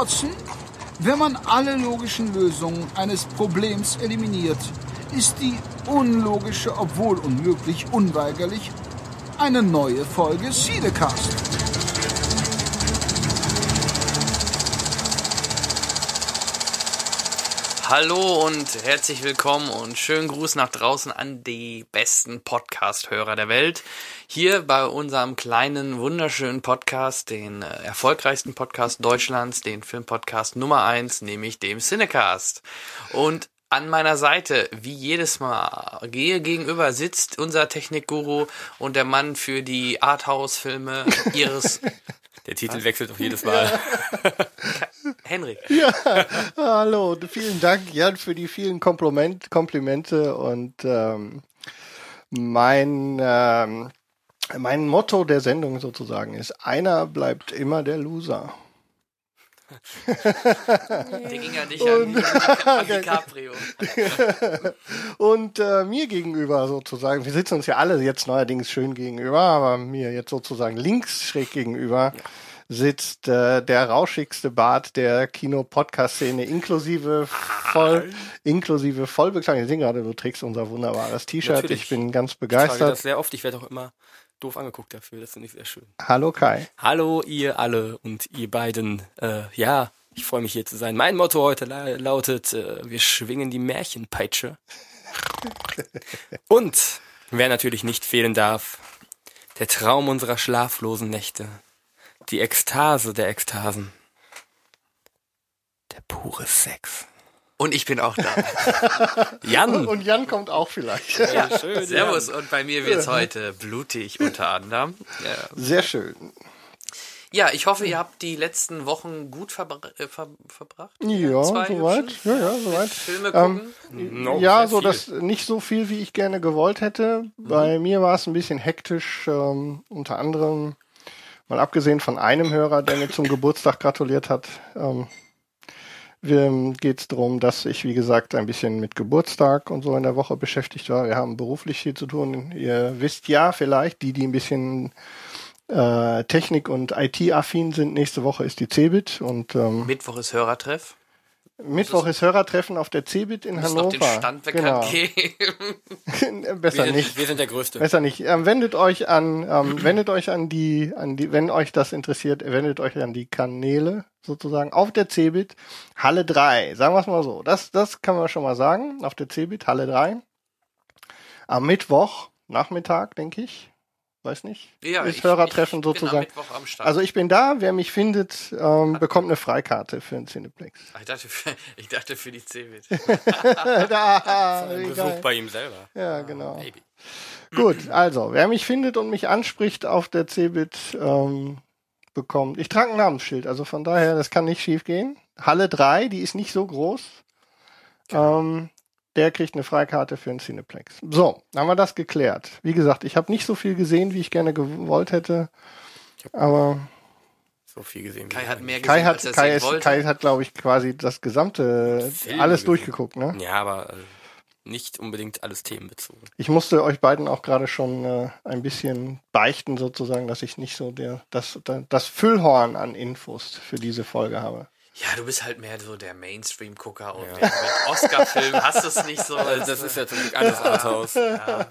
Watson, wenn man alle logischen Lösungen eines Problems eliminiert, ist die unlogische, obwohl unmöglich, unweigerlich eine neue Folge Siedecast. Hallo und herzlich willkommen und schönen Gruß nach draußen an die besten Podcast-Hörer der Welt. Hier bei unserem kleinen, wunderschönen Podcast, den äh, erfolgreichsten Podcast Deutschlands, den Filmpodcast Nummer eins, nämlich dem Cinecast. Und an meiner Seite, wie jedes Mal, gehe gegenüber sitzt unser Technikguru und der Mann für die Arthouse-Filme ihres Der Titel wechselt auch jedes Mal. Henrik. Ja, hallo, vielen Dank, Jan, für die vielen Kompliment, Komplimente und ähm, mein ähm, mein Motto der Sendung sozusagen ist: Einer bleibt immer der Loser. Der ging ja nicht an, an DiCaprio. Und äh, mir gegenüber sozusagen, wir sitzen uns ja alle jetzt neuerdings schön gegenüber, aber mir jetzt sozusagen links schräg gegenüber sitzt äh, der rauschigste Bart der Kino-Podcast-Szene, inklusive voll, inklusive Vollbekleidung. Ich sehe gerade, du trägst unser wunderbares T-Shirt. Ich bin ganz Ich trage begeistert. das sehr oft. Ich werde auch immer doof angeguckt dafür. Das finde ich sehr schön. Hallo Kai. Hallo ihr alle und ihr beiden. Äh, ja, ich freue mich hier zu sein. Mein Motto heute la lautet, äh, wir schwingen die Märchenpeitsche. und wer natürlich nicht fehlen darf, der Traum unserer schlaflosen Nächte. Die Ekstase der Ekstasen. Der pure Sex. Und ich bin auch da. Jan! Und Jan kommt auch vielleicht. Ja, schön, Servus und bei mir wird's heute blutig unter anderem. Ja. Sehr schön. ja, ich hoffe, ihr habt die letzten Wochen gut verbra äh, ver verbracht. Ja, soweit. Ja, ja, soweit. Filme Ähm, gucken. No, ja, so viel. das nicht so viel, wie ich gerne gewollt hätte. Bei mir war es ein bisschen hektisch, ähm, unter anderem, mal abgesehen von einem Hörer, der mir zum Geburtstag gratuliert hat, ähm, geht es darum, dass ich, wie gesagt, ein bisschen mit Geburtstag und so in der Woche beschäftigt war. Wir haben beruflich viel zu tun. Ihr wisst ja vielleicht, die, die ein bisschen äh, Technik- und IT-affin sind, nächste Woche ist die CeBIT und ähm, Mittwoch ist Hörertreff. Mittwoch ist Hörertreffen auf der CeBIT in Hannover. noch den Stand geben. Genau. Besser wir, nicht. Wir sind der Größte. Besser nicht. Ähm, wendet euch an, ähm, wendet euch an die, an die, wenn euch das interessiert, wendet euch an die Kanäle sozusagen auf der CeBIT Halle 3. Sagen wir es mal so. Das, das kann man schon mal sagen. Auf der CeBIT Halle 3. Am Mittwoch, Nachmittag, denke ich. Weiß nicht. Ja, ist ich- Hörertreffen ich bin am sozusagen. Mittwoch am Start. Also ich bin da. Wer mich findet, ähm, bekommt eine Freikarte für den Cineplex. ich, dachte für, ich dachte für die CeBIT. da, Ein egal. Besuch bei ihm selber. Ja, genau. Baby. Gut, also, wer mich findet und mich anspricht auf der Cebit, ähm, bekommt. Ich trage ein Namensschild, also von daher, das kann nicht schief gehen. Halle 3, die ist nicht so groß. Ähm, der kriegt eine Freikarte für einen Cineplex. So, haben wir das geklärt. Wie gesagt, ich habe nicht so viel gesehen, wie ich gerne gewollt hätte. Aber So viel gesehen. Kai hat mehr gesehen, Kai als hat, er Kai, ist, wollte. Kai hat, glaube ich, quasi das gesamte, Filme alles gesehen. durchgeguckt, ne? Ja, aber äh, nicht unbedingt alles themenbezogen. Ich musste euch beiden auch gerade schon äh, ein bisschen beichten, sozusagen, dass ich nicht so der das, das Füllhorn an Infos für diese Folge habe. Ja, du bist halt mehr so der Mainstream-Gucker und der mit Oscar-Film hast du es nicht so. Also das ist ja zum Glück alles Arthouse. ja,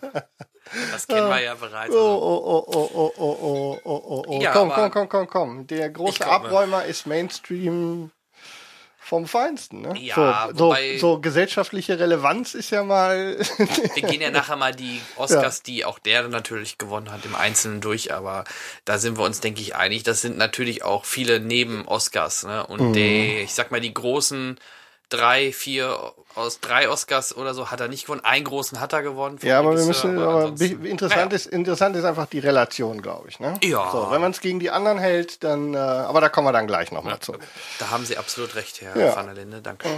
das kennen wir ja bereits. Oh, Also, oh, oh, oh, oh, oh, oh, oh, oh, oh. Ja, komm, komm, komm, komm, komm. Der große. Abräumer ist Mainstream vom Feinsten, ne? Ja, so, wobei- so, so gesellschaftliche Relevanz ist ja mal. wir gehen ja nachher mal die Oscars, die auch der natürlich gewonnen hat, im Einzelnen durch, aber da sind wir uns, denke ich, einig. Das sind natürlich auch viele Neben-Oscars, ne? Und Mhm. die, ich sag mal, die großen drei, vier aus drei Oscars oder so hat er nicht gewonnen. Einen großen hat er gewonnen. Ja, aber wir müssen, aber ansonsten- interessant, Naja. ist, interessant ist einfach die Relation, glaube ich. Ne? Ja. So, wenn man es gegen die anderen hält, dann, äh, aber da kommen wir dann gleich nochmal zu. Da haben Sie absolut recht, Herr Ja. van der Linde. Danke.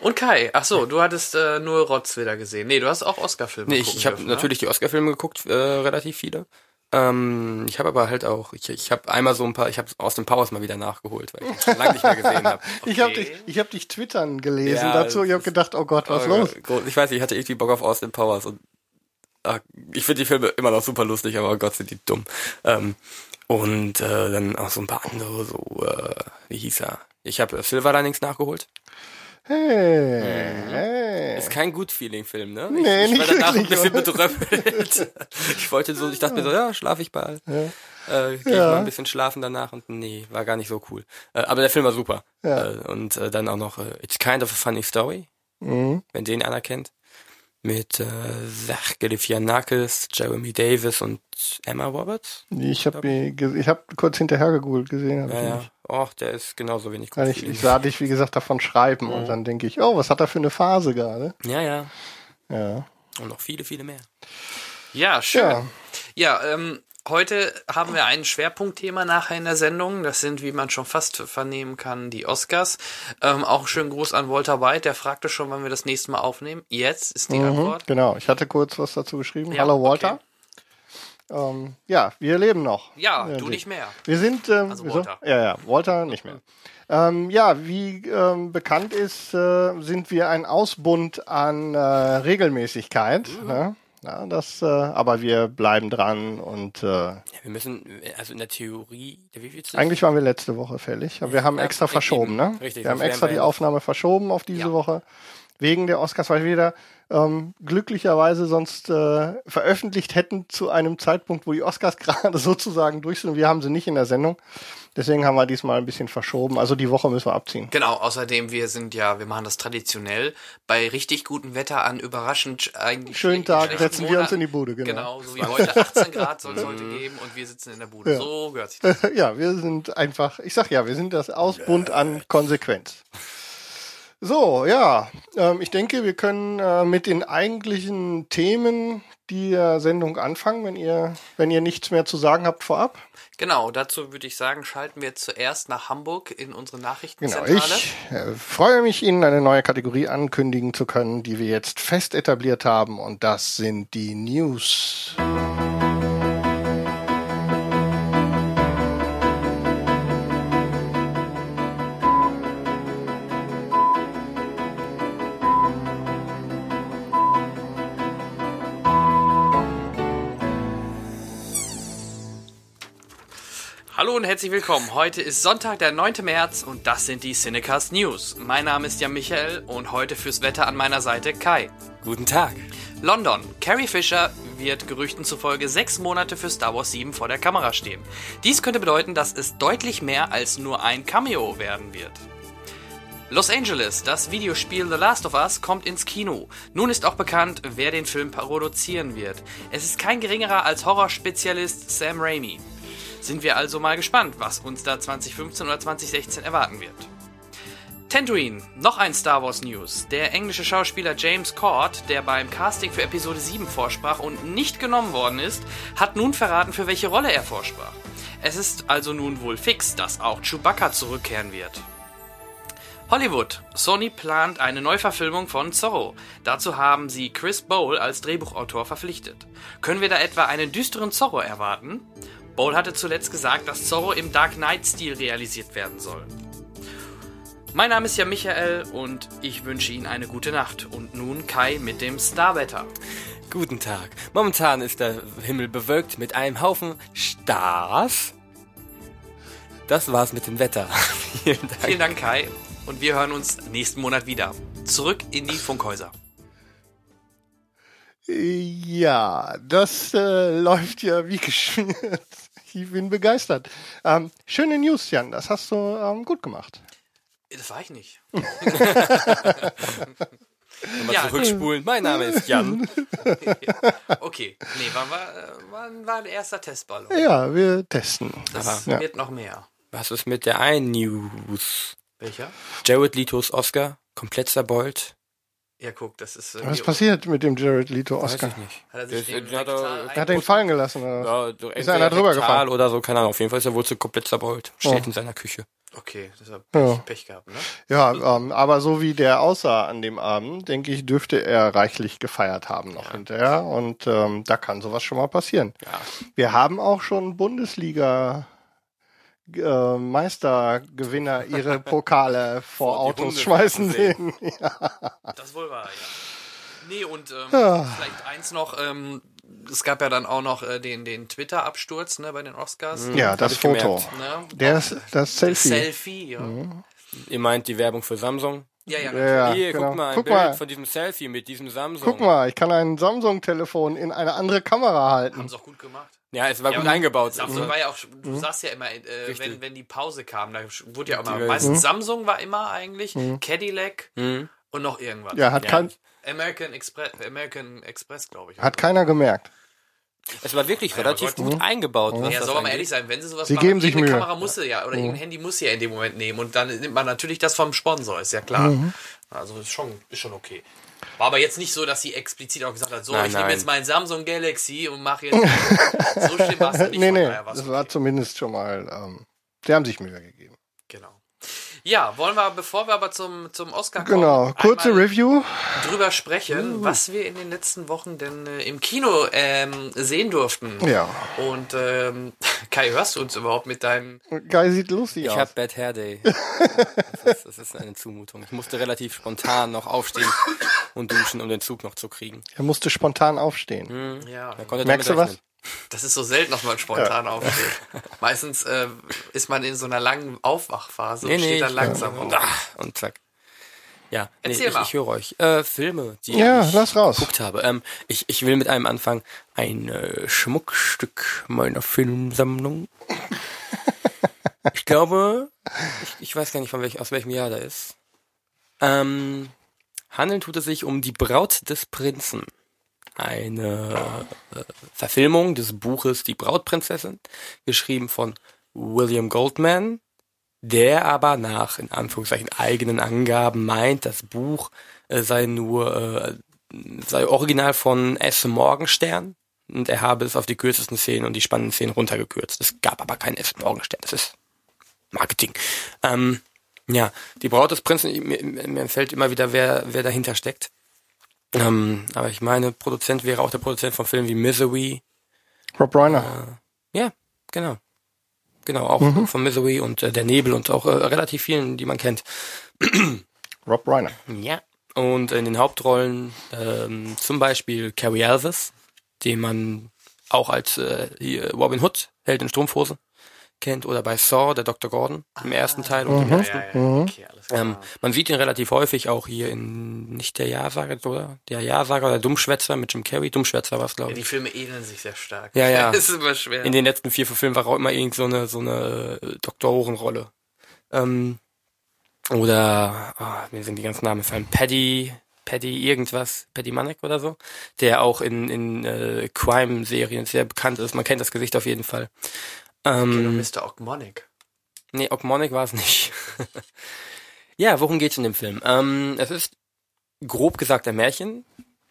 Und Kai, ach so, du hattest äh, nur Rotz wieder gesehen. Nee, du hast auch Oscar-Filme Nee, ich, gucken ich habe ne? natürlich die Oscar-Filme geguckt, äh, relativ viele. Ähm, ich habe aber halt auch, ich, ich habe einmal so ein paar, ich habe Austin Powers mal wieder nachgeholt, weil ich ihn schon lange nicht mehr gesehen habe. Ich habe Okay. dich, ich hab dich twittern gelesen Ja, dazu. Ich das habe gedacht, oh Gott, was Oh, los? Gott, Ich weiß nicht, ich hatte irgendwie Bock auf Austin Powers und ach, ich finde die Filme immer noch super lustig, aber oh Gott, sind die dumm. Ähm, und äh, dann auch so ein paar andere, so, äh, wie hieß er? Ich habe Silver Linings nachgeholt. Hey, hey. Ist kein gut Feeling-Film, ne? Nee, ich, ich war nicht danach ein bisschen bedröppelt. ich wollte so, ich dachte mir so, ja, schlaf ich bald. Äh, geh ich Ja. mal ein bisschen schlafen danach und nee, war gar nicht so cool. Äh, aber der Film war super. Ja. Äh, und äh, dann auch noch äh, It's Kind of a Funny Story, Mhm. wenn den einer kennt. Mit äh, Zach Galifianakis, Jeremy Davis und Emma Roberts. Ich habe ich hab kurz hinterher gegoogelt gesehen. Hab Ja, ich ja. nicht. Och, der ist genauso wenig gut. Ich, ich sah dich, wie gesagt, davon schreiben Mhm. und dann denke ich, oh, was hat er für eine Phase gerade? Ja, ja. Ja. Und noch viele, viele mehr. Ja, schön. Ja. Ja, ähm, heute haben wir ein Schwerpunktthema nachher in der Sendung. Das sind, wie man schon fast vernehmen kann, die Oscars. Ähm, auch einen schönen Gruß an Walter White. Der fragte schon, wann wir das nächste Mal aufnehmen. Jetzt ist die Mhm, Antwort. genau, ich hatte kurz was dazu geschrieben. Ja, Hallo Walter. okay. Ähm, ja, wir leben noch. Ja, Ja, du die- nicht mehr. Wir sind, ähm, Also? Walter. Ja, ja, Walter nicht mehr. Ähm, ja, wie ähm, bekannt ist, äh, sind wir ein Ausbund an äh, Regelmäßigkeit. Mhm. Ne? Ja, das, äh, aber wir bleiben dran und äh, Ja, wir müssen, also in der Theorie, wie vielste? eigentlich waren wir letzte Woche fällig, aber wir haben Ja, extra eben. verschoben, ne? Richtig, wir haben sonst extra die Aufnahme verschoben auf diese. Woche wegen der Oscars, weil wir wieder ähm, glücklicherweise sonst äh, veröffentlicht hätten zu einem Zeitpunkt, wo die Oscars gerade sozusagen durch sind. Wir haben sie nicht in der Sendung. Deswegen haben wir diesmal ein bisschen verschoben. Also die Woche müssen wir abziehen. Genau, außerdem, wir sind ja, wir machen das traditionell bei richtig gutem Wetter an überraschend eigentlich Schönen Tag setzen wir uns in die Bude, genau. Genau, so wie heute 18 Grad soll es heute geben und wir sitzen in der Bude. Ja. So gehört sich das. ja, wir sind einfach, ich sag ja, wir sind das Ausbund an Konsequenz. So, ja, ähm, ich denke, wir können äh, mit den eigentlichen Themen der Sendung anfangen, wenn ihr, wenn ihr nichts mehr zu sagen habt vorab. Genau, dazu würde ich sagen, schalten wir zuerst nach Hamburg in unsere Genau, Nachrichtenzentrale. ich äh, freue mich, Ihnen eine neue Kategorie ankündigen zu können, die wir jetzt fest etabliert haben, und das sind die News. Hallo und herzlich willkommen. Heute ist Sonntag, der 9. März und das sind die Cinecast News. Mein Name ist Jan Michael und heute fürs Wetter an meiner Seite Kai. Guten Tag. London. Carrie Fisher wird Gerüchten zufolge sechs Monate für Star Wars 7 vor der Kamera stehen. Dies könnte bedeuten, dass es deutlich mehr als nur ein Cameo werden wird. Los Angeles, das Videospiel The Last of Us kommt ins Kino. Nun ist auch bekannt, wer den Film produzieren wird. Es ist kein geringerer als Horrorspezialist Sam Raimi. Sind wir also mal gespannt, was uns da 2015 oder 2016 erwarten wird. Tatooine, noch ein Star Wars News. Der englische Schauspieler James Cord, der beim Casting für Episode 7 vorsprach und nicht genommen worden ist, hat nun verraten, für welche Rolle er vorsprach. Es ist also nun wohl fix, dass auch Chewbacca zurückkehren wird. Hollywood. Sony plant eine Neuverfilmung von Zorro. Dazu haben sie Chris Bowl als Drehbuchautor verpflichtet. Können wir da etwa einen düsteren Zorro erwarten? Bowl hatte zuletzt gesagt, dass Zorro im Dark Knight-Stil realisiert werden soll. Mein Name ist ja Michael und ich wünsche Ihnen eine gute Nacht. Und nun Kai mit dem Starwetter. Guten Tag. Momentan ist der Himmel bewölkt mit einem Haufen Stars. Das war's mit dem Wetter. Vielen Dank. Vielen Dank, Kai. Und wir hören uns nächsten Monat wieder. Zurück in die Funkhäuser. Ja, das äh, läuft ja wie geschmiert. Ich bin begeistert. Ähm, schöne News, Jan. Das hast du ähm, gut gemacht. Das war ich nicht. Nochmal Ja. zurückspulen. Mein Name ist Jan. Okay. Nee, war, war, war, war ein erster Testballon. Ja, wir testen. Das Ja. wird noch mehr. Was ist mit der einen News? Welcher? Jared Letos Oscar, komplett zerbeult. Ja, guck, das ist. Was passiert mit dem Jared Leto Weiß Oscar? ich nicht. Hat er sich den hat er- Er den fallen gelassen, oder? Ja, so Ist einer drüber gefallen? Oder so, keine Ahnung. Auf jeden Fall ist er wohl so komplett zerbeult. Steht Oh. in seiner Küche. Okay, das hat Ja. Pech, Pech gehabt, ne? Ja, ähm, aber so wie der aussah an dem Abend, denke ich, dürfte er reichlich gefeiert haben noch hinterher. Und ähm, da kann sowas schon mal passieren. Ja. Wir haben auch schon Bundesliga äh, Meistergewinner ihre Pokale vor Autos Hunde schmeißen sehen. sehen. Ja. Das wohl war, ja. Nee, und ähm, Ja. vielleicht eins noch, ähm, es gab ja dann auch noch äh, den, den Twitter-Absturz ne, bei den Oscars. Ja, das ich Foto. Ne? Das, das Selfie. Selfie, ja. Ihr meint die Werbung für Samsung? Ja, ja, Ja, ja, Hier, genau. guck mal, ein Guck Bild mal. von diesem Selfie mit diesem Samsung. Guck mal, ich kann ein Samsung-Telefon in eine andere Kamera halten. Haben sie auch gut gemacht. Ja, es war Ja, gut eingebaut. Samsung war ja auch, du Mhm. sagst ja immer, äh, wenn, wenn die Pause kam, da wurde ja immer, Die- meistens Samsung war immer eigentlich, Cadillac Mhm. und noch irgendwas. Ja, hat, Ja. Kein, American Express, American Express, glaube ich. hat keiner gemerkt. Es war wirklich relativ Gott. gut eingebaut. Was ja, das soll man mal ehrlich sein, wenn sie sowas Sie machen, geben sich irgendeine Mühe. Kamera muss sie ja, oder irgendein Handy muss sie ja in dem Moment nehmen und dann nimmt man natürlich das vom Sponsor, ist ja klar. Mhm. Also ist schon, ist schon okay. War aber jetzt nicht so, dass sie explizit auch gesagt hat, so, Nein, ich nehme nein. jetzt meinen Samsung Galaxy und mache jetzt, so schlimm war es nicht, nee, nee, das okay. war zumindest schon mal, ähm, sie haben sich Mühe gegeben. Ja, wollen wir, bevor wir aber zum, zum Oscar kommen, Genau, kurze Review. drüber Uh. sprechen, was wir in den letzten Wochen denn äh, im Kino ähm, sehen durften. Ja, Und ähm, Kai, hörst du uns überhaupt mit deinem Guy sieht lustig Ich aus. habe Bad Hair Day. Das ist, das ist eine Zumutung. Ich musste relativ spontan noch aufstehen und duschen, um den Zug noch zu kriegen. Er musste spontan aufstehen. Ja, Da konnte Merkst du damit was? Das ist so selten, dass man spontan aufsteht. Meistens äh, ist man in so einer langen Aufwachphase Nee, und nee, steht dann langsam Und, auf. und zack. Ja, nee, Erzähl ich, mal. ich höre euch. Äh, Filme, die Ja, ich lass raus. geguckt habe. Ähm, ich, ich will mit einem anfangen. Ein äh, Schmuckstück meiner Filmsammlung. ich glaube, ich, ich weiß gar nicht, von welch, aus welchem Jahr der ist. Ähm, handeln tut es sich um die Braut des Prinzen. Eine äh, Verfilmung des Buches Die Brautprinzessin, geschrieben von William Goldman, der aber nach, in Anführungszeichen, eigenen Angaben meint, das Buch äh, sei nur, äh, sei original von S. Morgenstern und er habe es auf die kürzesten Szenen und die spannenden Szenen runtergekürzt. Es gab aber kein S. Morgenstern, das ist Marketing. Ähm, ja, die Braut des Prinzen, mir, mir fällt immer wieder, wer, wer dahinter steckt. Ähm, aber ich meine, Produzent wäre auch der Produzent von Filmen wie Misery. Rob Reiner. Ja, genau. Genau, auch von Misery und äh, Der Nebel und auch äh, relativ vielen, die man kennt. Rob Reiner. Ja. Und in den Hauptrollen ähm, zum Beispiel Carrie Elvis, den man auch als äh, Robin Hood, Held in Strumpfhose, kennt, oder bei Saw, der Dr. Gordon, im ersten Teil und im Ja, ersten. ja, ja, okay. Ähm, man sieht ihn relativ häufig auch hier in, nicht der Ja-Sager, oder? Der Ja-Sager oder Dummschwätzer mit Jim Carrey. Dummschwätzer war es, glaube die ich. Filme ähneln sich sehr stark. Ja, ja. das ist immer schwer. In den letzten vier, fünf Filmen war auch immer irgend so eine, so eine äh, Doktorenrolle. Ähm, oder, ah, mir sind die ganzen Namen gefallen. Paddy, Paddy irgendwas, Paddy Manek oder so, der auch in, in äh, Crime-Serien sehr bekannt ist. Man kennt das Gesicht auf jeden Fall. Ähm, Mr. Ogmonic. Nee, Ogmonic war es nicht. ja, worum geht's in dem Film? Ähm, es ist grob gesagt ein Märchen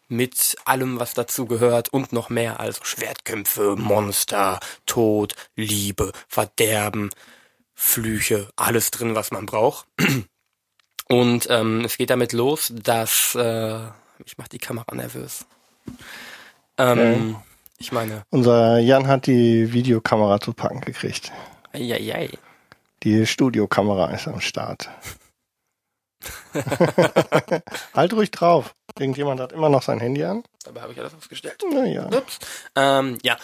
mit allem, was dazu gehört und noch mehr. Also Schwertkämpfe, Monster, Tod, Liebe, Verderben, Flüche, alles drin, was man braucht. Und ähm, es geht damit los, dass äh, ich mach die Kamera nervös. Ähm, Ich meine, Unser Jan hat die Videokamera zu packen gekriegt. eieiei. Die Studiokamera ist am Start. halt ruhig drauf. Irgendjemand hat immer noch sein Handy an. Dabei habe ich alles ausgestellt. Naja. Ups. Ähm, ja.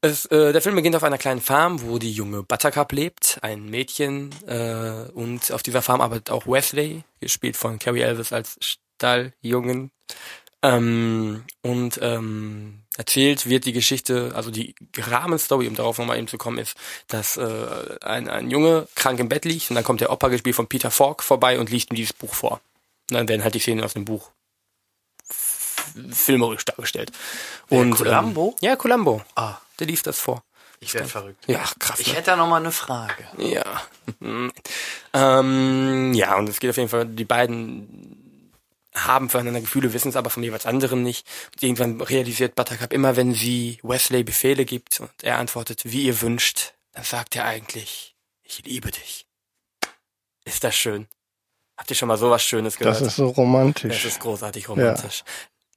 Es, äh, der Film beginnt auf einer kleinen Farm, wo die junge Buttercup lebt, ein Mädchen. Äh, und auf dieser Farm arbeitet auch Wesley, gespielt von Carrie Elvis als Stalljungen. Ähm, und ähm, erzählt wird die Geschichte, also die Rahmenstory, um darauf nochmal eben zu kommen, ist, dass äh, ein, ein Junge krank im Bett liegt und dann kommt der Opa, gespielt von Peter Falk, vorbei und liest ihm dieses Buch vor. Und dann werden halt die Szenen aus dem Buch filmerisch dargestellt. Und, Columbo? Ähm, ja, Columbo. Ah, Der liest das vor. ich werde verrückt. Ja, krass. Ich ne? hätte da noch mal eine Frage. Ja. ähm, ja, und es geht auf jeden Fall, die beiden haben füreinander Gefühle, wissen es aber vom jeweils anderen nicht. Und irgendwann realisiert Buttercup immer, wenn sie Wesley Befehle gibt und er antwortet, wie ihr wünscht, dann sagt er eigentlich, ich liebe dich. Ist das schön? Habt ihr schon mal sowas Schönes gehört? Das ist so romantisch. Das ist großartig romantisch.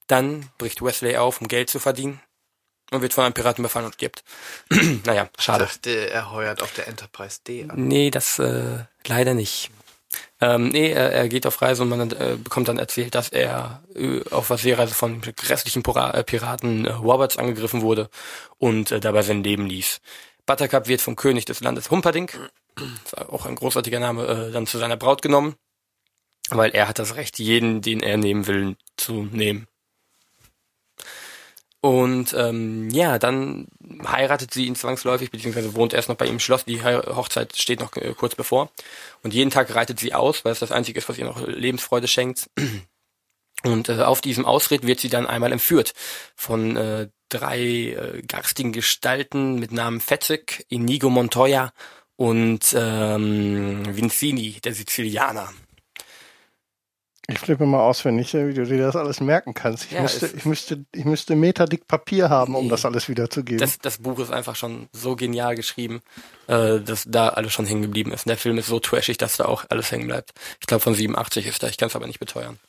Dann bricht Wesley auf, um Geld zu verdienen und wird von einem Piraten überfallen und stirbt. naja, Ich schade. dachte, er heuert auf der Enterprise D an. Nee, das äh, leider nicht. Ähm, nee, er, er geht auf Reise und man äh, bekommt dann erzählt, dass er äh, auf der Seereise von grässlichen Pira äh, Piraten äh, Roberts angegriffen wurde und äh, dabei sein Leben ließ. Buttercup wird vom König des Landes Humperdinck, auch ein großartiger Name, äh, dann zu seiner Braut genommen, weil er hat das Recht, jeden, den er nehmen will, zu nehmen. Und ähm, ja, dann heiratet sie ihn zwangsläufig, beziehungsweise wohnt erst noch bei ihm im Schloss. Die Hochzeit steht noch äh, kurz bevor. Und jeden Tag reitet sie aus, weil es das Einzige ist, was ihr noch Lebensfreude schenkt. Und äh, auf diesem Ausritt wird sie dann einmal entführt von äh, drei äh, garstigen Gestalten mit Namen Fetzig, Inigo Montoya und ähm, Vincini, der Sizilianer. Ich flippe mal aus, wenn nicht, wie du dir das alles merken kannst. Ich, Ja, müsste, ich, müsste, ich müsste meterdick Papier haben, um Nee. das alles wiederzugeben. Das, das Buch ist einfach schon so genial geschrieben, äh, dass da alles schon hängen geblieben ist. Und der Film ist so trashig, dass da auch alles hängen bleibt. Ich glaube von 87 ist er, ich kann es aber nicht beteuern.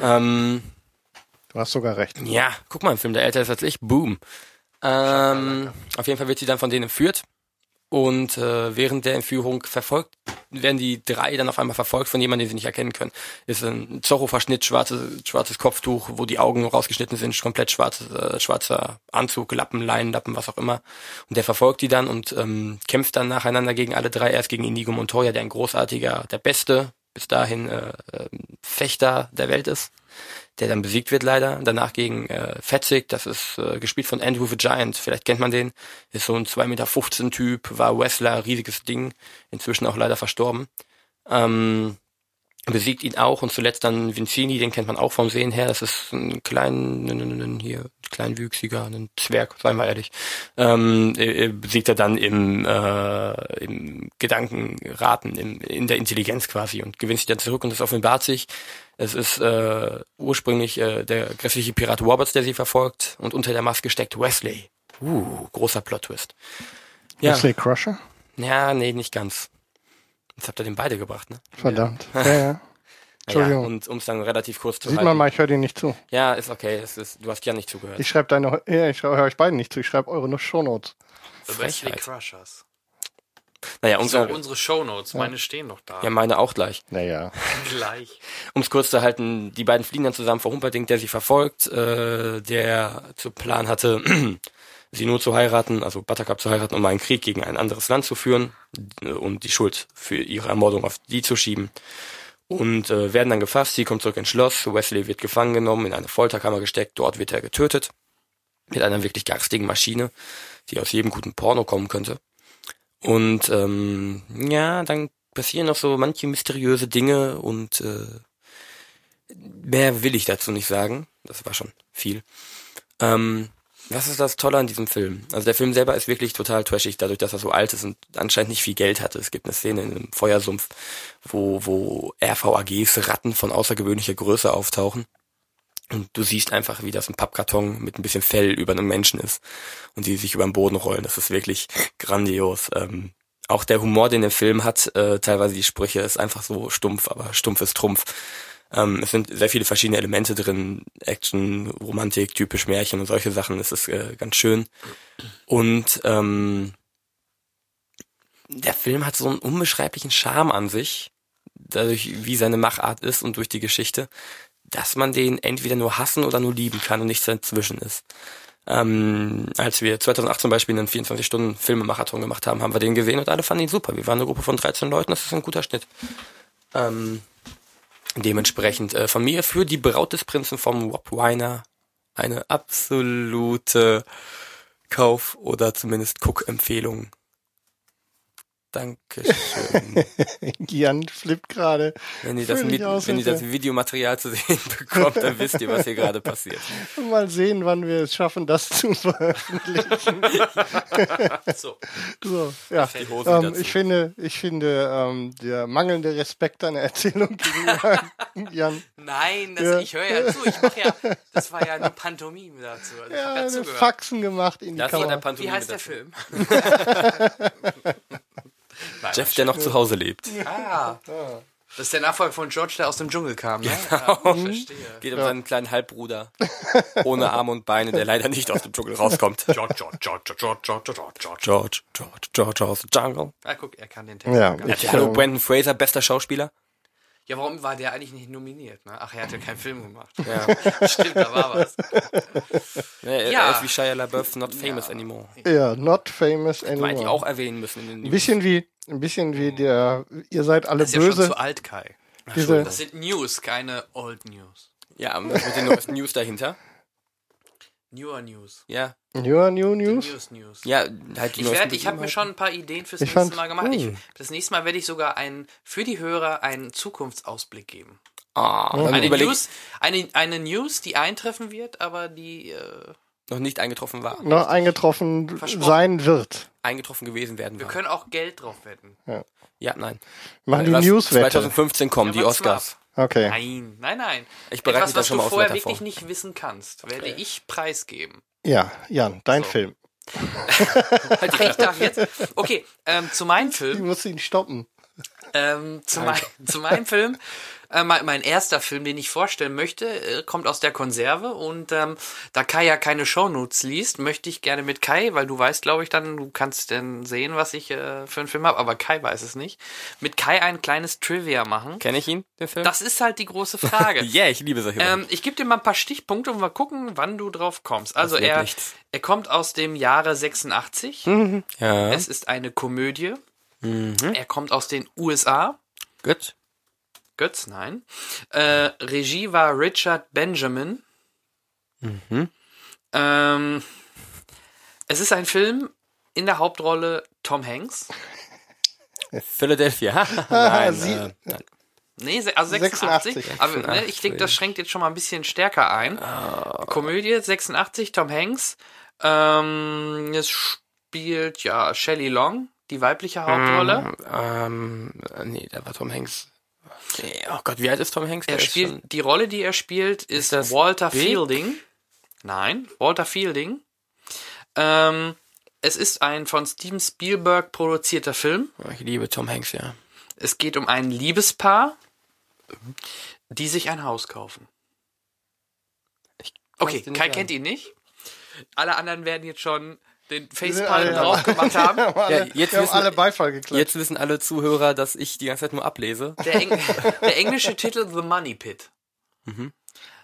Ähm, du hast sogar recht. ja, guck mal, ein Film, der älter ist als ich, boom. Ähm, auf jeden Fall wird sie dann von denen entführt und äh, während der Entführung verfolgt, werden die drei dann auf einmal verfolgt von jemandem, den sie nicht erkennen können. Ist ein Zorro-Verschnitt, schwarzes, schwarzes Kopftuch, wo die Augen rausgeschnitten sind, komplett schwarz, äh, schwarzer Anzug, Lappen, Leinenlappen, was auch immer. Und der verfolgt die dann und ähm, kämpft dann nacheinander gegen alle drei. Erst gegen Inigo Montoya, der ein großartiger, der beste, bis dahin äh, äh, Fechter der Welt ist der dann besiegt wird leider. Danach gegen äh, Fetzig, das ist äh, gespielt von Andrew the Giant, vielleicht kennt man den. Ist so ein 2,15 Meter Typ, war Wrestler, riesiges Ding, inzwischen auch leider verstorben. Ähm, besiegt ihn auch und zuletzt dann Vincini, den kennt man auch vom Sehen her. Das ist ein klein, ein, ein, ein, hier, kleinwüchsiger, ein Zwerg, seien wir ehrlich. Ähm, äh, äh, besiegt er dann im, äh, im Gedankenraten, im, in der Intelligenz quasi und gewinnt sich dann zurück und es offenbart sich, es ist äh, ursprünglich äh, der grässliche Pirat Roberts, der sie verfolgt und unter der Maske steckt Wesley. Uh, großer Plot-Twist. Ja, Wesley Crusher? ja, nee, nicht ganz. Jetzt habt ihr den beide gebracht, ne? Verdammt. Ja, ja. Entschuldigung. Ja, und um es dann relativ kurz zu Sieht halten. man mal, ich höre dir nicht zu. Ja, ist okay. Es ist, du hast ja nicht zugehört. Ich schreibe deine, ja, ich höre euch beiden nicht zu. Ich schreibe eure nur Shownotes. Wesley Frechheit. Crushers. Naja, So, unser, unsere Shownotes, meine stehen noch da. ja, meine auch gleich. Naja. Gleich. Um es kurz zu halten, die beiden fliegen dann zusammen vor Humperdinck, der sie verfolgt, äh, der zu Plan hatte, sie nur zu heiraten, also Buttercup zu heiraten, um einen Krieg gegen ein anderes Land zu führen äh, und die Schuld für ihre Ermordung auf die zu schieben. Und äh, werden dann gefasst, sie kommt zurück ins Schloss, Wesley wird gefangen genommen, in eine Folterkammer gesteckt, dort wird er getötet. Mit einer wirklich garstigen Maschine, die aus jedem guten Porno kommen könnte. Und ähm, ja, dann passieren noch so manche mysteriöse Dinge und äh, mehr will ich dazu nicht sagen. Das war schon viel. Ähm, was ist das Tolle an diesem Film? Also der Film selber ist wirklich total trashig, dadurch, dass er so alt ist und anscheinend nicht viel Geld hatte. Es gibt eine Szene in einem Feuersumpf, wo, wo RVAGs Ratten von außergewöhnlicher Größe auftauchen. Und du siehst einfach, wie das ein Pappkarton mit ein bisschen Fell über einem Menschen ist und die sich über den Boden rollen. Das ist wirklich grandios. Ähm, auch der Humor, den der Film hat, äh, teilweise die Sprüche, ist einfach so stumpf, aber stumpf ist Trumpf. Ähm, es sind sehr viele verschiedene Elemente drin, Action, Romantik, typisch Märchen und solche Sachen. Es ist äh, ganz schön. Und ähm, der Film hat so einen unbeschreiblichen Charme an sich, dadurch, wie seine Machart ist und durch die Geschichte, dass man den entweder nur hassen oder nur lieben kann und nichts dazwischen ist. Ähm, als wir 2008 zum Beispiel einen 24-Stunden-Filmemarathon gemacht haben, haben wir den gesehen und alle fanden ihn super. Wir waren eine Gruppe von 13 Leuten, das ist ein guter Schnitt. Ähm, dementsprechend äh, von mir für die Braut des Prinzen vom Rob Weiner eine absolute Kauf- oder zumindest Guck-Empfehlung. Dankeschön. Jan flippt gerade. Wenn ihr, das, mit, aus, wenn ihr das. Videomaterial zu sehen bekommt, dann wisst ihr, was hier gerade passiert. Mal sehen, wann wir es schaffen, das zu veröffentlichen. So. So, ja. Die Ähm, ich finde, ich finde, ähm, der mangelnde Respekt deiner Erzählung gegenüber Jan. Nein, das, Ja. ich höre ja zu. Ich mache ja, das war ja eine Pantomime dazu. Also Ja, ja. Faxen gemacht in die Das der Kamera. Pantomime Wie heißt der dazu. Film? Jeff, der noch zu Hause lebt. Ah. Das ist der Nachfolger von George, der aus dem Dschungel kam, ne? Genau. Ja, verstehe. Geht um seinen kleinen Halbbruder. Ohne Arme und Beine, der leider nicht aus dem Dschungel rauskommt. George, George, George, George, George, George, George. George, George, George aus dem Jungle. Ah, guck, er kann den Text. Ja, gar ich, nicht. Hallo, ähm, Brandon Fraser, bester Schauspieler. Ja, warum war der eigentlich nicht nominiert? Ne? Ach, er hat ja keinen Film gemacht. Ja. Stimmt, da war was. ja, er Ja. er ist wie Shia LaBeouf, not famous anymore. Ja, not famous Man hätte ich anymore. auch erwähnen müssen in den Ein News. bisschen wie, ein bisschen wie der, ihr seid alle Das ist ja schon böse. zu alt, Kai. diese, Das sind News, keine Old News. Ja, mit den neuesten News dahinter. Newer News. Ja. Your New News? News, News. Ja, halt die Ich, werd, ich habe mir schon ein paar Ideen fürs Ich nächste fand- Mal gemacht. Ich, das nächste Mal werde ich sogar einen, für die Hörer einen Zukunftsausblick geben. Ah, dann Eine News, eine, eine News, die eintreffen wird, aber die äh, noch nicht eingetroffen war. Noch eingetroffen sein wird. Eingetroffen gewesen werden wir war. können auch Geld drauf wetten. Ja, nein. Machen die Was Newswette. 2015 kommen, die Ja, mal Oscars. Okay. Nein, nein, nein. Ich bereite Etwas, mich da was schon du mal aufs vorher Wetter wirklich vor. nicht wissen kannst, werde ich preisgeben. Ja, Jan, dein So. Film. Ich darf jetzt. Okay, ähm, zu meinem Ich Film. muss ihn stoppen. Ähm, zu, mein, zu meinem Film. Äh, mein, mein erster Film, den ich vorstellen möchte, äh, kommt aus der Konserve und ähm, da Kai ja keine Shownotes liest, möchte ich gerne mit Kai, weil du weißt, glaube ich, dann, du kannst dann sehen, was ich äh, für einen Film habe, aber Kai weiß es nicht, mit Kai ein kleines Trivia machen. Kenne ich ihn, den Film? Das ist halt die große Frage. yeah, ich liebe solche Ähm, ich gebe dir mal ein paar Stichpunkte und mal gucken, wann du drauf kommst. Also er, nichts. er kommt aus dem Jahre 86. Ja, Es ist eine Komödie. Er kommt aus den USA. gut. Götz, nein. Äh, Regie war Richard Benjamin. Ähm, es ist ein Film in der Hauptrolle Tom Hanks. Philadelphia. nein, Sie- äh, nein. Nee, also 86. 86. Aber ne, ich denke, das schränkt jetzt schon mal ein bisschen stärker ein. Komödie 86, Tom Hanks. Ähm, es spielt ja Shelley Long, die weibliche Hauptrolle. Ähm, äh, nee, da war Tom Hanks. Nee, Oh Gott, wie alt ist Tom Hanks? Er ist spielt, schon- die Rolle, die er spielt, ist, das Walter Big? Fielding. Nein, Walter Fielding. Ähm, es ist ein von Steven Spielberg produzierter Film. Oh, Ich liebe Tom Hanks, ja. Es geht um ein Liebespaar, die sich ein Haus kaufen. Okay, Kai kennt ihn nicht. Alle anderen werden jetzt schon den Facepalm drauf gemacht haben. Wir haben alle, Ja, jetzt wir haben wissen- alle Beifall geklatscht. Jetzt wissen alle Zuhörer, dass ich die ganze Zeit nur ablese. Der, Eng der englische Titel The Money Pit.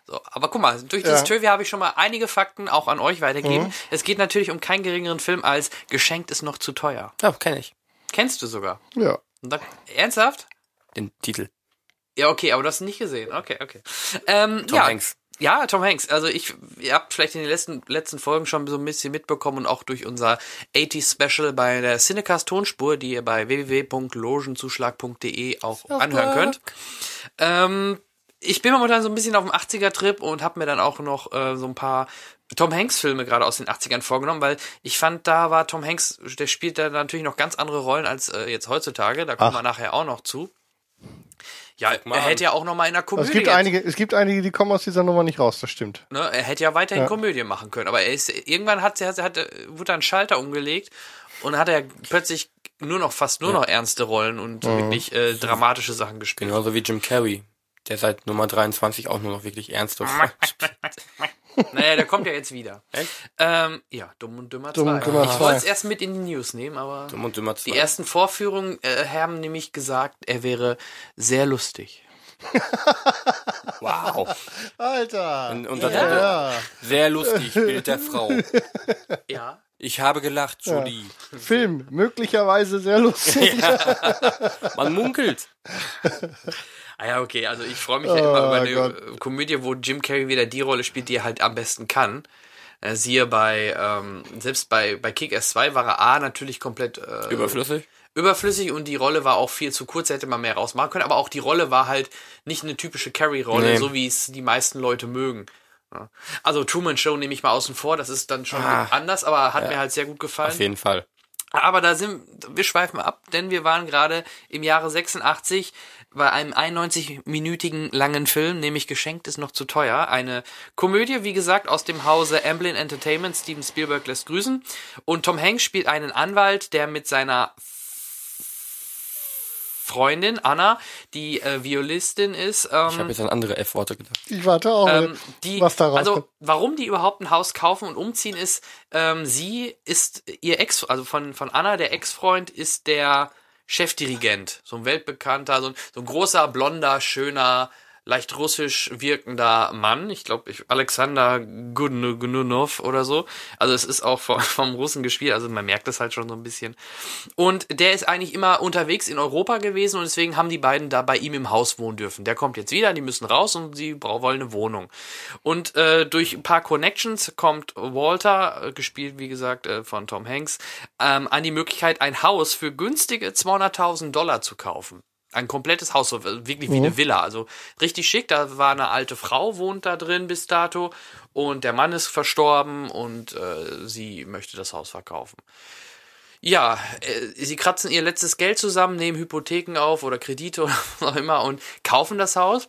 So, aber guck mal, durch dieses Ja. Trivia habe ich schon mal einige Fakten auch an euch weitergegeben. Es geht natürlich um keinen geringeren Film als Geschenkt ist noch zu teuer. Ja, kenne ich. Kennst du sogar? Ja. Und da, ernsthaft? Den Titel. Ja, okay, aber du hast ihn nicht gesehen. Okay, okay. Ähm, Tom ja. Hanks. Ja, Tom Hanks. Also ich, ihr habt vielleicht in den letzten, letzten Folgen schon so ein bisschen mitbekommen und auch durch unser 80 Special bei der Cinecast Tonspur, die ihr bei www.logenzuschlag.de auch anhören könnt. Ähm, ich bin momentan so ein bisschen auf dem 80er-Trip und habe mir dann auch noch äh, so ein paar Tom Hanks-Filme gerade aus den 80ern vorgenommen, weil ich fand, da war Tom Hanks, der spielt da natürlich noch ganz andere Rollen als äh, jetzt heutzutage. Da kommen Ach. wir nachher auch noch zu. Ja, er hätte ja auch noch mal in einer Komödie. Es gibt einige, es gibt einige, die kommen aus dieser Nummer nicht raus, das stimmt. Ne, er hätte ja weiterhin Ja. Komödie machen können, aber er ist irgendwann hat hat, hat wurde ein Schalter umgelegt und hat er plötzlich nur noch fast nur noch ernste Rollen und Mhm. wirklich äh, dramatische Sachen gespielt. Genauso wie Jim Carrey. Der seit Nummer 23 auch nur noch wirklich ernste Rollen spielt. Naja, der kommt ja jetzt wieder. Echt? Ähm, ja, Dumm und Dümmer 2. Dumm und Dümmer ich 2. wollte es erst mit in die News nehmen, aber Dumm und Dümmer 2. die ersten Vorführungen äh, haben nämlich gesagt, er wäre sehr lustig. Wow. Alter! Und, und das ja. Sehr lustig, Bild der Frau. Ja. Ich habe gelacht, Julie. Film, möglicherweise sehr lustig. Man munkelt. Ah ja, okay, also ich freue mich ja immer Oh über eine Gott. äh, Komödie, wo Jim Carrey wieder die Rolle spielt, die er halt am besten kann. Äh, siehe bei, ähm, selbst bei, bei Kick-Ass 2 war er A natürlich komplett äh, Überflüssig. überflüssig und die Rolle war auch viel zu kurz, hätte man mehr rausmachen können, aber auch die Rolle war halt nicht eine typische Carrey-Rolle, Nee. so wie es die meisten Leute mögen. Ja. Also Truman Show nehme ich mal außen vor, das ist dann schon Ah. anders, aber hat mir halt sehr gut gefallen. Auf jeden Fall. Aber da sind, wir schweifen ab, denn wir waren gerade im Jahre 86 bei einem 91-minütigen langen Film, nämlich Geschenkt ist noch zu teuer. Eine Komödie, wie gesagt, aus dem Hause Amblin Entertainment. Steven Spielberg lässt grüßen. Und Tom Hanks spielt einen Anwalt, der mit seiner Freundin Anna, die äh, Violistin ist, Ich habe ähm, jetzt an andere F-Worte gedacht. Ich warte auch, ähm, die, was da also warum die überhaupt ein Haus kaufen und umziehen ist, ähm, sie ist ihr Ex, also von, von Anna, der Ex-Freund ist der Chefdirigent, so ein weltbekannter, so ein, so ein großer, blonder, schöner, leicht russisch wirkender Mann. Ich glaube, ich, Alexander Gununov oder so. Also es ist auch vom, vom Russen gespielt, also man merkt das halt schon so ein bisschen. Und der ist eigentlich immer unterwegs in Europa gewesen und deswegen haben die beiden da bei ihm im Haus wohnen dürfen. Der kommt jetzt wieder, die müssen raus und sie wollen eine Wohnung. Und äh, durch ein paar Connections kommt Walter, äh, gespielt wie gesagt äh, von Tom Hanks, ähm, an die Möglichkeit, ein Haus für günstige 200.000 Dollar zu kaufen. Ein komplettes Haus, so wirklich wie Mhm. eine Villa. Also richtig schick. Da war eine alte Frau, wohnt da drin bis dato. Und der Mann ist verstorben und äh, sie möchte das Haus verkaufen. Ja, äh, sie kratzen ihr letztes Geld zusammen, nehmen Hypotheken auf oder Kredite oder was auch immer und kaufen das Haus.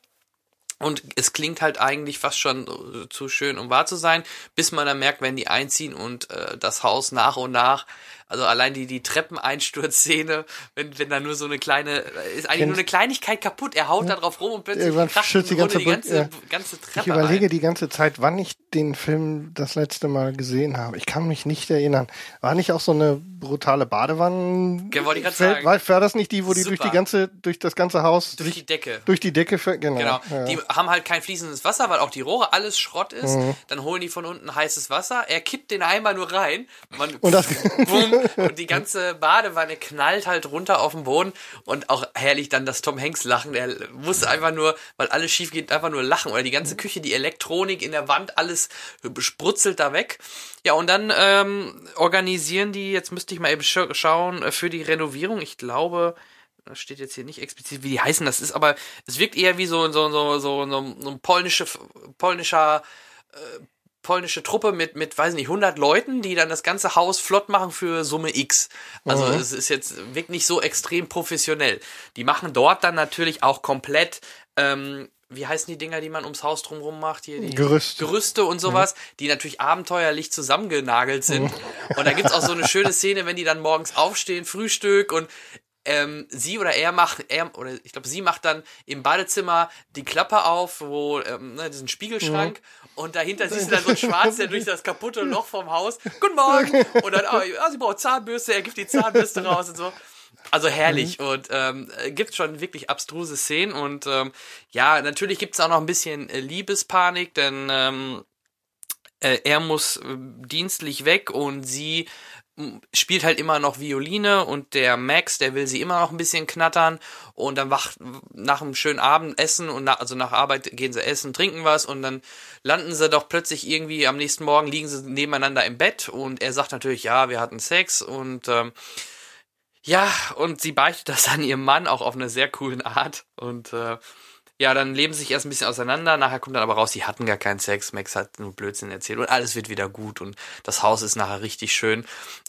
Und es klingt halt eigentlich fast schon äh, zu schön, um wahr zu sein, bis man dann merkt, wenn die einziehen und äh, das Haus nach und nach, also allein die, die Treppeneinsturzszene, wenn, wenn da nur so eine kleine, ist eigentlich Kennt- nur eine Kleinigkeit kaputt, er haut da drauf rum und plötzlich Irgendwann stürzt die ganze die ganze, Brücke, ganze Ich Treppe überlege ein. die ganze Zeit, wann ich den Film das letzte Mal gesehen habe. Ich kann mich nicht erinnern. War nicht auch so eine brutale Badewanne? Ja, wollte ich sagen. War, war das nicht die, wo die durch Super. die ganze, durch das ganze Haus Durch die Decke. durch die Decke, genau. Genau. Ja. Die haben halt kein fließendes Wasser, weil auch die Rohre alles Schrott ist. Mhm. Dann holen die von unten heißes Wasser. Er kippt den Eimer nur rein. Man, Und das- bumm, und die ganze Badewanne knallt halt runter auf den Boden. Und auch herrlich dann das Tom Hanks lachen. Der musste einfach nur, weil alles schief geht, einfach nur lachen. Oder die ganze Küche, die Elektronik in der Wand, alles sprutzelt da weg. Ja, und dann ähm, organisieren die, jetzt müsste ich mal eben scha- schauen, äh, für die Renovierung. Ich glaube, das steht jetzt hier nicht explizit, wie die heißen. Das ist aber, es wirkt eher wie so, so, so, so, so, so ein polnische, polnischer, äh, polnische Truppe mit, mit, weiß nicht, 100 Leuten, die dann das ganze Haus flott machen für Summe X. Also es ist jetzt wirkt nicht so extrem professionell. Die machen dort dann natürlich auch komplett, ähm, wie heißen die Dinger, die man ums Haus drumherum macht? Hier, die Gerüst. Gerüste und sowas, die natürlich abenteuerlich zusammengenagelt sind. Und da gibt's auch so eine schöne Szene, wenn die dann morgens aufstehen, Frühstück und ähm, sie oder er macht, er oder ich glaube, sie macht dann im Badezimmer die Klappe auf, wo ähm, ne, diesen Spiegelschrank und dahinter siehst du dann so ein Schwarz, der durch das kaputte Loch vom Haus. Guten Morgen! Und dann, oh, ja, sie braucht Zahnbürste, er gibt die Zahnbürste raus und so. Also herrlich und ähm, äh, gibt schon wirklich abstruse Szenen und ähm, ja, natürlich gibt's auch noch ein bisschen äh, Liebespanik, denn ähm, äh, er muss äh, dienstlich weg und sie spielt halt immer noch Violine und der Max, der will sie immer noch ein bisschen knattern und dann wacht nach einem schönen Abendessen und nach, also nach Arbeit gehen sie essen, trinken was und dann landen sie doch plötzlich irgendwie am nächsten Morgen liegen sie nebeneinander im Bett und er sagt natürlich, ja, wir hatten Sex und ähm, ja, und sie beichtet das an ihrem Mann auch auf eine sehr coolen Art und äh, ja, dann leben sie sich erst ein bisschen auseinander, nachher kommt dann aber raus, sie hatten gar keinen Sex, Max hat nur Blödsinn erzählt und alles wird wieder gut und das Haus ist nachher richtig schön.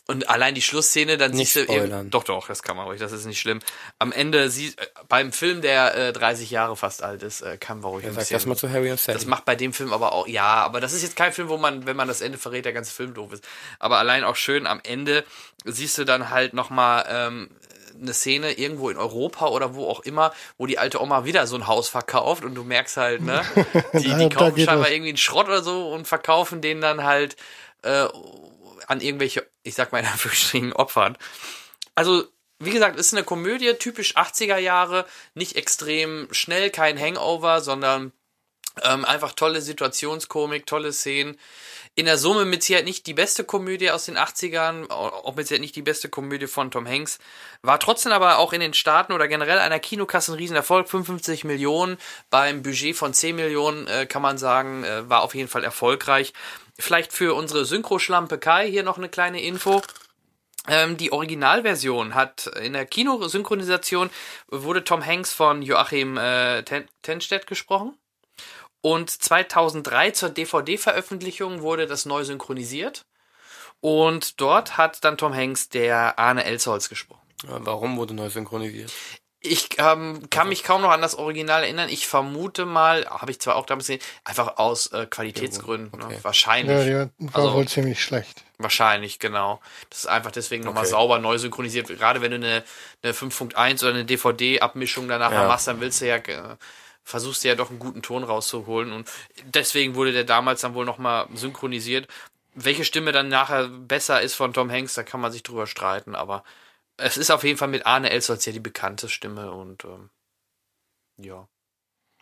Und allein die Schlussszene, dann Nicht siehst du eben, doch, doch, das kann man ruhig, das ist nicht schlimm. Am Ende sie, äh, beim Film, der äh, 30 Jahre fast alt ist, äh, kann man ruhig ein Sag bisschen. das mal zu Harry und Sally. Das macht bei dem Film aber auch, ja, aber das ist jetzt kein Film, wo man, wenn man das Ende verrät, der ganze Film doof ist. Aber allein auch schön am Ende siehst du dann halt nochmal ähm, eine Szene irgendwo in Europa oder wo auch immer, wo die alte Oma wieder so ein Haus verkauft und du merkst halt, ne, die, die kaufen scheinbar irgendwie einen Schrott oder so und verkaufen den dann halt äh, an irgendwelche, ich sag mal in Anführungsstrichen, Opfern. Also, wie gesagt, ist eine Komödie, typisch 80er Jahre, nicht extrem schnell, kein Hangover, sondern ähm, einfach tolle Situationskomik, tolle Szenen. In der Summe mit Sicherheit nicht die beste Komödie aus den 80ern, auch mit Sicherheit nicht die beste Komödie von Tom Hanks. War trotzdem aber auch in den Staaten oder generell einer Kinokasse ein Riesenerfolg. 55 Millionen beim Budget von 10 Millionen, äh, kann man sagen, äh, war auf jeden Fall erfolgreich. Vielleicht für unsere Synchro-Schlampe Kai hier noch eine kleine Info. Ähm, die Originalversion hat in der Kinosynchronisation wurde Tom Hanks von Joachim äh, Ten Tenstedt gesprochen. Und 2003 zur DVD-Veröffentlichung wurde das neu synchronisiert. Und dort hat dann Tom Hanks der Arne Elsholz gesprochen. Warum wurde neu synchronisiert? Ich ähm, kann mich kaum noch an das Original erinnern. Ich vermute mal, habe ich zwar auch damals gesehen, einfach aus äh, Qualitätsgründen. Okay. Ne? Wahrscheinlich. Ja, die war Also- wohl ziemlich schlecht. Wahrscheinlich, genau. Das ist einfach deswegen nochmal Okay. sauber neu synchronisiert. Gerade wenn du eine, eine 5.1 oder eine DVD-Abmischung danach Ja. machst, dann willst du ja, äh, versuchst du ja doch einen guten Ton rauszuholen. Und deswegen wurde der damals dann wohl nochmal synchronisiert. Welche Stimme dann nachher besser ist von Tom Hanks, da kann man sich drüber streiten, aber es ist auf jeden Fall mit Arne Elsholz ja die bekannte Stimme und ähm, ja.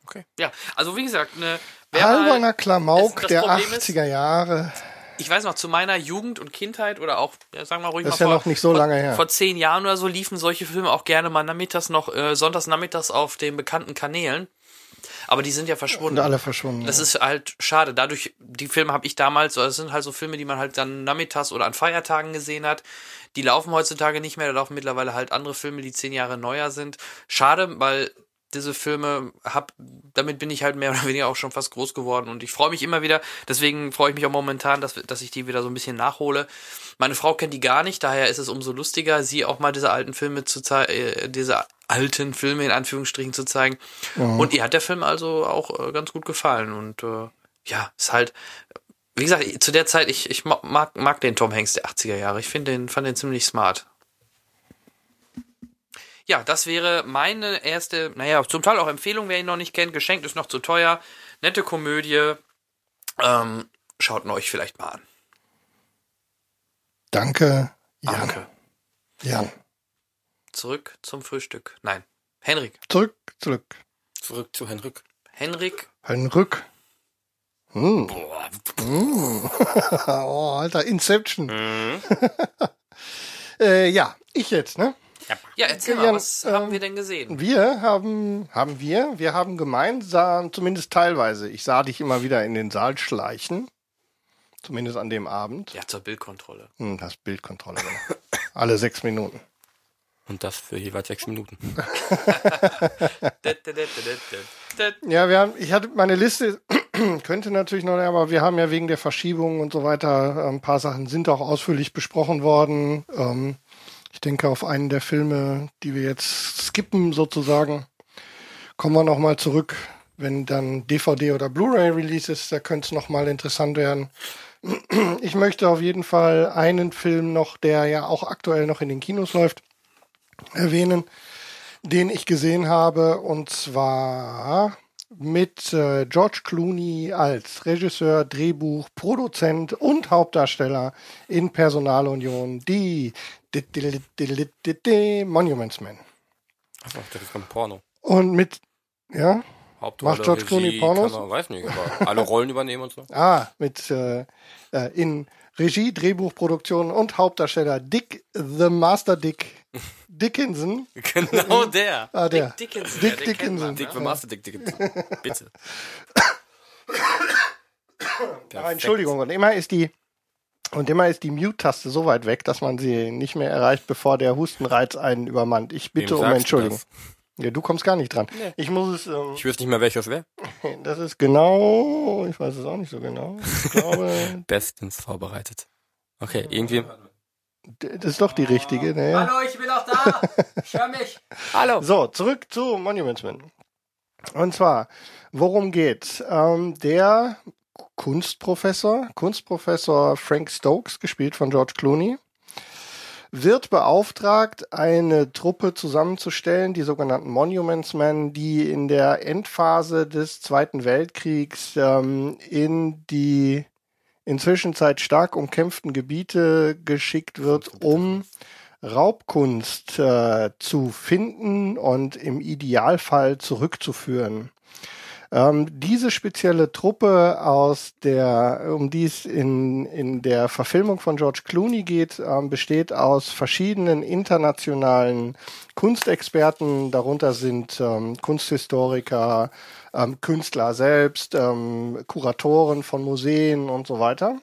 Okay. Ja, also wie gesagt, ne, mal- Alberner Klamauk das der Problem ist- 80er Jahre. ich weiß noch, zu meiner Jugend und Kindheit oder auch, ja, sagen wir ruhig Das ist mal ja vor, noch nicht so vor, lange her. vor zehn Jahren oder so liefen solche Filme auch gerne mal nachmittags noch, äh, sonntags nachmittags auf den bekannten Kanälen. Aber die sind ja verschwunden. Und alle verschwunden. Das ist halt schade. Dadurch, die Filme habe ich damals, das sind halt so Filme, die man halt dann nachmittags oder an Feiertagen gesehen hat. Die laufen heutzutage nicht mehr, da laufen mittlerweile halt andere Filme, die zehn Jahre neuer sind. Schade, weil diese Filme hab, damit bin ich halt mehr oder weniger auch schon fast groß geworden und ich freue mich immer wieder. Deswegen freue ich mich auch momentan, dass, dass ich die wieder so ein bisschen nachhole. Meine Frau kennt die gar nicht, daher ist es umso lustiger, sie auch mal diese alten Filme zu zeigen, äh, diese alten Filme in Anführungsstrichen zu zeigen. Und ihr hat der Film also auch äh, ganz gut gefallen und äh, ja, ist halt, wie gesagt, zu der Zeit, ich, ich ma- mag, mag den Tom Hanks der 80er Jahre. Ich finde den, fand den ziemlich smart. Ja, das wäre meine erste, naja, zum Teil auch Empfehlung, wer ihn noch nicht kennt. Geschenkt ist noch zu teuer. Nette Komödie. Ähm, schaut ihn euch vielleicht mal an. Danke, Jan. Danke. Jan. Zurück zum Frühstück. Nein, Henrik. Zurück, zurück. Zurück zu Henrik. Henrik. Henrik. Hm. Boah. Oh, Alter, Inception. Mhm. Äh, ja, ich jetzt, ne? Ja, erzähl mal, was ähm, haben wir denn gesehen? Wir haben, haben wir, wir haben gemeinsam, zumindest teilweise, ich sah dich immer wieder in den Saal schleichen. Zumindest an dem Abend. Ja, zur Bildkontrolle. Hm, das Bildkontrolle. genau. Alle sechs Minuten. Und das für jeweils sechs Minuten. Ja, wir haben, ich hatte meine Liste, könnte natürlich noch, aber wir haben ja wegen der Verschiebung und so weiter, ein paar Sachen sind auch ausführlich besprochen worden. Ähm, ich denke, auf einen der Filme, die wir jetzt skippen sozusagen, kommen wir nochmal zurück, wenn dann DVD oder Blu-ray Release ist, da könnte es nochmal interessant werden. Ich möchte auf jeden Fall einen Film noch, der ja auch aktuell noch in den Kinos läuft, erwähnen den ich gesehen habe, und zwar mit äh, George Clooney als Regisseur, Drehbuch, Produzent und Hauptdarsteller in Personalunion, die Monuments Men. Achso, das ist ein Porno. Und mit, ja, Hauptrolle, Macht George Clooney Pornos? Kann man, weiß nicht, aber alle Rollen übernehmen und so. ah, mit äh, in Regie, Drehbuch, Produktion und Hauptdarsteller Dick the Master Dick Dickinson. Genau der. Ah, der. Dick Dickinson. Dick kennt Dickinson. man, Dick, wir Master Dick, Dick. Bitte. Entschuldigung, und immer ist die und immer ist die Mute-Taste so weit weg, dass man sie nicht mehr erreicht, bevor der Hustenreiz einen übermannt. Ich bitte um Entschuldigung. Ja, du kommst gar nicht dran. Ich muss es, ähm, Ich wüsste nicht mehr, welches wäre. das ist genau, ich weiß es auch nicht so genau. Ich glaube, Bestens vorbereitet. Okay, irgendwie. das ist doch die richtige. Ne? Hallo, ich bin auch da. Ich höre mich. Hallo. So, zurück zu Monuments Men. Und zwar, worum geht's? Ähm, der Kunstprofessor, Kunstprofessor Frank Stokes, gespielt von George Clooney, wird beauftragt, eine Truppe zusammenzustellen, die sogenannten Monuments Men, die in der Endphase des Zweiten Weltkriegs ähm, in die inzwischen stark umkämpften Gebiete geschickt wird, um Raubkunst äh, zu finden und im Idealfall zurückzuführen. Ähm, diese spezielle Truppe aus der, um die es in, in der Verfilmung von George Clooney geht, ähm, besteht aus verschiedenen internationalen Kunstexperten. Darunter sind ähm, Kunsthistoriker, ähm, Künstler selbst, ähm, Kuratoren von Museen und so weiter.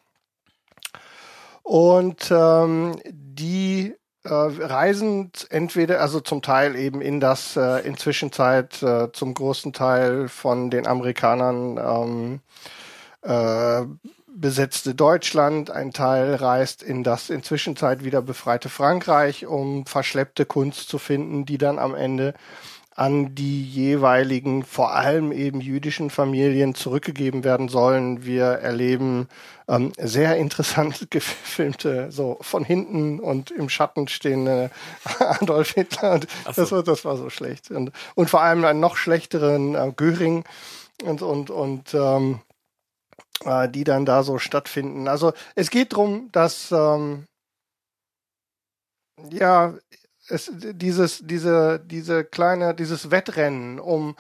Und ähm, die äh, reisen entweder, also zum Teil eben in das äh, inzwischen Zeit äh, zum großen Teil von den Amerikanern ähm, äh, besetzte Deutschland, ein Teil reist in das inzwischen Zeit wieder befreite Frankreich, um verschleppte Kunst zu finden, die dann am Ende an die jeweiligen, vor allem eben jüdischen Familien zurückgegeben werden sollen. Wir erleben ähm, sehr interessant gefilmte, so von hinten und im Schatten stehende Adolf Hitler. Und das, war, das war so schlecht. Und, und vor allem einen noch schlechteren äh, Göring und, und, und ähm, äh, die dann da so stattfinden. Also es geht darum, dass ähm, ja, es, dieses, diese, diese kleine, dieses Wettrennen um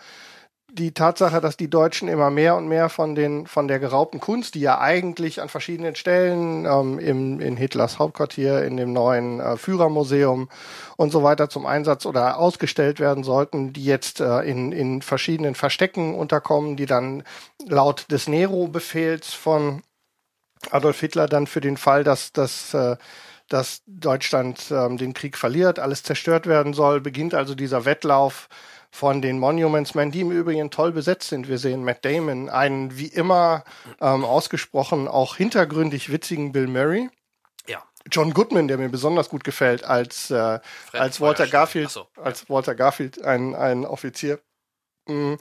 die Tatsache, dass die Deutschen immer mehr und mehr von den von der geraubten Kunst, die ja eigentlich an verschiedenen Stellen ähm, im, in Hitlers Hauptquartier, in dem neuen äh, Führermuseum und so weiter zum Einsatz oder ausgestellt werden sollten, die jetzt äh, in, in verschiedenen Verstecken unterkommen, die dann laut des Nero-Befehls von Adolf Hitler dann für den Fall, dass, dass, äh, dass Deutschland ähm, den Krieg verliert, alles zerstört werden soll, beginnt also dieser Wettlauf von den Monuments Men, die im Übrigen toll besetzt sind. Wir sehen Matt Damon, einen wie immer ähm, ausgesprochen auch hintergründig witzigen Bill Murray. Ja. John Goodman, der mir besonders gut gefällt, als, äh, als Walter. Garfield, so, als Walter Garfield, ein, ein Offizier. Mm,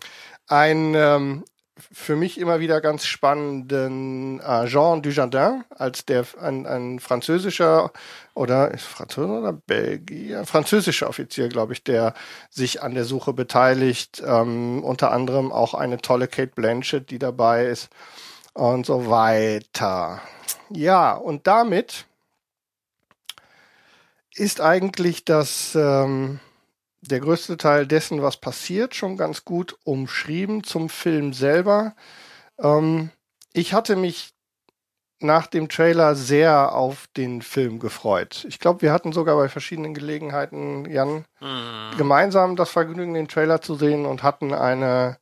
Ein ähm, für mich immer wieder ganz spannenden äh, Jean Dujardin, als der ein, ein französischer oder ist Franzose oder Belgier, französischer Offizier, glaube ich, der sich an der Suche beteiligt. Ähm, unter anderem auch eine tolle Kate Blanchett, die dabei ist und so weiter. Ja, und damit ist eigentlich das ähm, der größte Teil dessen, was passiert, schon ganz gut umschrieben zum Film selber. Ähm, ich hatte mich nach dem Trailer sehr auf den Film gefreut. Ich glaube, wir hatten sogar bei verschiedenen Gelegenheiten, Jan, Mhm. gemeinsam das Vergnügen, den Trailer zu sehen und hatten eine,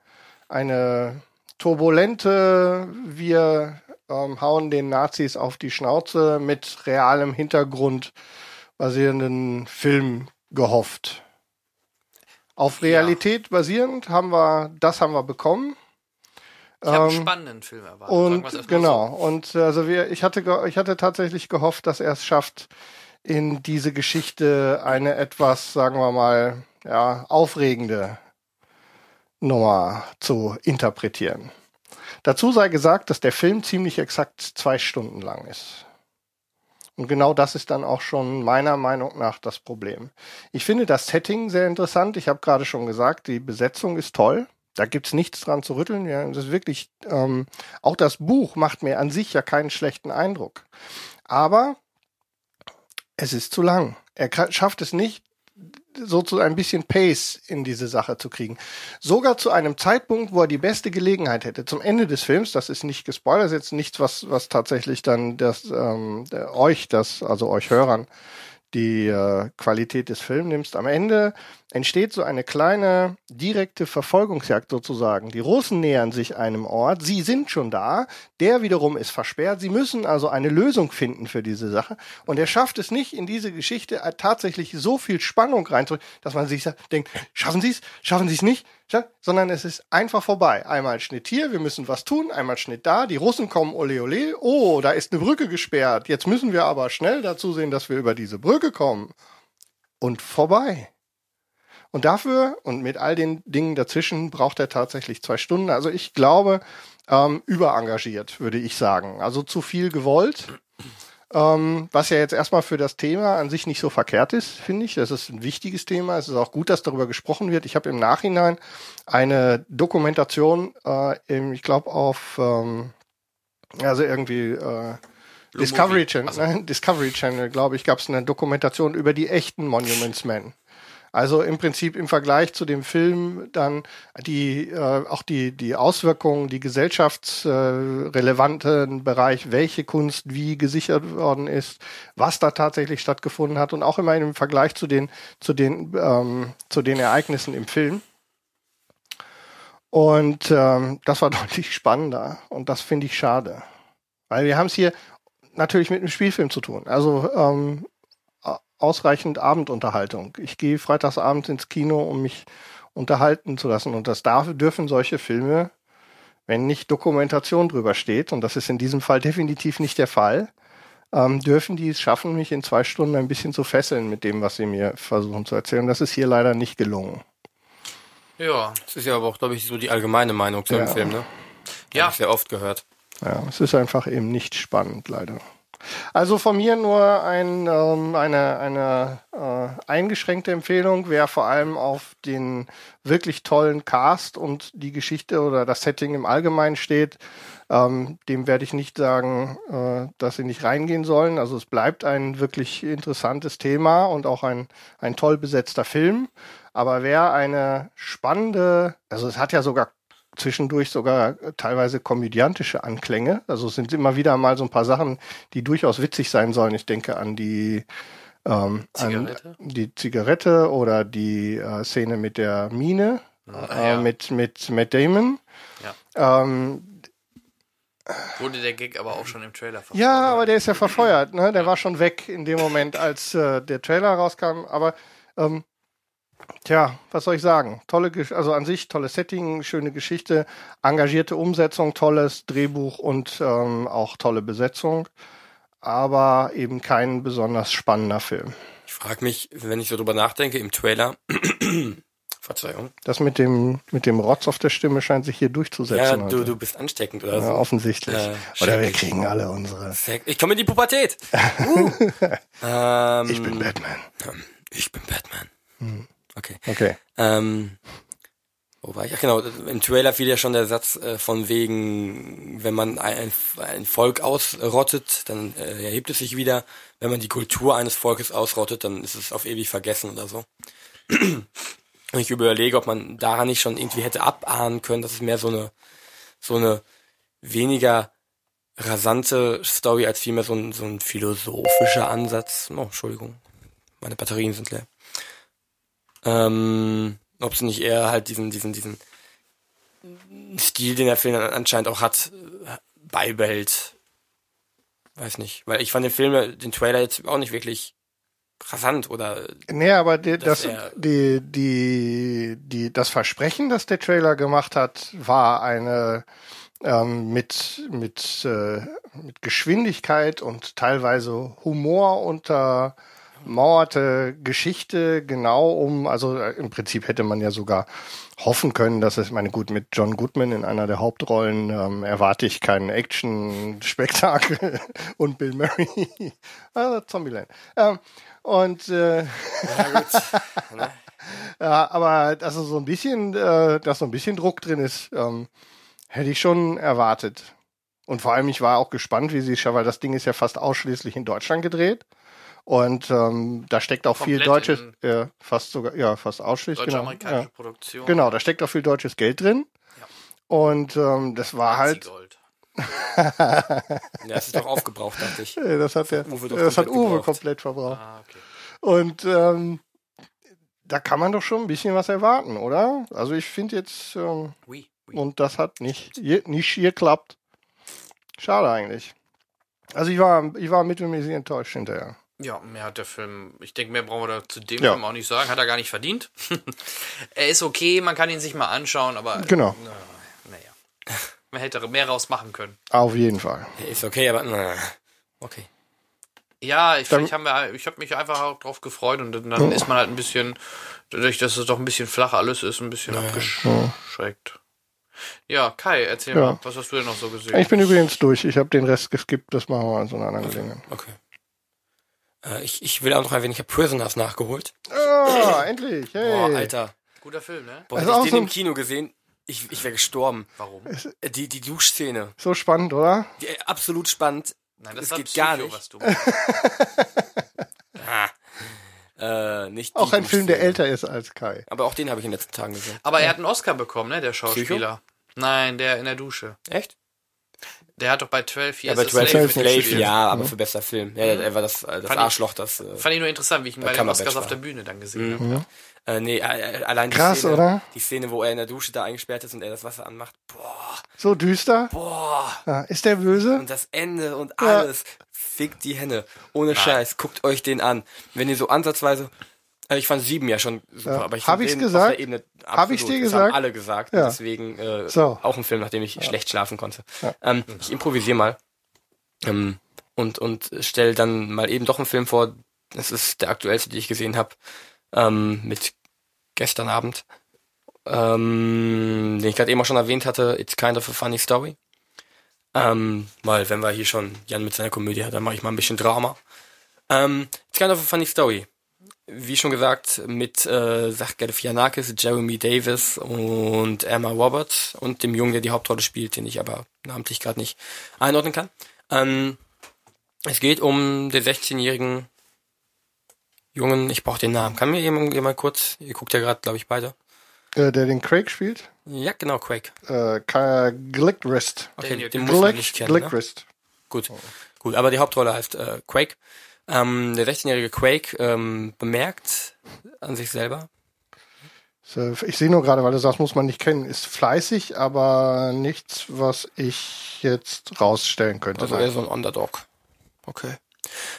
eine turbulente, wir ähm, hauen den Nazis auf die Schnauze mit realem Hintergrund basierenden Film gehofft. Auf Realität basierend haben wir, das haben wir bekommen. Ich habe einen Ähm, spannenden Film erwartet. und genau, und äh, also wir, ich hatte, ich hatte tatsächlich gehofft, dass er es schafft, in diese Geschichte eine etwas, sagen wir mal, ja, aufregende Nummer zu interpretieren. Dazu sei gesagt, dass der Film ziemlich exakt zwei Stunden lang ist. Und genau das ist dann auch schon meiner Meinung nach das Problem. Ich finde das Setting sehr interessant. Ich habe gerade schon gesagt, die Besetzung ist toll. Da gibt's nichts dran zu rütteln. Ja, das ist wirklich, ähm, auch das Buch macht mir an sich ja keinen schlechten Eindruck. Aber es ist zu lang. Er schafft es nicht, so zu ein bisschen Pace in diese Sache zu kriegen. Sogar zu einem Zeitpunkt, wo er die beste Gelegenheit hätte. Zum Ende des Films, das ist nicht gespoilert, das ist jetzt nichts, was, was tatsächlich dann das, ähm, euch, das, also euch Hörern, die äh, Qualität des Films nimmst. Am Ende entsteht so eine kleine direkte Verfolgungsjagd sozusagen. Die Russen nähern sich einem Ort, sie sind schon da, der wiederum ist versperrt. Sie müssen also eine Lösung finden für diese Sache. Und er schafft es nicht, in diese Geschichte tatsächlich so viel Spannung reinzubringen, dass man sich denkt, schaffen Sie es, schaffen Sie es nicht, sondern es ist einfach vorbei. Einmal Schnitt hier, wir müssen was tun, einmal Schnitt da, die Russen kommen, ole ole, oh, da ist eine Brücke gesperrt. Jetzt müssen wir aber schnell dazu sehen, dass wir über diese Brücke kommen. Und vorbei. Und dafür und mit all den Dingen dazwischen braucht er tatsächlich zwei Stunden. Also ich glaube, ähm, überengagiert, würde ich sagen. Also zu viel gewollt. Ähm, was ja jetzt erstmal für das Thema an sich nicht so verkehrt ist, finde ich. Das ist ein wichtiges Thema. Es ist auch gut, dass darüber gesprochen wird. Ich habe im Nachhinein eine Dokumentation, äh, im, ich glaube auf, ähm, also irgendwie äh, Discovery Channel, ne? Discovery Channel, glaube ich, gab es eine Dokumentation über die echten Monuments Men. Also im Prinzip im Vergleich zu dem Film dann die äh, auch die die Auswirkungen, die gesellschaftsrelevanten Bereich, welche Kunst wie gesichert worden ist, was da tatsächlich stattgefunden hat und auch immer im Vergleich zu den zu den ähm, zu den Ereignissen im Film. Und ähm, das war deutlich spannender und das finde ich schade, weil wir haben es hier natürlich mit einem Spielfilm zu tun. Also ähm, ausreichend Abendunterhaltung. Ich gehe freitagsabends ins Kino, um mich unterhalten zu lassen. Und das darf, dürfen solche Filme, wenn nicht Dokumentation drüber steht, und das ist in diesem Fall definitiv nicht der Fall, ähm, dürfen die es schaffen, mich in zwei Stunden ein bisschen zu fesseln mit dem, was sie mir versuchen zu erzählen. Das ist hier leider nicht gelungen. Ja, Das ist ja aber auch, glaube ich, so die allgemeine Meinung zu Ja. dem Film, ne? Ja. Hab ich sehr oft gehört. Ja, es ist einfach eben nicht spannend, leider. Also von mir nur ein, ähm, eine, eine äh, eingeschränkte Empfehlung, wer vor allem auf den wirklich tollen Cast und die Geschichte oder das Setting im Allgemeinen steht, ähm, dem werde ich nicht sagen, äh, dass sie nicht reingehen sollen. Also es bleibt ein wirklich interessantes Thema und auch ein, ein toll besetzter Film. Aber wer eine spannende, also es hat ja sogar zwischendurch sogar teilweise komödiantische Anklänge. Also es sind immer wieder mal so ein paar Sachen, die durchaus witzig sein sollen. Ich denke an die ähm, Zigarette? An die Zigarette oder die äh, Szene mit der Mine Ah, äh, ja. mit mit Matt Damon. Ja. Ähm, Wurde der Gag aber auch schon im Trailer verfolgt. ja, aber der ist ja verfeuert. Ne? Der war schon weg in dem Moment, als äh, der Trailer rauskam. Aber ähm, tja, was soll ich sagen? Tolle, Gesch also an sich tolles Setting, schöne Geschichte, engagierte Umsetzung, tolles Drehbuch und ähm, auch tolle Besetzung. Aber eben kein besonders spannender Film. Ich frage mich, wenn ich so drüber nachdenke, im Trailer, Verzeihung, Das mit dem mit dem Rotz auf der Stimme scheint sich hier ja, durchzusetzen. du, heute. du bist ansteckend oder ja, so. offensichtlich. Äh, Oder wir kriegen alle unsere. Ich komme in die Pubertät. Uh. ähm, Ich bin Batman. Ich bin Batman. Okay. Okay. Ähm, wo war ich? Ach genau, im Trailer fiel ja schon der Satz äh, von wegen, wenn man ein, ein Volk ausrottet, dann äh, erhebt es sich wieder. Wenn man die Kultur eines Volkes ausrottet, dann ist es auf ewig vergessen oder so. Und ich überlege, ob man daran nicht schon irgendwie hätte abahnen können, dass es mehr so eine, so eine weniger rasante Story als vielmehr so ein, so ein philosophischer Ansatz. Oh, Entschuldigung. Meine Batterien sind leer. Ähm, ob es nicht eher halt diesen, diesen, diesen Stil, den der Film anscheinend auch hat, äh, beibehält. Weiß nicht. Weil ich fand den Film, den Trailer jetzt auch nicht wirklich rasant oder Nee, aber die, das, die, die, die, das Versprechen, das der Trailer gemacht hat, war eine ähm, mit, mit, äh, mit Geschwindigkeit und teilweise Humor untermauerte Geschichte, genau um, also äh, im Prinzip hätte man ja sogar hoffen können, dass es, ich meine, gut, mit John Goodman in einer der Hauptrollen ähm, erwarte ich keinen Action-Spektakel und Bill Murray. ah, Zombieland. Ähm, und äh, ja, aber also so ein bisschen, äh, dass so ein bisschen Druck drin ist, ähm, hätte ich schon erwartet. Und vor allem, ich war auch gespannt, wie sie es weil das Ding ist ja fast ausschließlich in Deutschland gedreht. Und ähm, da steckt auch viel Komplett deutsches, in- äh, fast sogar, ja, fast ausschließlich. Genau, Deutsch-amerikanische ja. Produktion. genau, da steckt auch viel deutsches Geld drin. Ja. Und ähm, das war halt, Nazi-Gold. ja, es ist doch aufgebraucht, dachte ich. äh, das hat der, Uwe doch das hat komplett Uwe gebraucht. komplett verbraucht. Ah, okay. Und ähm, da kann man doch schon ein bisschen was erwarten, oder? Also ich finde jetzt, ähm, Oui, oui. und das hat nicht, je- nicht geklappt. Schade eigentlich. Also ich war, ich war mittelmäßig enttäuscht hinterher. Ja, mehr hat der Film. Ich denke, mehr brauchen wir da zu dem Ja. Film auch nicht sagen. Hat er gar nicht verdient. er ist okay, man kann ihn sich mal anschauen, aber Genau, naja. Man hätte mehr raus machen können. auf jeden Fall. Ist okay, aber na, okay. Ja, ich, Dann- ich habe hab mich einfach auch drauf gefreut und dann, dann ist man halt ein bisschen, dadurch, dass es doch ein bisschen flach alles ist, ein bisschen abgeschreckt. Ja, Kai, erzähl Ja. mal, was hast du denn noch so gesehen? Ich bin übrigens durch. Ich habe den Rest geskippt. Das machen wir an so einer anderen Gelegenheit. Okay. Äh, ich, ich will auch noch erwähnen, ich habe Prisoners nachgeholt. Ah, endlich. Hey. Boah, Alter. Guter Film, ne? Boah, Also hätte auch ich so den ein- im Kino gesehen, ich, ich wäre gestorben. Warum? Äh, Die, die Duschszene. So spannend, oder? Die, äh, absolut spannend. Nein, das, das war geht Psycho, gar nicht. was du Ah. Äh, nicht Auch ein Film, der älter ist als Kai. Aber auch den habe ich in den letzten Tagen gesehen. Aber er hat einen Oscar bekommen, ne, der Schauspieler. Nein, der in der Dusche. Echt? Der hat doch bei 12 Ja, Years bei a 12 Slave Slave, mitgespielt. ja, aber für bester Film. Ja, er war das, äh, das Fand Arschloch, das. Äh, Fand ich nur interessant, wie ich ihn bei den Oscars auf war. der Bühne dann gesehen habe. äh, nee, allein die Krass, Szene, oder? Die Szene, wo er in der Dusche da eingesperrt ist und er das Wasser anmacht. Boah, So düster. boah. Ja, ist der böse? Und das Ende und Ja. alles. Fickt die Hände. Ohne Scheiß. Guckt euch den an. Wenn ihr so ansatzweise. Also ich fand sieben ja schon super, Ja. aber ich Hab fand ich's den gesagt? auf der Ebene Hab ich's absolut. dir gesagt? haben alle gesagt. Ja. Deswegen äh, So. auch ein Film, nachdem ich schlecht schlafen konnte. Ähm, ich improvisiere mal. Ähm, und und stell dann mal eben doch einen Film vor. Das ist der aktuellste, den ich gesehen habe. Ähm, mit gestern Abend. Ähm, den ich gerade eben auch schon erwähnt hatte. It's kind of a funny story. Ähm, weil wenn wir hier schon Jan mit seiner Komödie hat, dann mache ich mal ein bisschen Drama. Ähm, it's kind of a funny story. Wie schon gesagt, mit äh, Zach Galifianakis, Jeremy Davis und Emma Roberts und dem Jungen, der die Hauptrolle spielt, den ich aber namentlich gerade nicht einordnen kann. Ähm, es geht um den 16-jährigen Jungen, ich brauche den Namen. Kann mir jemand, jemand kurz, ihr guckt ja gerade, glaube ich, beide. Äh, der den Craig spielt? Ja, genau, Quake. Äh, Glickrist. Okay, Daniel den muss man nicht kennen. Ne? Glickrist. Gut, gut, aber die Hauptrolle heißt äh, Quake. Ähm, der 16-jährige Quake ähm, bemerkt an sich selber, Ich sehe nur gerade, weil du sagst, muss man nicht kennen, ist fleißig, aber nichts, was ich jetzt rausstellen könnte. also eher so ein Underdog. Okay.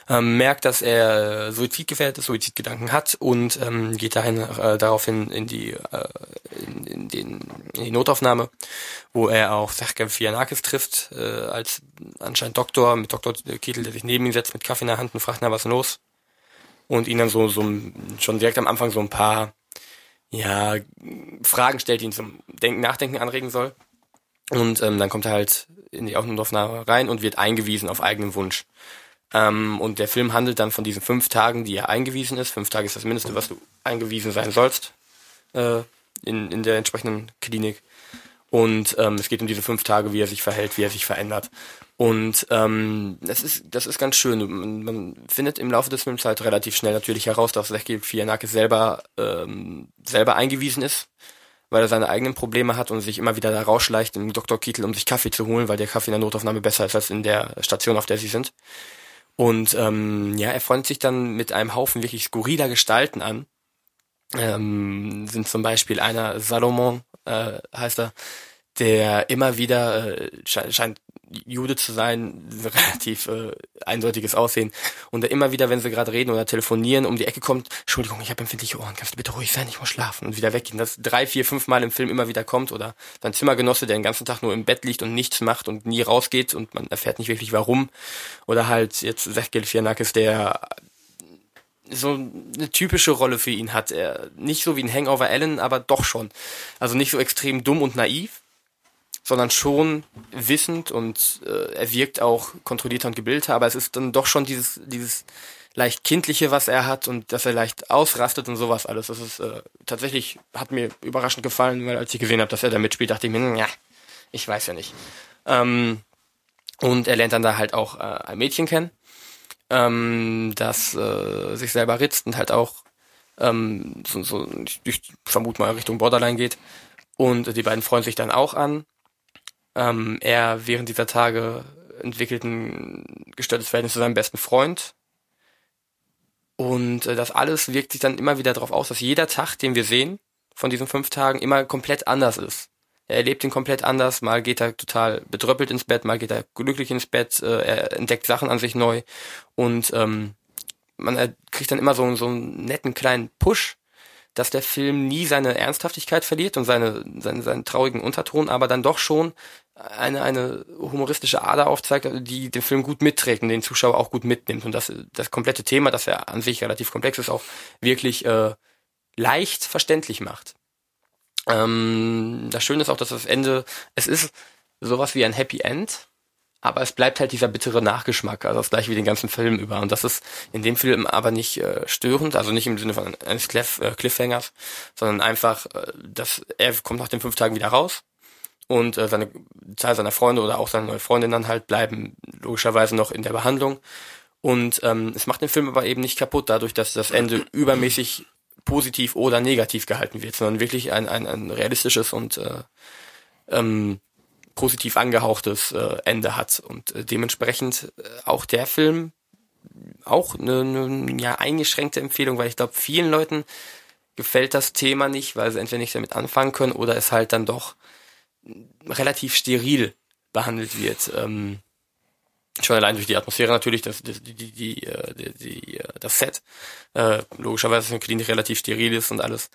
Ähm, merkt, dass er suizidgefährdet ist, Suizidgedanken hat und ähm, geht dahin äh, daraufhin in die äh, in, in, den, in die Notaufnahme, wo er auch Sergei Fianakis trifft, äh, als anscheinend Doktor mit Doktorkittel, der sich neben ihn setzt mit Kaffee in der Hand und fragt, na was ist los? Und ihn dann so, so schon direkt am Anfang so ein paar ja, Fragen stellt, die ihn zum Denken, Nachdenken anregen soll. Und ähm, dann kommt er halt in die Aufnahme rein und wird eingewiesen auf eigenen Wunsch. Ähm, und der Film handelt dann von diesen fünf Tagen, die er eingewiesen ist. Fünf Tage ist das Mindeste, was du eingewiesen sein sollst äh, in, in der entsprechenden Klinik. Und ähm, es geht um diese fünf Tage, wie er sich verhält, wie er sich verändert. Und ähm, das ist das ist ganz schön. Man, man findet im Laufe des Films halt relativ schnell natürlich heraus, dass Sergei Fianakis selber ähm, selber eingewiesen ist, weil er seine eigenen Probleme hat und sich immer wieder da rausschleicht im Doktorkittel, um sich Kaffee zu holen, weil der Kaffee in der Notaufnahme besser ist als in der Station, auf der sie sind. Und ähm, ja, er freundet sich dann mit einem Haufen wirklich skurriler Gestalten an. Ähm, sind zum Beispiel einer Salomon, äh, heißt er, der immer wieder äh, sche scheint Jude zu sein, relativ äh, eindeutiges Aussehen und immer wieder, wenn sie gerade reden oder telefonieren, um die Ecke kommt, Entschuldigung, ich habe empfindliche Ohren, kannst du bitte ruhig sein, ich muss schlafen und wieder weggehen. Das drei, vier, fünf Mal im Film immer wieder kommt oder sein Zimmergenosse, der den ganzen Tag nur im Bett liegt und nichts macht und nie rausgeht und man erfährt nicht wirklich warum oder halt jetzt Seth Galifianakis, der so eine typische Rolle für ihn hat. Er nicht so wie ein Hangover Allen, aber doch schon. Also nicht so extrem dumm und naiv, sondern schon wissend und äh, er wirkt auch kontrollierter und gebildeter, aber es ist dann doch schon dieses dieses leicht kindliche, was er hat und dass er leicht ausrastet und sowas alles. Das ist äh, tatsächlich hat mir überraschend gefallen, weil als ich gesehen habe, dass er da mitspielt, dachte ich mir, ja, ich weiß ja nicht. Ähm, und er lernt dann da halt auch äh, ein Mädchen kennen, ähm, das äh, sich selber ritzt und halt auch ähm, so, so ich, ich vermute mal Richtung Borderline geht. Und die beiden freuen sich dann auch an. Ähm, er während dieser Tage entwickelt ein gestörtes Verhältnis zu seinem besten Freund. Und äh, das alles wirkt sich dann immer wieder darauf aus, dass jeder Tag, den wir sehen, von diesen fünf Tagen, immer komplett anders ist. Er erlebt ihn komplett anders, mal geht er total bedröppelt ins Bett, mal geht er glücklich ins Bett, äh, er entdeckt Sachen an sich neu und ähm, man kriegt dann immer so, so einen netten kleinen Push, dass der Film nie seine Ernsthaftigkeit verliert und seine, seinen, seinen traurigen Unterton, aber dann doch schon eine, eine humoristische Ader aufzeigt, die den Film gut mitträgt und den Zuschauer auch gut mitnimmt und das, das komplette Thema, das ja an sich relativ komplex ist, auch wirklich äh, leicht verständlich macht. Ähm, das Schöne ist auch, dass das Ende, es ist sowas wie ein Happy End, aber es bleibt halt dieser bittere Nachgeschmack, also das gleiche wie den ganzen Film über. Und das ist in dem Film aber nicht äh, störend, also nicht im Sinne von eines Cliff, äh, Cliffhangers, sondern einfach, äh, dass er kommt nach den fünf Tagen wieder raus und äh, seine Zahl seiner Freunde oder auch seine neue Freundin dann halt bleiben logischerweise noch in der Behandlung. Und ähm, es macht den Film aber eben nicht kaputt, dadurch, dass das Ende übermäßig positiv oder negativ gehalten wird, sondern wirklich ein, ein, ein realistisches und äh, ähm, positiv angehauchtes äh, Ende hat. Und äh, dementsprechend äh, auch der Film auch eine, eine ja, eingeschränkte Empfehlung, weil ich glaube, vielen Leuten gefällt das Thema nicht, weil sie entweder nicht damit anfangen können oder es halt dann doch relativ steril behandelt wird. Ähm, schon allein durch die Atmosphäre natürlich, das, die, die, die, äh, die, die, äh, das Set. Äh, logischerweise ist eine Klinik relativ steril ist und alles.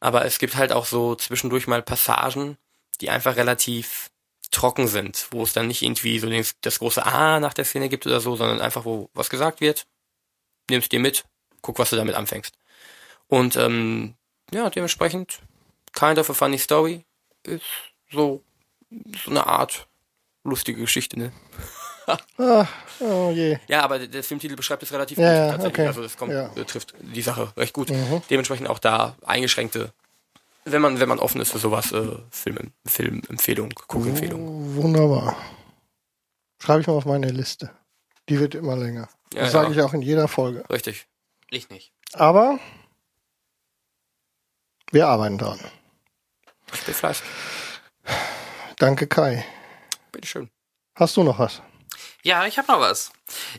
Aber es gibt halt auch so zwischendurch mal Passagen, die einfach relativ trocken sind, wo es dann nicht irgendwie so den, das große A nach der Szene gibt oder so, sondern einfach, wo was gesagt wird, nimmst dir mit, guck, was du damit anfängst. Und ähm, ja, dementsprechend, kind of a funny story, ist so, so eine Art lustige Geschichte, ne? Ah, oh je. Ja, aber der Filmtitel beschreibt es relativ Ja, gut ja, tatsächlich. okay. Also das kommt, Ja. äh, trifft die Sache recht gut. Mhm. Dementsprechend auch da eingeschränkte, wenn man, wenn man offen ist für sowas, äh, Film, Filmempfehlung, Guckempfehlung. Wunderbar. Schreibe ich mal auf meine Liste. Die wird immer länger. Ja, das sage ja. ich auch in jeder Folge. Richtig. Ich nicht. Aber wir arbeiten dran. Ich bin fleißig. Danke, Kai. Bitteschön. Hast du noch was? Ja, ich habe noch was.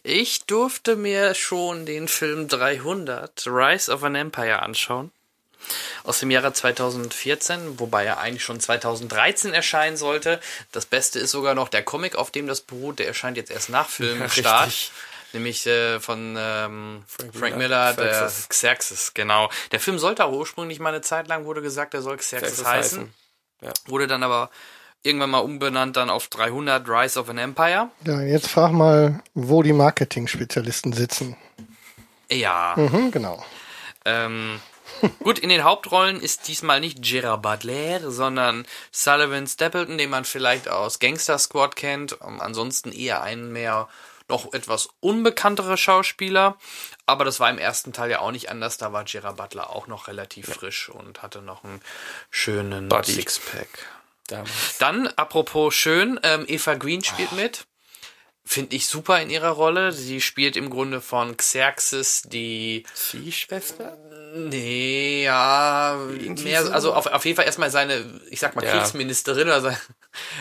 Ich durfte mir schon den Film 300 Rise of an Empire anschauen. Aus dem Jahre 2014, wobei er eigentlich schon 2013 erscheinen sollte. Das Beste ist sogar noch der Comic, auf dem das beruht. Der erscheint jetzt erst nach Filmstart. richtig. Nämlich äh, von ähm, Frank, Frank Miller, Miller, der Xerxes. Xerxes, genau. Der Film sollte auch ursprünglich mal eine Zeit lang, wurde gesagt, er soll Xerxes, Xerxes heißen. heißen. Ja. Wurde dann aber irgendwann mal umbenannt dann auf 300 Rise of an Empire. Ja, jetzt frag mal, wo die Marketing-Spezialisten sitzen. Ja. Mhm, genau. Ähm, gut, in den Hauptrollen ist diesmal nicht Gerard Butler, sondern Sullivan Stapleton, den man vielleicht aus Gangster Squad kennt. Ähm, ansonsten eher einen mehr noch etwas unbekanntere Schauspieler. Aber das war im ersten Teil ja auch nicht anders. Da war Gerard Butler auch noch relativ frisch und hatte noch einen schönen Body. Sixpack. Damals. Dann, apropos schön, ähm, Eva Green spielt mit. Finde ich super in ihrer Rolle. Sie spielt im Grunde von Xerxes die Ziehschwester? Nee, ja, mehr, so? also auf, auf jeden Fall erstmal seine, ich sag mal, Ja. Kriegsministerin, also,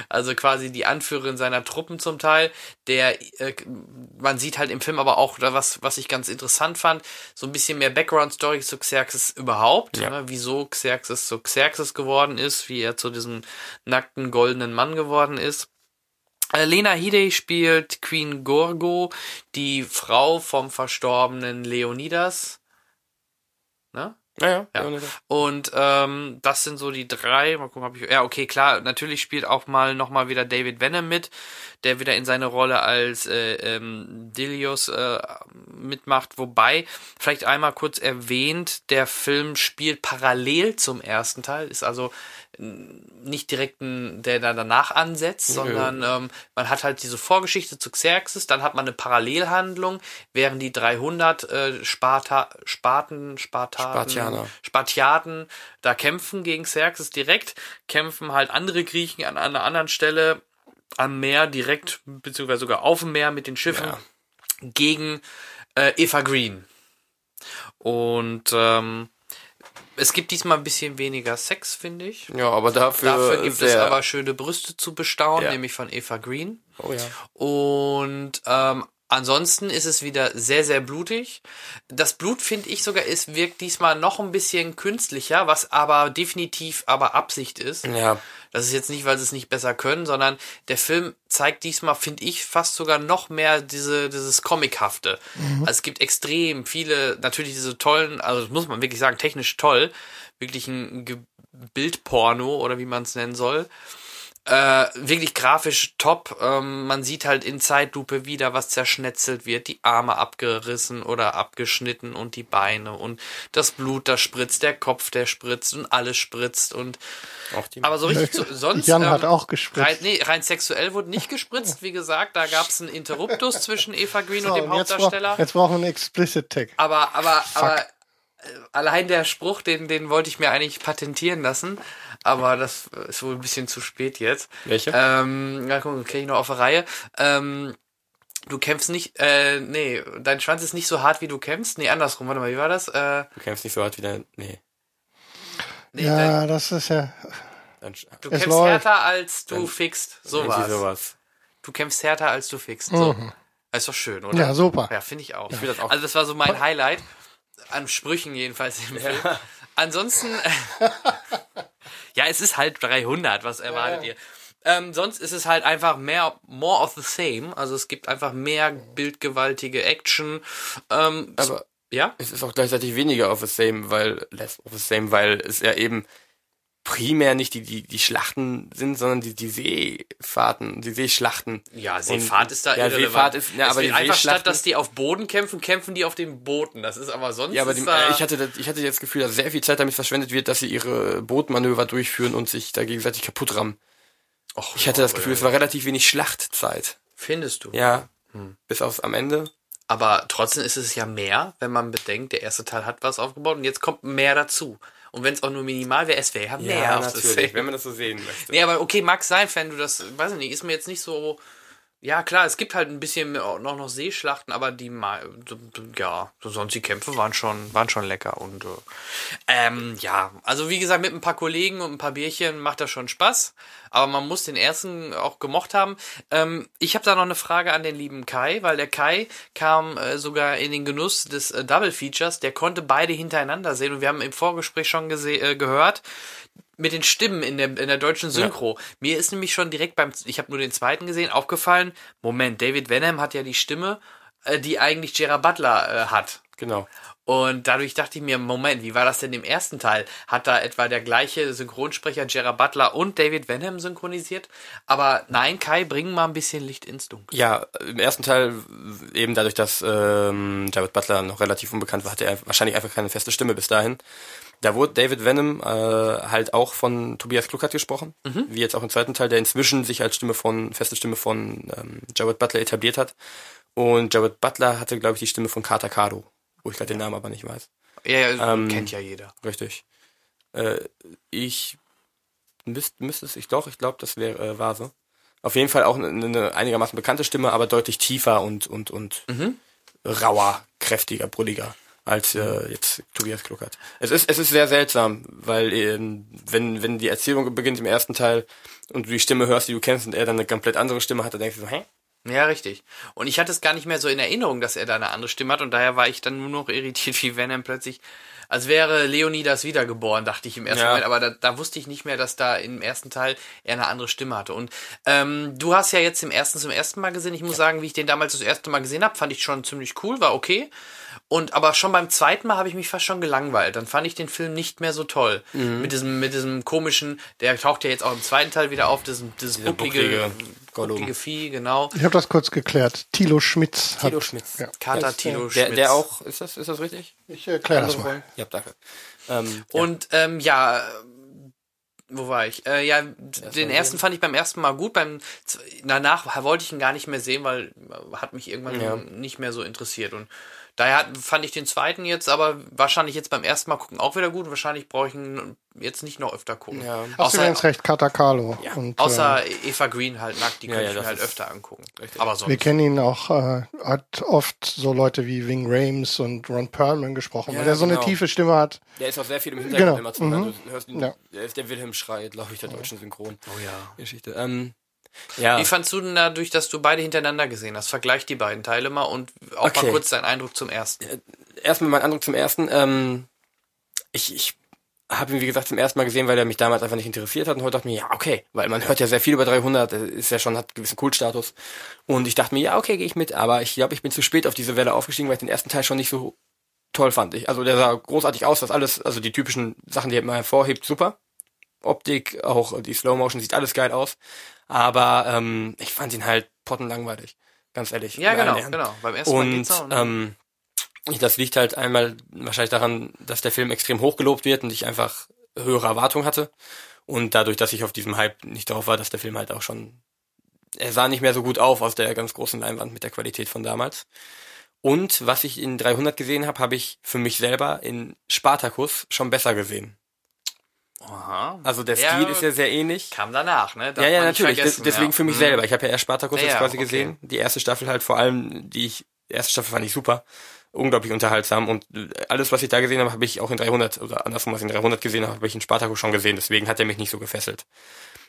also quasi die Anführerin seiner Truppen zum Teil. Der, äh, man sieht halt im Film aber auch, da was, was ich ganz interessant fand, so ein bisschen mehr Background-Story zu Xerxes überhaupt, Ja. ne, wieso Xerxes zu Xerxes geworden ist, wie er zu diesem nackten goldenen Mann geworden ist. Äh, Lena Headey spielt Queen Gorgo, die Frau vom verstorbenen Leonidas. Ne? Naja, Ja. ja. Und ähm, das sind so die drei. Mal gucken, ob ich. Ja, okay, klar. Natürlich spielt auch mal noch mal wieder David Venom mit, der wieder in seine Rolle als äh, ähm, Dilius äh, mitmacht. Wobei vielleicht einmal kurz erwähnt, der Film spielt parallel zum ersten Teil, ist also nicht direkt ein, der da danach ansetzt, sondern ähm, man hat halt diese Vorgeschichte zu Xerxes, dann hat man eine Parallelhandlung, während die 300 äh, Sparta, Sparten, Spartaten, Spartianer. Spartiaten da kämpfen gegen Xerxes direkt, kämpfen halt andere Griechen an, an einer anderen Stelle am Meer direkt, beziehungsweise sogar auf dem Meer mit den Schiffen Ja. gegen äh, Eva Green. Und ähm, es gibt diesmal ein bisschen weniger Sex, finde ich. Ja, aber dafür, Dafür gibt es aber schöne Brüste zu bestaunen, Ja. nämlich von Eva Green. Oh ja. Und ähm, ansonsten ist es wieder sehr, sehr blutig. Das Blut, finde ich sogar, ist, wirkt diesmal noch ein bisschen künstlicher, was aber definitiv aber Absicht ist. Ja, Das ist jetzt nicht, weil sie es nicht besser können, sondern der Film zeigt diesmal, finde ich, fast sogar noch mehr diese, dieses Comichafte. Also es gibt extrem viele, natürlich diese tollen, also das muss man wirklich sagen, technisch toll, wirklich ein Bildporno oder wie man es nennen soll. Äh, wirklich grafisch top. Ähm, man sieht halt in Zeitlupe wieder, was zerschnetzelt wird, die Arme abgerissen oder abgeschnitten und die Beine und das Blut, das spritzt, der Kopf, der spritzt und alles spritzt und aber so richtig so, sonst. Jan ähm, hat auch gespritzt. Rein, nee, rein sexuell wurde nicht gespritzt, wie gesagt. Da gab es einen Interruptus zwischen Eva Green So, und dem und jetzt, Hauptdarsteller. brauch, jetzt brauchen wir einen Explicit Tag. Aber, aber, aber äh, allein der Spruch, den, den wollte ich mir eigentlich patentieren lassen. Aber das ist wohl ein bisschen zu spät jetzt. Welche? Ähm, ja, guck, kriege ich noch auf der Reihe. Ähm, du kämpfst nicht, äh, nee, dein Schwanz ist nicht so hart, wie du kämpfst. Nee, andersrum, warte mal, wie war das? Äh, du kämpfst nicht so hart wie dein. Nee. nee, dein, Ja, das ist ja. Dann, du kämpfst läuft. härter, als du fixt. irgendwie Sowas. sowas. Du kämpfst härter, als du fixt. So. Das ist doch schön, oder? Ja, super. Ja, finde ich auch. find das auch- Also das war so mein Highlight. An Sprüchen jedenfalls im Film. Ansonsten, ja, es ist halt 300, was erwartet ihr? Ähm, sonst ist es halt einfach mehr, more of the same. Also es gibt einfach mehr bildgewaltige Action. Ähm, Aber ja? es ist auch gleichzeitig weniger of the same, weil less of the same, weil es ja eben primär nicht die, die, die Schlachten sind, sondern die, die Seefahrten, die Seeschlachten. Ja, Und- Seefahrt ist da ja, irrelevant. Seefahrt ist, ja, aber die einfach statt, dass die auf Boden kämpfen, kämpfen die auf den Booten. Das ist aber sonst ja, aber die, da, ich hatte das, ich hatte das Gefühl, dass sehr viel Zeit damit verschwendet wird, dass sie ihre Bootmanöver durchführen und sich da gegenseitig kaputt rammen. Och, Ich hatte das Gefühl, es war relativ wenig Schlachtzeit. Findest du? Ja. Bis aufs am Ende. Aber trotzdem ist es ja mehr, wenn man bedenkt, der erste Teil hat was aufgebaut und jetzt kommt mehr dazu. Und wenn es auch nur minimal wäre, es wäre ja mehr. das Feld. wenn man das so sehen möchte. Nee, aber okay, mag sein, wenn du das, weiß ich nicht, ist mir jetzt nicht so. Ja, klar, es gibt halt ein bisschen noch, noch Seeschlachten, aber die, ja, so sonst die Kämpfe waren schon, waren schon lecker und, äh, ähm, ja, also wie gesagt, mit ein paar Kollegen und ein paar Bierchen macht das schon Spaß, aber man muss den ersten auch gemocht haben. Ähm, ich habe da noch eine Frage an den lieben Kai, weil der Kai kam äh, sogar in den Genuss des äh, Double Features, der konnte beide hintereinander sehen und wir haben im Vorgespräch schon äh, gehört, mit den Stimmen in der, in der deutschen Synchro. Mir ist nämlich schon direkt beim, ich habe nur den zweiten gesehen, aufgefallen, Moment, David Venom hat ja die Stimme, äh, die eigentlich Gerard Butler äh, hat. Genau. Und dadurch dachte ich mir, Moment, wie war das denn im ersten Teil? Hat da etwa der gleiche Synchronsprecher Gerard Butler und David Venom synchronisiert? Aber nein, Kai, bring mal ein bisschen Licht ins Dunkel. Ja, im ersten Teil, eben dadurch, dass ähm, Jared Butler noch relativ unbekannt war, hatte er wahrscheinlich einfach keine feste Stimme bis dahin. Da wurde David Venom äh, halt auch von Tobias Kluckert gesprochen, wie jetzt auch im zweiten Teil, der inzwischen sich als Stimme von, feste Stimme von ähm, Jared Butler etabliert hat. Und Jared Butler hatte, glaube ich, die Stimme von Carter Cardo, wo ich gerade den Namen aber nicht weiß. Ja, ja Ähm, kennt ja jeder. Richtig. Äh, ich müsste müsst es, ich glaube, ich glaube, das wäre äh, war so. Auf jeden Fall auch eine, eine einigermaßen bekannte Stimme, aber deutlich tiefer und und und rauer, kräftiger, brülliger als äh, jetzt Tobias Kluckert. Es ist es ist sehr seltsam, weil ähm, wenn wenn die Erzählung beginnt im ersten Teil und du die Stimme hörst, die du kennst und er dann eine komplett andere Stimme hat, dann denkst du so, hä? Ja, richtig. Und ich hatte es gar nicht mehr so in Erinnerung, dass er da eine andere Stimme hat und daher war ich dann nur noch irritiert, wie Venom plötzlich, als wäre Leonidas wiedergeboren, dachte ich im ersten Ja. Moment, aber da, da wusste ich nicht mehr, dass da im ersten Teil er eine andere Stimme hatte. Und ähm, du hast ja jetzt im ersten zum ersten Mal gesehen, ich muss sagen, wie ich den damals das erste Mal gesehen habe, fand ich schon ziemlich cool, war okay. Und aber schon beim zweiten Mal habe ich mich fast schon gelangweilt. Dann fand ich den Film nicht mehr so toll. Mhm. Mit diesem, mit diesem komischen, der taucht ja jetzt auch im zweiten Teil wieder auf, dieses, dieses bucklige, bucklige Vieh, genau. Ich habe das kurz geklärt. Thilo Schmitz hat. Tilo Schmitz. Ja. Kater Das, Tilo der, Schmitz. der auch, ist das, ist das richtig? Ich erkläre das mal. Ja, danke. Ähm, ja. Und ähm, ja, wo war ich? Äh, ja, den ersten fand ich beim ersten Mal gut. Beim z- danach wollte ich ihn gar nicht mehr sehen, weil hat mich irgendwann Ja. nicht mehr so interessiert. Und daher fand ich den zweiten jetzt, aber wahrscheinlich jetzt beim ersten Mal gucken auch wieder gut. Und wahrscheinlich brauche ich ihn jetzt nicht noch öfter gucken. Ja. Hast du Außer, übrigens recht, Kata Carlo. Ja, Und, außer Eva Green halt nackt, die Ja, könnte ja, ich mir halt öfter angucken. richtig. Aber äh, wir sonst. kennen ihn auch, äh, hat oft so Leute wie Wing Rames und Ron Perlman gesprochen, Ja, weil er so eine genau. tiefe Stimme hat. Der ist auch sehr viel im Hintergrund Genau. immer zu Mhm. hören. Du hörst ihn, Ja. Der ist der Wilhelm Schrei, glaube ich, der deutschen Synchron. Oh ja. Geschichte. Ähm, ja. Wie fandst du denn dadurch, dass du beide hintereinander gesehen hast? Vergleich die beiden Teile mal und auch Okay. mal kurz deinen Eindruck zum ersten. Erstmal mein Eindruck zum ersten. Ähm, ich ich habe ihn, wie gesagt, zum ersten Mal gesehen, weil er mich damals einfach nicht interessiert hat. Und heute dachte ich mir, ja, okay. Weil man hört ja sehr viel über 300. Das ist ja schon, hat einen gewissen Kultstatus. Und ich dachte mir, ja, okay, gehe ich mit. Aber ich glaube, ich bin zu spät auf diese Welle aufgestiegen, weil ich den ersten Teil schon nicht so toll fand. Ich, also der sah großartig aus, das alles, also die typischen Sachen, die er immer hervorhebt, super. Optik, auch die Slow Motion, sieht alles geil aus. Aber ähm, ich fand ihn halt pottenlangweilig. Ganz ehrlich. Ja, genau, genau. Beim ersten Mal Und geht's noch. ne? ähm, das liegt halt einmal wahrscheinlich daran, dass der Film extrem hoch gelobt wird und ich einfach höhere Erwartungen hatte. Und dadurch, dass ich auf diesem Hype nicht drauf war, dass der Film halt auch schon, er sah nicht mehr so gut auf aus der ganz großen Leinwand mit der Qualität von damals. Und was ich in 300 gesehen habe, habe ich für mich selber in Spartacus schon besser gesehen. Aha. Also der Ja, Stil ist ja sehr ähnlich. Kam danach, ne? Darf ja, ja, natürlich. Des- deswegen ja. für mich Mhm. selber. Ich habe ja erst Spartacus Ja, jetzt ja, quasi okay. gesehen. Die erste Staffel halt vor allem, die ich, die erste Staffel fand ich super. Unglaublich unterhaltsam. Und äh, alles, was ich da gesehen habe, habe ich auch in 300, oder andersrum, was ich in 300 gesehen habe, habe ich in Spartacus schon gesehen. Deswegen hat er mich nicht so gefesselt.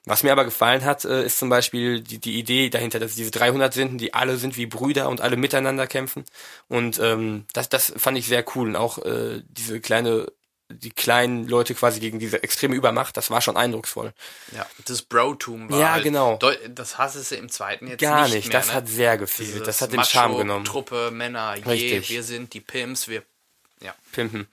Was mir aber gefallen hat, äh, ist zum Beispiel die, die Idee dahinter, dass diese 300 sind, die alle sind wie Brüder und alle miteinander kämpfen. Und ähm, das, das fand ich sehr cool. Und auch äh, diese kleine, die kleinen Leute quasi gegen diese extreme Übermacht, das war schon eindrucksvoll. Ja, das Brotum war Ja, halt genau. Das hassest du im zweiten jetzt Gar nicht, nicht. mehr, das ne? hat sehr gefehlt. Dieses Das hat den Charme Macho, genommen. Truppe, Männer, je, Richtig. wir sind die Pimps, wir, ja. Pimpen.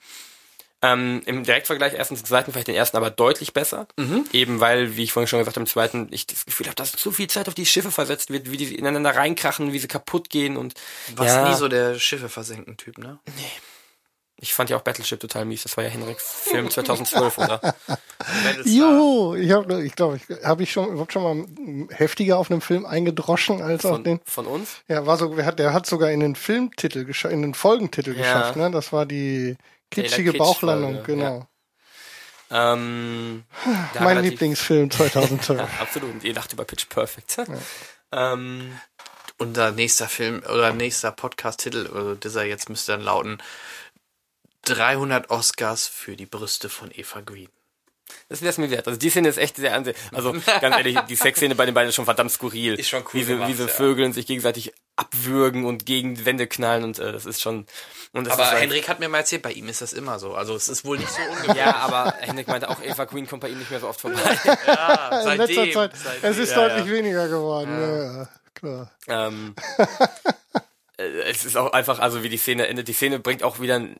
Ähm, Im Direktvergleich erstens und zweiten ich den ersten aber deutlich besser. Mhm. Eben weil, wie ich vorhin schon gesagt habe, im zweiten ich das Gefühl habe, dass so viel Zeit auf die Schiffe versetzt wird, wie die ineinander reinkrachen, wie sie kaputt gehen und Was ja, nie so der Schiffe versenken Typ, ne? Ich fand ja auch Battleship total mies. Das war ja Henriks Film 2012, oder? Juhu, ich habe, ich glaube, ich habe ich schon, überhaupt schon mal heftiger auf einem Film eingedroschen als auf Von, den. von uns? Ja, war so, der hat, der hat sogar in den Filmtitel geschafft, in den Folgentitel Ja. geschafft, ne? Das war die kitschige Kitsch-Folge, Bauchlandung, genau. Ähm, da Mein Lieblingsfilm 2012. Ja, absolut. Und ihr lacht über Pitch Perfect. Ähm, Unser nächster Film oder nächster Podcast-Titel, also dieser jetzt müsste dann lauten 300 Oscars für die Brüste von Eva Green. das wäre es mir wert. Also die Szene ist echt sehr anseh. Also ganz ehrlich, die Sexszene bei den beiden ist schon verdammt skurril. Ist schon cool Wie sie, gemacht, wie sie ja. Vögeln sich gegenseitig abwürgen und gegen die Wände knallen und äh, das ist schon. Und das Aber ist halt, Henrik hat mir mal erzählt, bei ihm ist das immer so. Also es ist wohl nicht so ungewöhnlich. Ja, aber Henrik meinte auch, Eva Queen kommt bei ihm nicht mehr so oft vorbei. Ja, in letzter seitdem, Zeit. seitdem. Es ist Ja, deutlich ja. weniger geworden. Ja. Ja, klar. ähm, äh, es ist auch einfach, also wie die Szene endet. Die Szene bringt auch wieder einen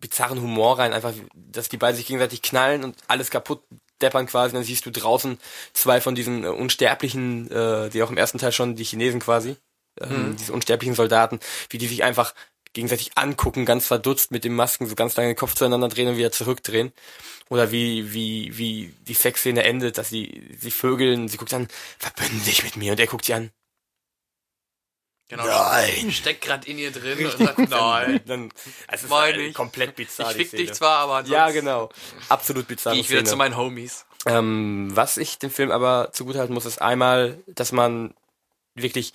bizarren Humor rein, einfach, dass die beiden sich gegenseitig knallen und alles kaputt deppern quasi. Dann siehst du draußen zwei von diesen äh, Unsterblichen, äh, die auch im ersten Teil schon, die Chinesen quasi, ähm, diese unsterblichen Soldaten, wie die sich einfach gegenseitig angucken, ganz verdutzt mit den Masken, so ganz lange den Kopf zueinander drehen und wieder zurückdrehen. Oder wie, wie, wie die Sexszene endet, dass sie, sie vögeln, sie guckt an, verbünden dich mit mir und er guckt sie an, Genau. Nein. Steckt gerade in ihr drin und sagt, nein. Dann, es ist Meine halt ich. komplett bizarr. Ich fick Szene. dich zwar, aber Ja, genau. Absolut bizarr. Gehe ich wieder zu meinen Homies. ähm, Was ich dem Film aber zugutehalten muss, ist einmal, dass man wirklich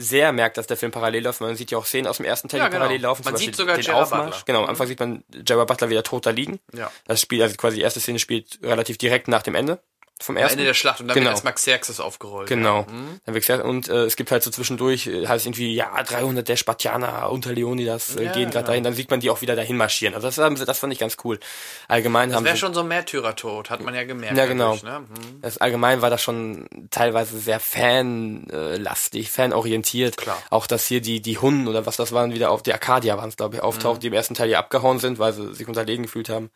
sehr merkt, dass der Film parallel läuft. Man sieht ja auch Szenen aus dem ersten Teil, Ja, die genau. parallel laufen. Man zum sieht Beispiel sogar den Gerard Aufmarsch. Butler. Genau, am Anfang sieht man Gerard Butler wieder tot da liegen. Ja. Das Spiel, also quasi die erste Szene spielt relativ direkt nach dem Ende vom Am ersten. Ende der Schlacht und dann Genau. wird erstmal Xerxes aufgerollt. Genau. Ja. Mhm. Dann wird's ja- Und äh, es gibt halt so zwischendurch, äh, heißt irgendwie, ja, 300 der Spartianer unter Leonidas äh, Ja, gehen gerade genau. dahin. Dann sieht man die auch wieder dahin marschieren. Also das, haben sie- das fand ich ganz cool. Allgemein Das haben wäre sie, schon so ein Märtyrertod, hat man ja gemerkt. Ja, genau. dadurch, Ne? Mhm. das allgemein war das schon teilweise sehr fanlastig, fanorientiert. Klar. Auch dass hier die, die Hunden oder was das waren, wieder auf die Arcadia waren es, glaube ich, Mhm. auftaucht, die im ersten Teil hier abgehauen sind, weil sie sich unterlegen gefühlt haben.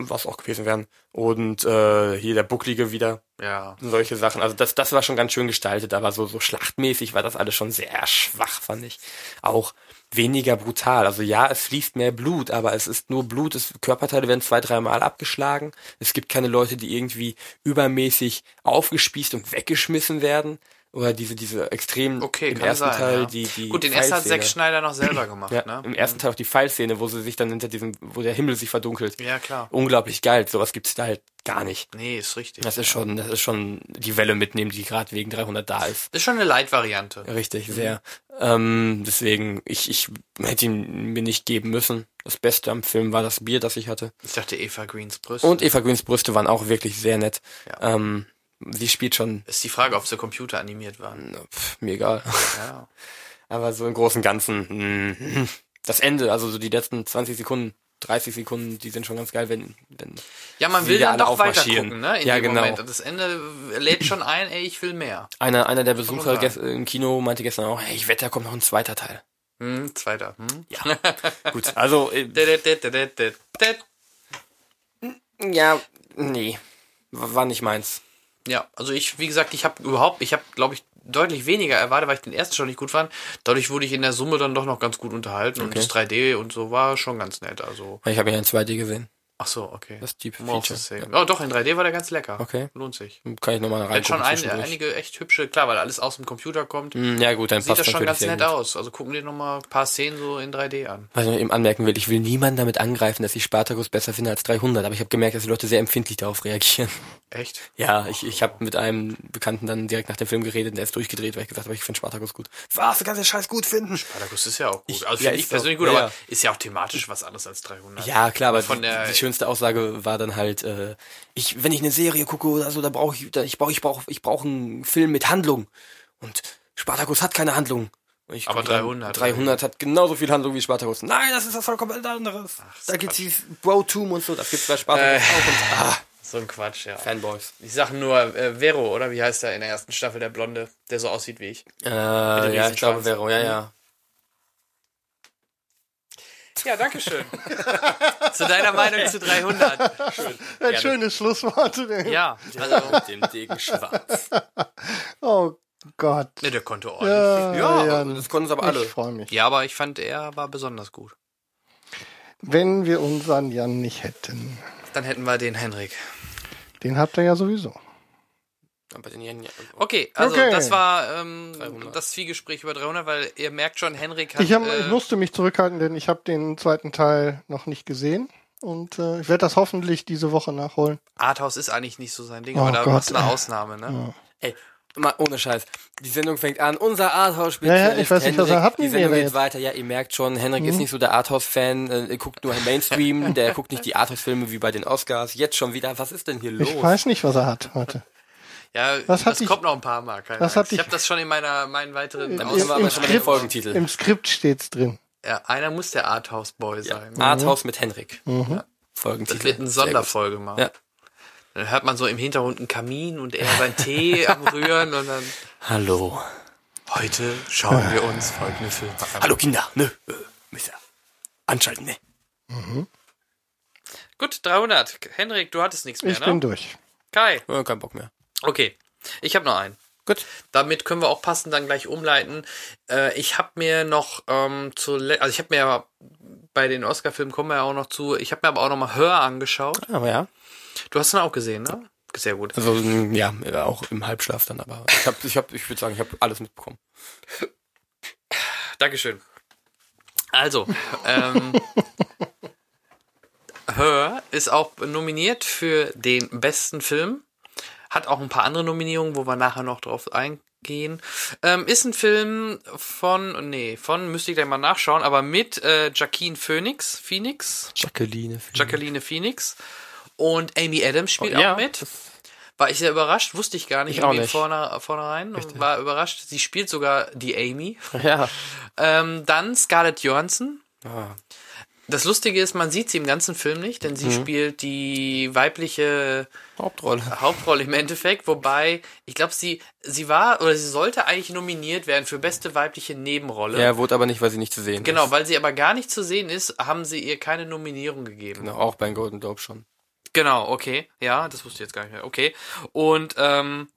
Was auch gewesen wären. Und äh, hier der Bucklige wieder. Ja. solche Sachen. Also das, das war schon ganz schön gestaltet, aber so, so schlachtmäßig war das alles schon sehr schwach, fand ich. Auch weniger brutal. Also ja, es fließt mehr Blut, aber es ist nur Blut, es, Körperteile werden zwei, dreimal abgeschlagen. Es gibt keine Leute, die irgendwie übermäßig aufgespießt und weggeschmissen werden. Oder diese, diese extrem Okay, im ersten sein, Teil ja. die, die Gut, den ersten hat. Zack Schneider noch selber gemacht, Ja, ne? Im ersten Teil auch die Pfeilszene, wo sie sich dann hinter diesem, wo der Himmel sich verdunkelt. Ja, klar. Unglaublich geil. Sowas gibt's da halt gar nicht. Nee, ist richtig. Das ist schon, das ist schon die Welle mitnehmen, die gerade wegen 300 da ist. Das ist schon eine Light-Variante. Richtig, sehr. Ähm, deswegen, ich, ich hätte ihn mir nicht geben müssen. Das Beste am Film war das Bier, das ich hatte. Ich dachte Eva Greens Brüste. Und Eva Greens Brüste waren auch wirklich sehr nett. Ja. Ähm, sie spielt schon, ist die Frage, ob sie Computer animiert waren. pff, mir egal. Ja. Aber so im Großen und Ganzen, mm, das Ende, also so die letzten 20 Sekunden, 30 Sekunden, die sind schon ganz geil, wenn, wenn Ja, man will dann doch weiter gucken, ne? In Ja, genau. Moment. Und das Ende lädt schon ein, ey, ich will mehr. einer, einer der Besucher im Kino meinte gestern auch, hey, ich wette, da kommt noch ein zweiter Teil. Hm, zweiter. Hm? Ja, gut, also, äh, ja, nee, war nicht meins. Ja, also ich, wie gesagt, ich habe überhaupt, ich habe, glaube ich, deutlich weniger erwartet, weil ich den ersten schon nicht gut fand. Dadurch wurde ich in der Summe dann doch noch ganz gut unterhalten und Okay. das 3D und so war schon ganz nett. Also, Ich habe ihn in 2D gesehen. Ach so, okay. Das Deep Feature. same. Oh, doch, in 3D war der ganz lecker. Okay. Lohnt sich. Kann ich nochmal Hat reingucken schon ein, einige echt hübsche, klar, weil alles aus dem Computer kommt. Hm, Ja gut, dann Sieht passt das schon ganz nett gut. aus. Also gucken wir noch mal ein paar Szenen so in 3D an. Was ich noch eben anmerken will, ich will niemanden damit angreifen, dass ich Spartacus besser finde als 300, aber ich habe gemerkt, dass die Leute sehr empfindlich darauf reagieren. Echt? Ja, ich, ich habe mit einem Bekannten dann direkt nach dem Film geredet und der ist durchgedreht, weil ich gesagt habe, ich finde Spartacus gut. Was, du kannst den Scheiß gut finden? Spartacus ist ja auch gut. Ich- also ja, finde ich persönlich auch- gut, ja, aber ja. ist ja auch thematisch was anderes als 300. Ja, klar, aber Von der- schönste Aussage war dann halt, äh, ich, wenn ich eine Serie gucke oder so, da brauche ich, da, ich brauche, ich brauche, ich brauche einen Film mit Handlung. Und Spartacus hat keine Handlung. Aber gucke dann, 300, 300 hat genauso viel Handlung wie Spartacus. Nein, das ist was vollkommen anderes. da gibt's die Bro-Tum und so, das gibt's bei Spartacus Äh. auch. Und, ah, So ein Quatsch, ja. Fanboys. Ich sag nur äh, Vero, oder? Wie heißt er in der ersten Staffel, der Blonde, der so aussieht wie ich? Äh, ja, ich glaube, Vero, ja, ja. Ja, danke schön. zu deiner Meinung zu 300. Schön. Ein schönes Schlusswort. Ja, also, Mit dem dicken Schwarz. Oh Gott. ne, der konnte ordentlich. Ja, Ja, ja, das konnten sie aber alle. Ich freue mich. Ja, aber ich fand, er war besonders gut. wenn wir unseren Jan nicht hätten. Dann hätten wir den Henrik. Den habt ihr ja sowieso. Aber den Jan, ja. Okay, also Okay. das war ähm, 300. das Zwiegespräch über 300, weil ihr merkt schon, Henrik hat... Ich, hab, äh, ich musste mich zurückhalten, denn ich habe den zweiten Teil noch nicht gesehen. Und äh, ich werde das hoffentlich diese Woche nachholen. Arthouse ist eigentlich nicht so sein Ding, Oh aber da Gott, machst du eine ey. Ausnahme, ne? Ey, mal ohne Scheiß. Die Sendung fängt an. Unser Arthouse-Spezialist Ja, ja, ich weiß nicht, was er hat Die Sendung geht jetzt. weiter. Ja, ihr merkt schon, Henrik ist nicht so der Arthouse-Fan. Äh, er guckt nur Mainstream. der guckt nicht die Arthouse-Filme wie bei den Oscars. Jetzt schon wieder. Was ist denn hier los? Ich weiß nicht, was er hat heute. Ja, Was hat das dich- kommt noch ein paar Mal. Keine hat ich dich- habe das schon in meiner meinen weiteren im den Skript- Folgentitel. Im Skript steht's drin. ja, Einer muss der Arthouse-Boy sein. Arthouse mit Henrik. Mhm. Ja, Folgentitel. Das wird eine. Sonderfolge machen. Ja. Dann hört man so im Hintergrund einen Kamin und er seinen Tee am Rühren und dann Hallo. heute schauen wir uns folgende Filme an. Hallo Kinder. Ne, äh, Mister. Anschalten, ne? Gut, 300. Henrik, du hattest nichts mehr, Ich ne? bin durch. Kai. Ja, kein Bock mehr. Okay. Ich habe noch einen. Gut. Damit können wir auch passend dann gleich umleiten. Äh, ich habe mir noch ähm, zu, also ich habe mir ja bei den Oscar-Filmen kommen wir ja auch noch zu. Ich habe mir aber auch noch mal Hör angeschaut. Aber ja. Du hast ihn auch gesehen, ne? Sehr gut. Also, ja, auch im Halbschlaf dann, aber ich hab, ich hab, ich würde sagen, ich habe alles mitbekommen. Dankeschön. Also, ähm, Her ist auch nominiert für den besten Film. Hat auch ein paar andere Nominierungen, wo wir nachher noch drauf eingehen. Ähm, ist ein Film von, nee, von, müsste ich gleich mal nachschauen, aber mit äh, Jacqueline Phoenix, Phoenix, Jacqueline. Jacqueline Phoenix und Amy Adams spielt ja, auch mit. War ich sehr überrascht, wusste ich gar nicht, Ich auch irgendwie nicht. Vorne, vornherein. und War überrascht. Sie spielt sogar die Amy. Ja. Ähm, dann Scarlett Johansson. Ah. Das Lustige ist, man sieht sie im ganzen Film nicht, denn sie spielt die weibliche Hauptrolle. Hauptrolle im Endeffekt, wobei ich glaube, sie sie war oder sie sollte eigentlich nominiert werden für beste weibliche Nebenrolle. Ja, wurde aber nicht, weil sie nicht zu sehen Genau, ist. weil sie aber gar nicht zu sehen ist, haben sie ihr keine Nominierung gegeben. Genau, auch beim Golden Globe schon. Genau, okay. Ja, das wusste ich jetzt gar nicht mehr. Okay. Und ähm,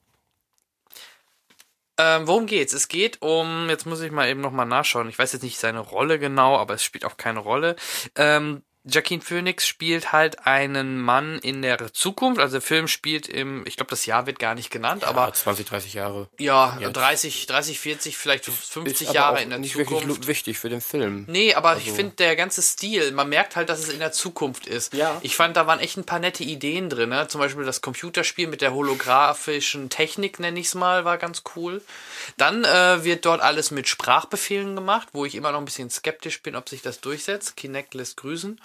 ähm, worum geht's? Es geht um, jetzt muss ich mal eben nochmal nachschauen. Ich weiß jetzt nicht seine Rolle genau, aber es spielt auch keine Rolle. Ähm, Jacqueline Phoenix spielt halt einen Mann in der Zukunft. Also der Film spielt im, ich glaube, das Jahr wird gar nicht genannt, Aber aber 20, 30 Jahre. ja, jetzt. 30, 30, 40, vielleicht 50 Ist Jahre in der nicht Zukunft. wirklich wichtig für den Film. Nee, aber Also ich finde der ganze Stil, man merkt halt, dass es in der Zukunft ist. Ja. Ich fand, da waren echt ein paar nette Ideen drin. Ne? Zum Beispiel das Computerspiel mit der holographischen Technik, nenne ich es mal, war ganz cool. Dann äh, wird dort alles mit Sprachbefehlen gemacht, wo ich immer noch ein bisschen skeptisch bin, ob sich das durchsetzt. Kinect lässt grüßen.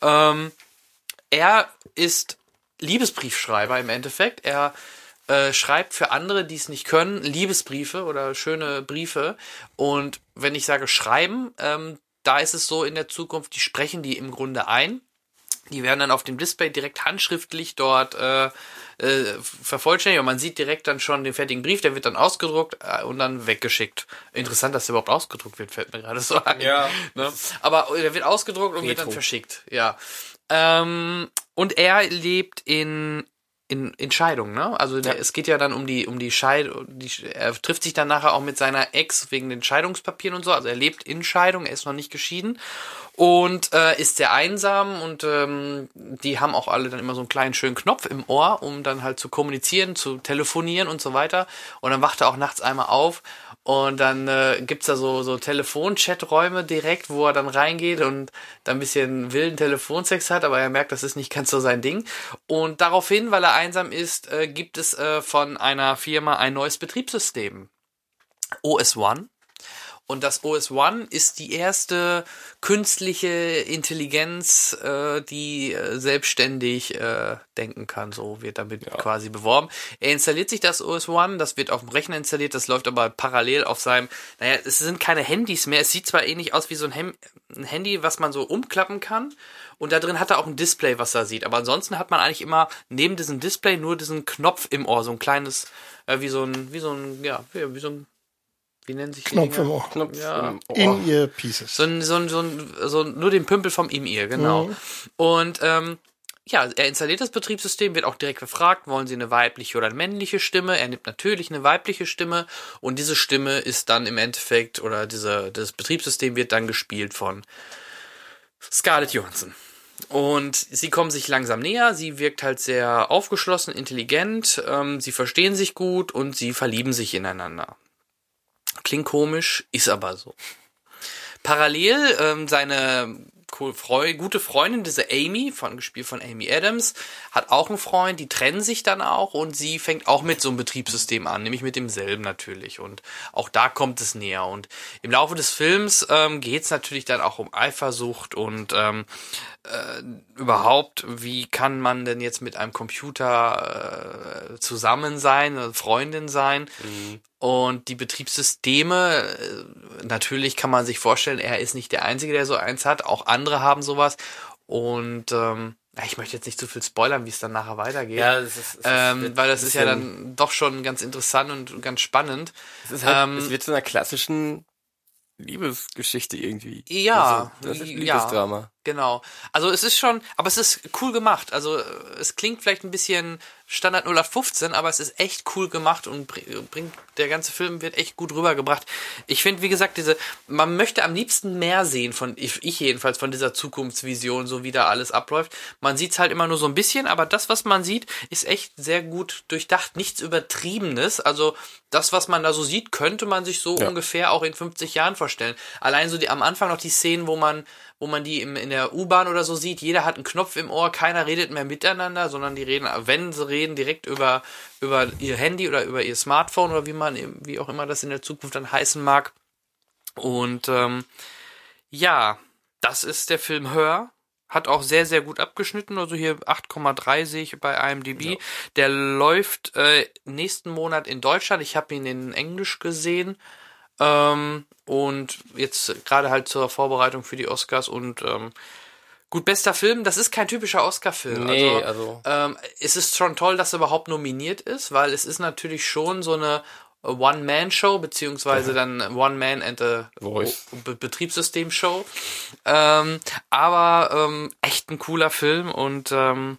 Ähm, er ist Liebesbriefschreiber im Endeffekt. Er äh, schreibt für andere, die es nicht können, Liebesbriefe oder schöne Briefe. Und wenn ich sage schreiben, ähm, da ist es so in der Zukunft, die sprechen die im Grunde ein. Die werden dann auf dem Display direkt handschriftlich dort äh, äh, vervollständigt und man sieht direkt dann schon den fertigen Brief, der wird dann ausgedruckt äh, und dann weggeschickt. Interessant, dass der überhaupt ausgedruckt wird, fällt mir gerade so ein. Ja. Ne? Aber der wird ausgedruckt und wird dann Retro. verschickt. Ja. Ähm, und er lebt in in, in Scheidung, ne? Also der, es geht ja dann um die um die Scheidung. Die, er trifft sich dann nachher auch mit seiner Ex wegen den Scheidungspapieren und so. Also er lebt in Scheidung, er ist noch nicht geschieden und äh, ist sehr einsam und ähm, die haben auch alle dann immer so einen kleinen schönen Knopf im Ohr, um dann halt zu kommunizieren, zu telefonieren und so weiter. Und dann wacht er auch nachts einmal auf und dann äh, gibt's da so, so Telefon-Chat-Räume direkt, wo er dann reingeht und dann ein bisschen wilden Telefonsex hat, aber er merkt, das ist nicht ganz so sein Ding. Und daraufhin, weil er einsam ist, äh, gibt es äh, von einer Firma ein neues Betriebssystem. OS One. Und das OS One ist die erste künstliche Intelligenz, äh, die äh, selbstständig äh, denken kann. So wird damit quasi beworben. Er installiert sich das OS One, das wird auf dem Rechner installiert, das läuft aber parallel auf seinem, naja, es sind keine Handys mehr. Es sieht zwar ähnlich aus wie so ein, Hem ein Handy, was man so umklappen kann. Und da drin hat er auch ein Display, was er sieht. Aber ansonsten hat man eigentlich immer neben diesem Display nur diesen Knopf im Ohr, so ein kleines, äh, wie so ein, wie so ein, ja, wie, wie so ein, wie nennen sich die Knopf Dinger? im Ohr. Knopf Ja. im Ohr. In ihr Pieces. So ein, so ein, so ein, so ein, nur den Pümpel vom ihm-Ear, genau. Und ähm, ja, er installiert das Betriebssystem, wird auch direkt gefragt, wollen Sie eine weibliche oder eine männliche Stimme? Er nimmt natürlich eine weibliche Stimme und diese Stimme ist dann im Endeffekt, oder diese, das Betriebssystem wird dann gespielt von Scarlett Johansson. Und sie kommen sich langsam näher. Sie wirkt halt sehr aufgeschlossen, intelligent. Ähm, sie verstehen sich gut und sie verlieben sich ineinander. Klingt komisch, ist aber so. Parallel ähm, seine co- Freu gute Freundin, diese Amy, von gespielt von Amy Adams, hat auch einen Freund, die trennen sich dann auch und sie fängt auch mit so einem Betriebssystem an, nämlich mit demselben natürlich. Und auch da kommt es näher. Und im Laufe des Films ähm, geht es natürlich dann auch um Eifersucht und ähm, äh, überhaupt, wie kann man denn jetzt mit einem Computer äh, zusammen sein, eine Freundin sein? Und die Betriebssysteme, äh, natürlich kann man sich vorstellen, er ist nicht der Einzige, der so eins hat. Auch andere haben sowas. Und ähm, ja, ich möchte jetzt nicht zu viel spoilern, wie es dann nachher weitergeht. das ist, ist- ähm, weil das ist ja dann doch schon ganz interessant und ganz spannend. Es, ist halt, ähm, es wird zu einer klassischen Liebesgeschichte irgendwie. Ja, Also, das ist ja. Liebesdrama. Genau. Also es ist schon, aber es ist cool gemacht. Also es klingt vielleicht ein bisschen Standard 0815, aber es ist echt cool gemacht und bring- bringt, der ganze Film wird echt gut rübergebracht. Ich finde, wie gesagt, diese, man möchte am liebsten mehr sehen von, ich, ich jedenfalls, von dieser Zukunftsvision, so wie da alles abläuft. Man sieht's halt immer nur so ein bisschen, aber das, was man sieht, ist echt sehr gut durchdacht. Nichts Übertriebenes. Also das, was man da so sieht, könnte man sich so Ja. ungefähr auch in 50 Jahren vorstellen. Allein so die, am Anfang noch die Szenen, wo man wo man die im, in der U-Bahn oder so sieht, jeder hat einen Knopf im Ohr, keiner redet mehr miteinander, sondern die reden, wenn sie reden, direkt über, über ihr Handy oder über ihr Smartphone oder wie man, wie auch immer das in der Zukunft dann heißen mag. Und ähm, ja, das ist der Film Hör. Hat auch sehr, sehr gut abgeschnitten. Also hier 8,3 sehe ich bei IMDb. Der läuft äh, nächsten Monat in Deutschland. Ich habe ihn in Englisch gesehen. Ähm, und jetzt gerade halt zur Vorbereitung für die Oscars und ähm, gut, bester Film, das ist kein typischer Oscar-Film. Nee, also, also- ähm, es ist schon toll, dass er überhaupt nominiert ist, weil es ist natürlich schon so eine One-Man-Show, beziehungsweise dann One-Man and a Betriebssystem-Show. Ähm, aber ähm, echt ein cooler Film und ähm,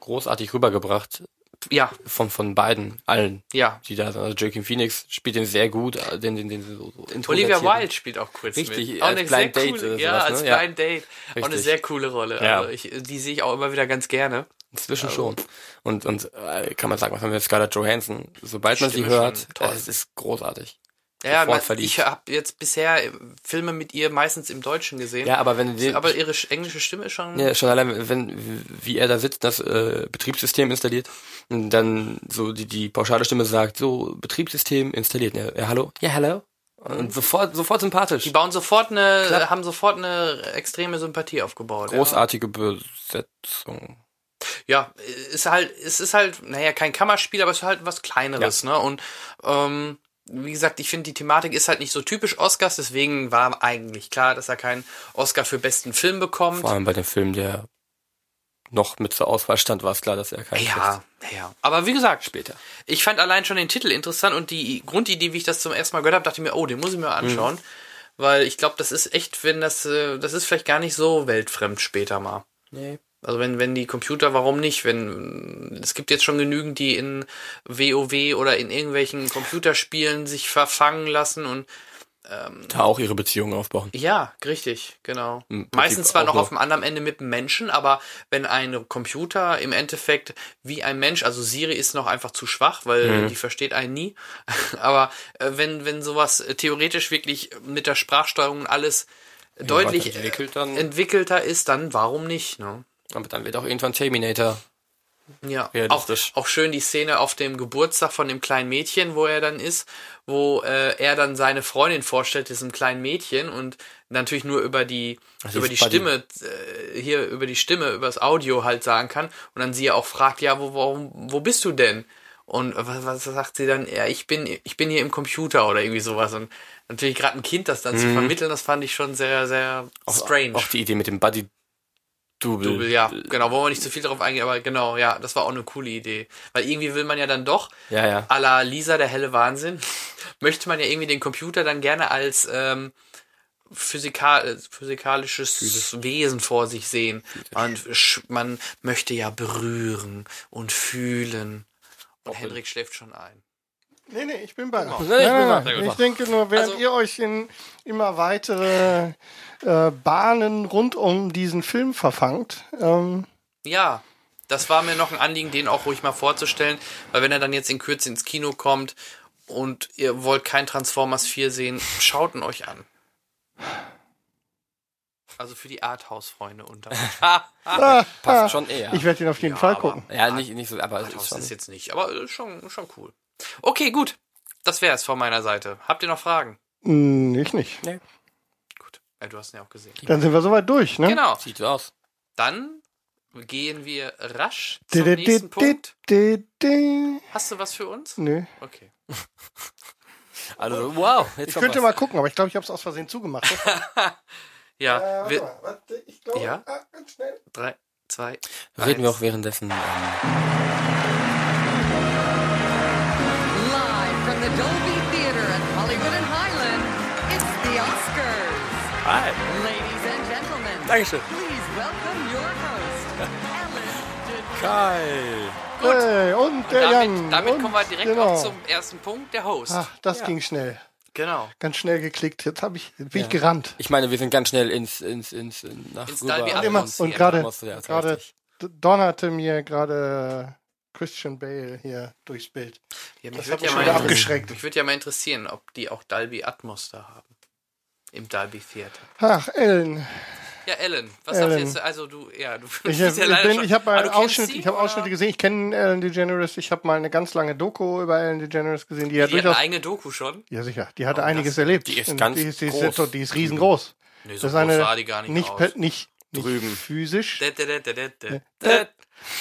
Großartig rübergebracht. Ja, Von, von beiden, allen, ja. die da sind. Also Joaquin Phoenix spielt den sehr gut, äh, den, den, den so, so Olivia. Wilde spielt auch kurz Richtig, mit. Auch als eine Blind Date coole, ja, sowas, als ne? Ja. Blind Date. Auch eine Richtig. sehr coole Rolle. Ja. Also ich, die sehe ich auch immer wieder ganz gerne. Inzwischen schon. Und, und äh, kann man sagen, was man mit Scarlett Johansson, sobald man sie Stimme hört, äh, es ist großartig. Ja, man, ich habe jetzt bisher Filme mit ihr meistens im Deutschen gesehen. Ja, aber wenn den, aber ihre sch- englische Stimme ist schon. ja, schon allein, wenn, wie er da sitzt, das äh, Betriebssystem installiert, und dann so die, die pauschale Stimme sagt, so, Betriebssystem installiert. Ja, ja hallo? Ja, hallo? Und sofort, sofort sympathisch. Die bauen sofort eine, Klar. haben sofort eine extreme Sympathie aufgebaut. Großartige Besetzung. Ja, ist halt, es ist halt, naja, kein Kammerspiel, aber es ist halt was Kleineres, ne? Und ähm, wie gesagt, ich finde, die Thematik ist halt nicht so typisch Oscars, deswegen war eigentlich klar, dass er keinen Oscar für besten Film bekommt. Vor allem bei dem Film, der noch mit zur Auswahl stand, war es klar, dass er keinen Ja, ja. Aber wie gesagt, Später. ich fand allein schon den Titel interessant und die Grundidee, wie ich das zum ersten Mal gehört habe, dachte ich mir, oh, den muss ich mir anschauen. Weil ich glaube, das ist echt, wenn das, äh, das ist vielleicht gar nicht so weltfremd später mal. Nee. Also wenn, wenn die Computer, warum nicht? Wenn es gibt jetzt schon genügend, die in WoW oder in irgendwelchen Computerspielen sich verfangen lassen und Da auch ihre Beziehungen aufbauen. ja, richtig, genau. Meistens zwar noch auf dem anderen Ende mit dem Menschen, aber wenn ein Computer im Endeffekt wie ein Mensch, also Siri ist noch einfach zu schwach, weil Mhm. die versteht einen nie. aber äh, wenn, wenn sowas äh, theoretisch wirklich mit der Sprachsteuerung alles deutlich entwickelter ist, dann warum nicht, ne? Aber dann wird auch irgendwann Terminator. Ja, auch, auch schön die Szene auf dem Geburtstag von dem kleinen Mädchen, wo er dann ist, wo äh, er dann seine Freundin vorstellt, diesem kleinen Mädchen und natürlich nur über die Also über die. Stimme äh, hier über die Stimme über das Audio halt sagen kann und dann sie ja auch fragt, ja, wo wo, wo bist du denn? Und was, was sagt sie dann? Ja, ich bin ich bin hier im Computer oder irgendwie sowas und natürlich gerade ein Kind das dann zu vermitteln, das fand ich schon sehr sehr strange. Mhm. Auch die Idee mit dem Buddy Double. Double, ja, genau, wollen wir nicht zu viel darauf eingehen, aber genau, ja, das war auch eine coole Idee. Weil irgendwie will man ja dann doch, Ja, ja. à la Lisa, der helle Wahnsinn, möchte man ja irgendwie den Computer dann gerne als ähm, physikal, äh, physikalisches Wesen vor sich sehen. Man, man möchte ja berühren und fühlen. Und Hendrik schläft schon ein. Nee, nee, ich bin bei. ich Nein, bin nein, bei. nein. Ich denke nur, während Also- ihr euch in immer weitere äh, Bahnen rund um diesen Film verfangt, ähm, Ja, das war mir noch ein Anliegen, den auch ruhig mal vorzustellen, weil wenn er dann jetzt in Kürze ins Kino kommt und ihr wollt kein Transformers 4 sehen, schaut ihn euch an. Also für die Arthouse-Freunde unter euch. Passt schon eher. ich werde ihn auf jeden Ja, Fall aber- gucken. ja, nicht, nicht so, aber es ist Arthouse schon. ist jetzt nicht, aber äh, schon, schon cool. Okay, gut. Das wäre es von meiner Seite. Habt ihr noch Fragen? Hm, ich nicht. Gut. Ja, du hast ihn ja auch gesehen. Dann sind wir soweit durch, ne? Genau. Sieht so aus. Dann gehen wir rasch zum di- nächsten Punkt. Hast du was für uns? Nö. Okay. Also, wow. Jetzt Ich könnte was. mal gucken, aber ich glaube, ich habe es aus Versehen zugemacht. Ja, Äh, warte wir, mal, warte, ich glaube, Ja? ah, ganz schnell. drei, zwei, Reden wir eins. auch währenddessen. Ähm, the Dolby Theater at Hollywood and Highland, it's the Oscars. Hi. Ladies and gentlemen, Dankeschön. please welcome your host, Ellen Kai. Hey, und der Jan. Damit, damit und, kommen wir direkt genau. auch zum ersten Punkt, der Host. Ach, das ging schnell. Genau. Ganz schnell geklickt. Jetzt habe ich, bin ich gerannt. Ich meine, wir sind ganz schnell ins, ins, ins, in- nach Ins. Dolby Und, immer, und ja, gerade, ja, gerade donnerte mir gerade Christian Bale hier durchs Bild. Ja, mich Das würde hat ja, mich mal wieder interessieren- abgeschreckt. mich würd ja mal interessieren, ob die auch Dolby Atmos da haben. Im Dolby Theater. Ach, Ellen. Ja, Ellen, was Ellen. sagst du jetzt? Also du, ja, du Ich, bist ja ich, leider bin, schon- ich habe mal Ausschnitt, sie, ich habe oder? Ausschnitte gesehen. Ich kenne Ellen DeGeneres. Ich habe mal eine ganz lange Doku über Ellen DeGeneres gesehen, die ja Die hat eine durchaus, eigene Doku schon. ja sicher, die hatte Oh, einiges das- erlebt. die ist Und ganz die ist, die ist, groß. die ist riesengroß. Nee, so das ist eine, groß sah die gar nicht, nicht, nicht, nicht Drüben. physisch,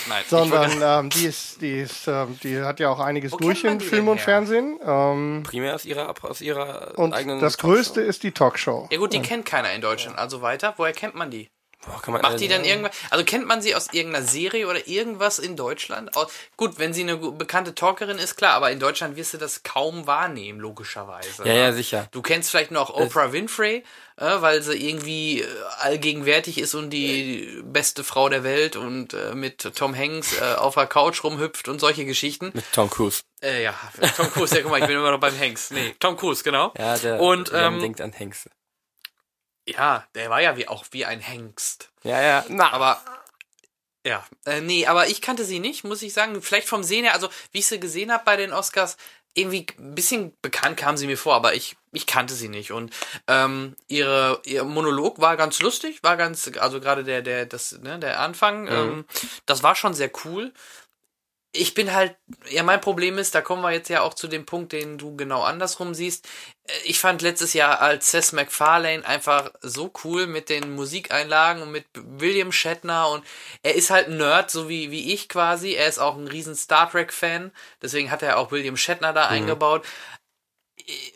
Nein, sondern ähm, die ist, die ist, ähm, die hat ja auch einiges Wo durch in Film und her? Fernsehen. Ähm, Primär aus ihrer, aus ihrer und eigenen. das Größte ist die Talkshow. ja gut, die kennt keiner in Deutschland. Also weiter, woher kennt man die? Boah, kann man, Macht die dann irgendwas? Also kennt man sie aus irgendeiner Serie oder irgendwas in Deutschland? Gut, wenn sie eine bekannte Talkerin ist, klar, aber in Deutschland wirst du das kaum wahrnehmen, logischerweise. Ja, ja, sicher. Du kennst vielleicht noch Oprah Winfrey, äh, weil sie irgendwie äh, allgegenwärtig ist und die beste Frau der Welt und äh, mit Tom Hanks äh, auf der Couch rumhüpft und solche Geschichten. Mit Tom Cruise. Äh, ja, Tom Cruise, ja, guck mal, ich bin immer noch beim Hanks. Nee, Tom Cruise, genau. Ja, der Und, ähm, denkt an Hengste. Ja, der war ja wie auch wie ein Hengst. Ja, ja. Na, Aber ja, äh, nee, aber ich kannte sie nicht, muss ich sagen. Vielleicht vom Sehen her, also wie ich sie gesehen habe bei den Oscars, irgendwie ein bisschen bekannt kam sie mir vor, aber ich, ich kannte sie nicht. Und ähm, ihre, ihr Monolog war ganz lustig, war ganz, also gerade der, der, das, ne, der Anfang, ähm, das war schon sehr cool. Ich bin halt, ja, mein Problem ist, da kommen wir jetzt ja auch zu dem Punkt, den du genau andersrum siehst. Äh, Ich fand letztes Jahr als Seth MacFarlane einfach so cool mit den Musikeinlagen und mit William Shatner und er ist halt ein Nerd, so wie, wie ich quasi. Er ist auch ein riesen Star Trek Fan, deswegen hat er auch William Shatner da eingebaut.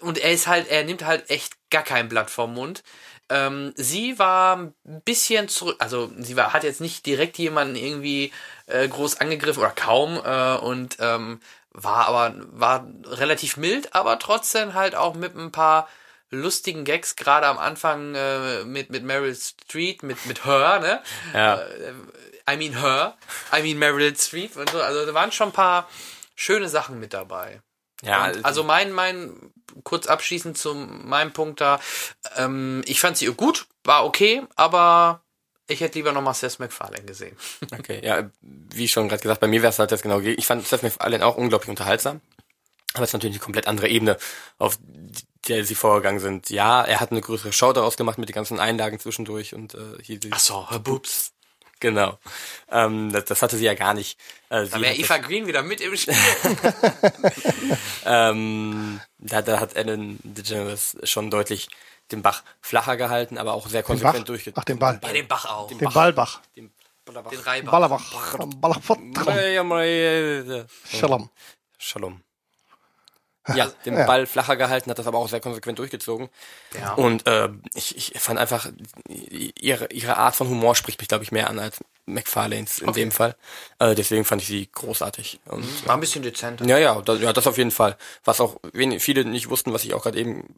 Und er ist halt, er nimmt halt echt gar kein Blatt vom Mund. Ähm, sie war ein bisschen zurück, also sie war, hat jetzt nicht direkt jemanden irgendwie äh, groß angegriffen oder kaum äh, und ähm, war aber war relativ mild, aber trotzdem halt auch mit ein paar lustigen Gags, gerade am Anfang äh, mit mit Meryl Streep, mit mit Her, ne? ja. I mean Her, I mean Meryl Streep und so. Also da waren schon ein paar schöne Sachen mit dabei. Ja, Und also mein, mein, kurz abschließend zu meinem Punkt da, ähm, ich fand sie gut, war okay, aber ich hätte lieber nochmal Seth MacFarlane gesehen. Okay, ja, wie schon gerade gesagt, bei mir wäre es halt das genau. Ich fand Seth MacFarlane auch unglaublich unterhaltsam. Aber es ist natürlich eine komplett andere Ebene, auf der sie vorgegangen sind. Ja, er hat eine größere Show daraus gemacht mit den ganzen Einlagen zwischendurch und äh, hier die, Ach so, Herr Bubs. Genau. Ähm, das, das hatte sie ja gar nicht. Äh, sie Da wäre hat Eva Green wieder mit im Spiel. ähm, da, da hat Ellen DeGeneres schon deutlich den Bach flacher gehalten, aber auch sehr Bach? konsequent durchge... Ach, den Ball. Ja, den Bach auch. Den Ballbach. Den Den Reibach. Ballerbach. Ballerbach. Shalom. Shalom. Ja, den Ball flacher gehalten, hat das aber auch sehr konsequent durchgezogen. Ja. Und äh, ich, ich fand einfach, ihre, ihre Art von Humor spricht mich, glaube ich, mehr an als McFarlanes in dem Fall. Äh, deswegen fand ich sie großartig. Und, War ein bisschen dezenter. ja, ja, das, ja, das auf jeden Fall. Was auch wenig, viele nicht wussten, was ich auch gerade eben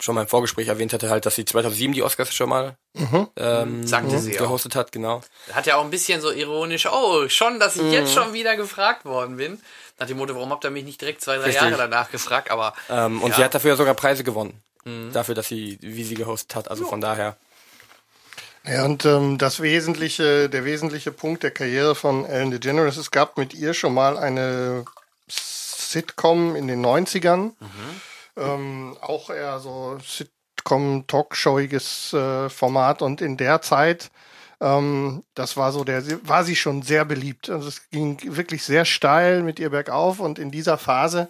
schon mal im Vorgespräch erwähnt hatte, halt, dass sie 2007 die Oscars schon mal ähm, Sagte sie auch. gehostet hat, genau. Hat ja auch ein bisschen so ironisch, oh, schon, dass ich Mhm. jetzt schon wieder gefragt worden bin. Nach dem Motto, warum habt ihr mich nicht direkt zwei, drei Richtig. Jahre danach gefragt? Aber Ähm, und Ja. sie hat dafür sogar Preise gewonnen. Dafür, dass sie, wie sie gehostet hat. Also von daher. Ja, und ähm, das wesentliche, der wesentliche Punkt der Karriere von Ellen DeGeneres, es gab mit ihr schon mal eine Sitcom in den 90ern. Ähm, auch eher so Sitcom-Talkshowiges äh, Format. Und in der Zeit, ähm, das war so der, war sie schon sehr beliebt. Also es ging wirklich sehr steil mit ihr bergauf. Und in dieser Phase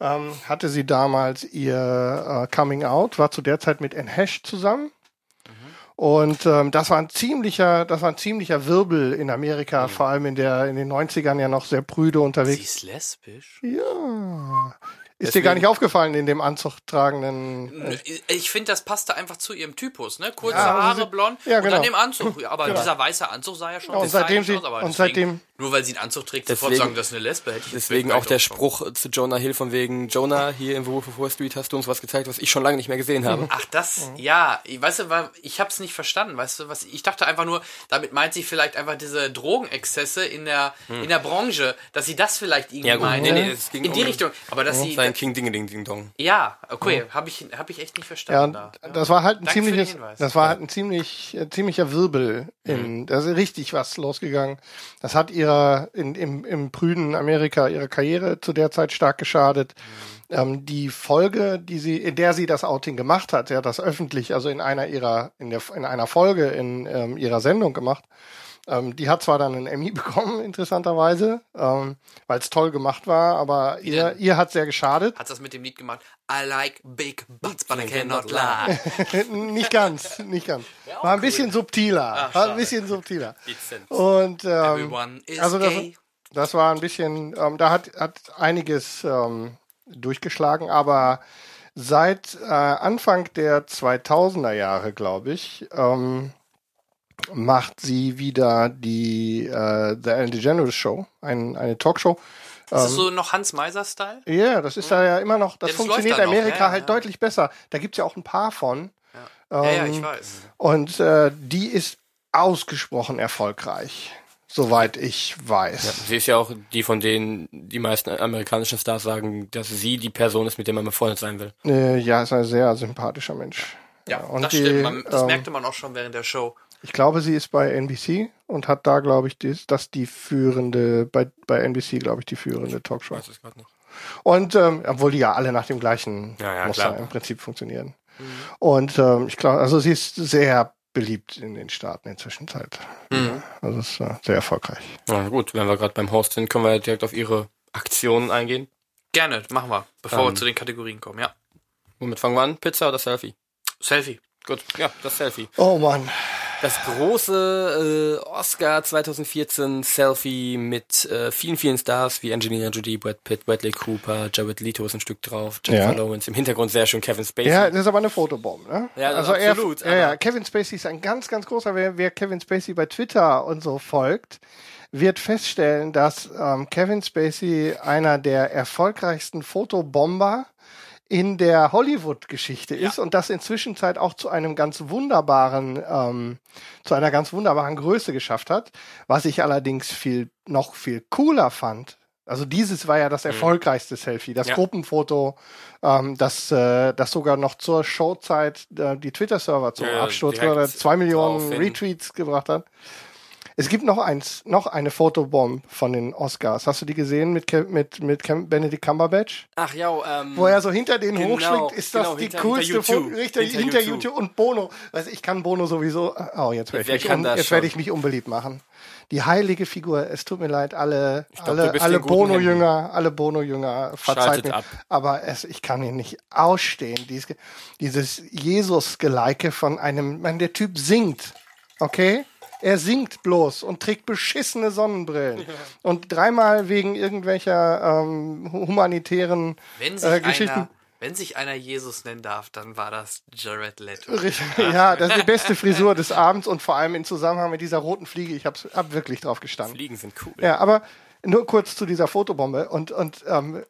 ähm, hatte sie damals ihr äh, Coming Out, war zu der Zeit mit Anne Hesh zusammen. Und ähm, das war ein ziemlicher, das war ein ziemlicher Wirbel in Amerika, vor allem in der in den 90ern ja noch sehr prüde sie unterwegs. ist lesbisch. Ja. Ist dir gar nicht aufgefallen in dem Anzug tragenden. Ich finde, das passte einfach zu ihrem Typus, ne? Kurze Ja, Haare, sie- blond ja, und genau. dann dem Anzug. Ja, Aber dieser weiße Anzug sah ja schon Ja, und seitdem sie- aus, aber und deswegen, seitdem- Nur weil sie einen Anzug trägt, sofort Deswegen- sagen, das ist eine Lesbe. Hätte ich Deswegen auch der. Spruch zu Jonah Hill von wegen, Jonah, hier im Wolf of Wall Street hast du uns was gezeigt, was ich schon lange nicht mehr gesehen habe. Ach, das, ja, ich- weißt du, ich hab's nicht verstanden, weißt du, was, ich dachte einfach nur, damit meint sie vielleicht einfach diese Drogenexzesse in der, in der Branche, dass sie das vielleicht irgendwie Ja, meint. Nee, nee, es ging in die um- Richtung, aber dass sie, Sein King Dingeling Ding Dong. ja, okay, habe ich, hab ich echt nicht Ja, verstanden und da. das war halt ein Danke ziemliches, das war halt ein ziemlich, äh, ziemlicher Wirbel in, da ist richtig was losgegangen. Das hat ihrer, in, im, im prüden Amerika ihre Karriere zu der Zeit stark geschadet. Ähm, die Folge, die sie, in der sie das Outing gemacht hat, ja, das öffentlich, also in einer ihrer, in der, in einer Folge in ähm, ihrer Sendung gemacht, ähm, die hat zwar dann einen Emmy bekommen, interessanterweise, ähm, weil es toll gemacht war, aber ihr, denn? ihr hat sehr geschadet. Hat das mit dem Lied gemacht? I like big butts, but I cannot lie. nicht ganz, nicht ganz. War ein bisschen subtiler. war ein bisschen subtiler. Und ähm, Everyone is also das, das war ein bisschen, ähm, da hat, hat einiges ähm, durchgeschlagen, aber seit äh, Anfang der 2000er Jahre, glaube ich, ähm, macht sie wieder die äh, The Ellen DeGeneres Show, ein, eine Talkshow. Ist das so noch Hans Meiser-Style? Ja, das ist da ja immer noch, das, Ja, das funktioniert in Amerika ja, halt ja. deutlich besser. Da gibt's ja auch ein paar von. Ja, ja, Ähm, ich weiß. Und äh, die ist ausgesprochen erfolgreich, soweit ich weiß. Sie ist ja auch die von denen, die meisten amerikanischen Stars sagen, dass sie die Person ist, mit der man befreundet sein will. Äh, ja, ist ein sehr sympathischer Mensch. Ja, und das die, stimmt. Man, das ähm, merkte man auch schon während der Show. Ich glaube, sie ist bei NBC und hat da, glaube ich, die, das die führende, bei, bei NBC, glaube ich, die führende Talkshow. weiß es gerade nicht. Und ähm, obwohl die ja alle nach dem gleichen Ja, ja, Muster klar. im Prinzip funktionieren. Und ähm, ich glaube, also sie ist sehr beliebt in den Staaten in der Zwischenzeit. Mhm. Also ist äh, sehr erfolgreich. Na gut, wenn wir gerade beim Host sind, können wir direkt auf ihre Aktionen eingehen. Gerne, machen wir, bevor wir Ähm. zu den Kategorien kommen, ja. Womit fangen wir an? Pizza oder Selfie? Selfie. Gut, ja, das Selfie. Oh Mann. Das große äh, Oscar 2014 Selfie mit äh, vielen, vielen Stars wie Angelina Jolie, Brad Pitt, Bradley Cooper, Jared Leto ist ein Stück drauf, Jennifer Ja. Lawrence, im Hintergrund sehr schön Kevin Spacey. Ja, das ist aber eine Fotobombe, ne? Ja, also absolut, Er, ja, ja, Kevin Spacey ist ein ganz, ganz großer. Wer, wer Kevin Spacey bei Twitter und so folgt, wird feststellen, dass ähm, Kevin Spacey einer der erfolgreichsten Fotobomber in der Hollywood-Geschichte ist und das inzwischen Zeit auch zu einem ganz wunderbaren, ähm, zu einer ganz wunderbaren Größe geschafft hat. Was ich allerdings viel, noch viel cooler fand. Also dieses war ja das erfolgreichste Selfie, das Ja. Gruppenfoto, ähm, das, äh, das sogar noch zur Showzeit äh, die Twitter-Server zum Ja, ja, Absturz oder zwei Millionen. Retweets gebracht hat. Es gibt noch eins, noch eine Fotobomb von den Oscars. Hast du die gesehen mit, Ke mit, mit Cam Benedict Cumberbatch? Ach ja, ähm, Wo er so hinter den Genau, hochschlägt, ist das genau, die hinter- coolste Foto. U2. Richtig, Hinter hinter, U2. YouTube und Bono. Also ich kann Bono sowieso. Oh, jetzt werde Wer ich, jetzt werde ich mich unbeliebt machen. Die heilige Figur. Es tut mir leid, alle, glaub, alle, alle Bono-Jünger, alle Bono-Jünger, verzeiht mir. ab. Aber es, ich kann ihn nicht ausstehen. Dies, dieses Jesus-Geleike von einem, man, der Typ singt. Okay? Er singt bloß und trägt beschissene Sonnenbrillen. Und dreimal wegen irgendwelcher ähm, humanitären Wenn sich, äh, Geschichten. einer, wenn sich einer Jesus nennen darf, dann war das Jared Leto. Ja, das ist die beste Frisur des Abends und vor allem in Zusammenhang mit dieser roten Fliege. Ich habe hab wirklich drauf gestanden. Fliegen sind cool. Ja, aber nur kurz zu dieser Fotobombe. Und, und ähm,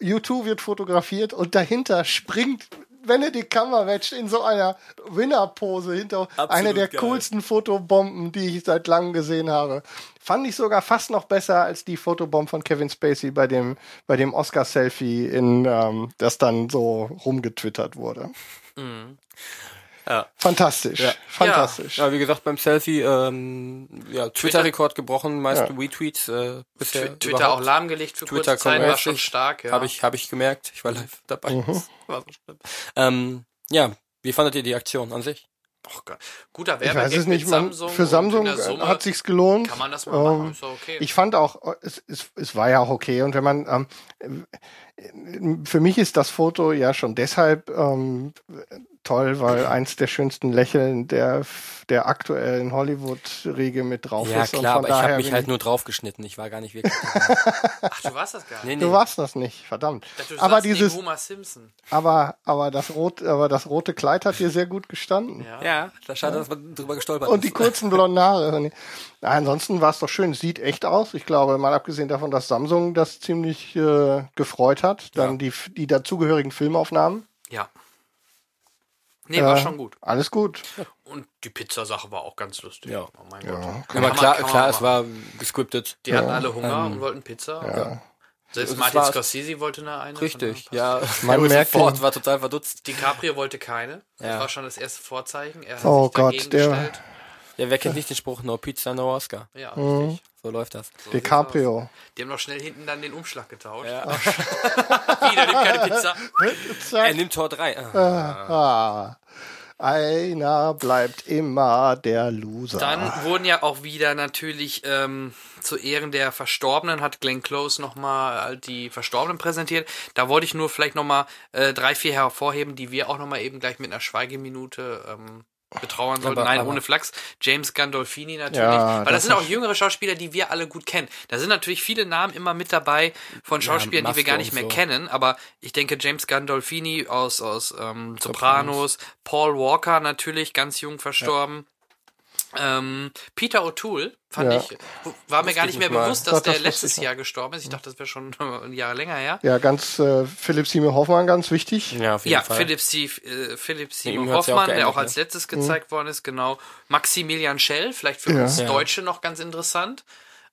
U2 wird fotografiert und dahinter springt Benedict Cumberbatch in so einer Winner-Pose hinter Absolut einer der geil. coolsten Fotobomben, die ich seit langem gesehen habe. Fand ich sogar fast noch besser als die Fotobomb von Kevin Spacey bei dem, bei dem Oscar-Selfie, in ähm, das dann so rumgetwittert wurde. Ja. Fantastisch. Fantastisch. Ja, wie gesagt, beim Selfie, ähm, ja, Twitter-Rekord gebrochen, meisten Retweets äh, bisher. Twi- Twitter überhaupt. auch lahmgelegt für Twitter kurze Zeit, war kommt schon stark. Ja. Habe ich, hab ich gemerkt. Ich war live dabei. Mhm. War so schlimm. Ähm, ja, wie fandet ihr die Aktion an sich? Och, ge- guter Ich weiß Werbegag es nicht, man, Samsung. für Samsung hat sich's gelohnt. Kann man das mal machen, Ähm, ist doch okay. Ich fand auch, es, es, es war ja auch okay. Und wenn man, ähm, für mich ist das Foto ja schon deshalb ähm, toll, weil eins der schönsten Lächeln der, der aktuellen Hollywood-Riege mit drauf Ja, ist. Und klar, von aber ich habe mich halt nur draufgeschnitten. Ich war gar nicht wirklich. Ach, du warst das gar nicht. nee, nee. Du warst das nicht, verdammt. Du Aber dieses, Homer Simpson. aber, aber das rot, aber das rote Kleid hat dir sehr gut gestanden. Ja. Ja, da schade, dass man drüber gestolpert Und die ist. kurzen blonden Haare. Ja, ansonsten war es doch schön. Sieht echt aus. Ich glaube, mal abgesehen davon, dass Samsung das ziemlich äh, gefreut hat. Dann die, die dazugehörigen Filmaufnahmen. ja. Nee, war Äh, schon gut. Alles gut. Und die Pizzasache war auch ganz lustig. Ja. Oh mein Gott. Aber klar, klar, es war gescriptet. Die hatten alle Hunger und wollten Pizza. Ja. Selbst Es Martin war- Scorsese wollte eine. eine Richtig, ja. Man merkt Ford war total verdutzt. DiCaprio wollte keine. Das Ja. war schon das erste Vorzeichen. Er hat Oh sich Gott, dagegen der- gestellt. Ja, wer kennt nicht den Spruch No Pizza, no Oscar? Ja, Mhm. richtig. So läuft das. So DiCaprio. Die haben noch schnell hinten dann den Umschlag getauscht. Ja. Wieder nimmt keine Pizza. Er nimmt Tor 3. Ah, einer bleibt immer der Loser. Dann wurden ja auch wieder natürlich ähm, zu Ehren der Verstorbenen hat Glenn Close nochmal halt die Verstorbenen präsentiert. Da wollte ich nur vielleicht nochmal äh, drei, vier hervorheben, die wir auch nochmal eben gleich mit einer Schweigeminute ähm, betrauern sollten. Nein, ohne Flachs. James Gandolfini natürlich. Ja, Weil das, das sind auch jüngere Schauspieler, die wir alle gut kennen. Da sind natürlich viele Namen immer mit dabei von Schauspielern, die wir gar nicht mehr so. kennen. Aber ich denke, James Gandolfini aus, aus ähm, Sopranos, Paul Walker natürlich, ganz jung verstorben. Ähm, Peter O'Toole fand Ja. ich, war mir gar nicht ich mehr bewusst, dass Doch, der das wusste letztes. Jahr gestorben ist. Ich dachte, das wäre schon ein Jahr länger her. ja, ganz äh, Philipp Seymour Hoffmann, ganz wichtig. Ja, auf jeden Ja, Fall. Philipp, äh, Philipp hört's ja auch Hoffmann, der auch als ne? letztes gezeigt worden ist, genau. Maximilian Schell, vielleicht für Ja. uns Ja. Deutsche noch ganz interessant.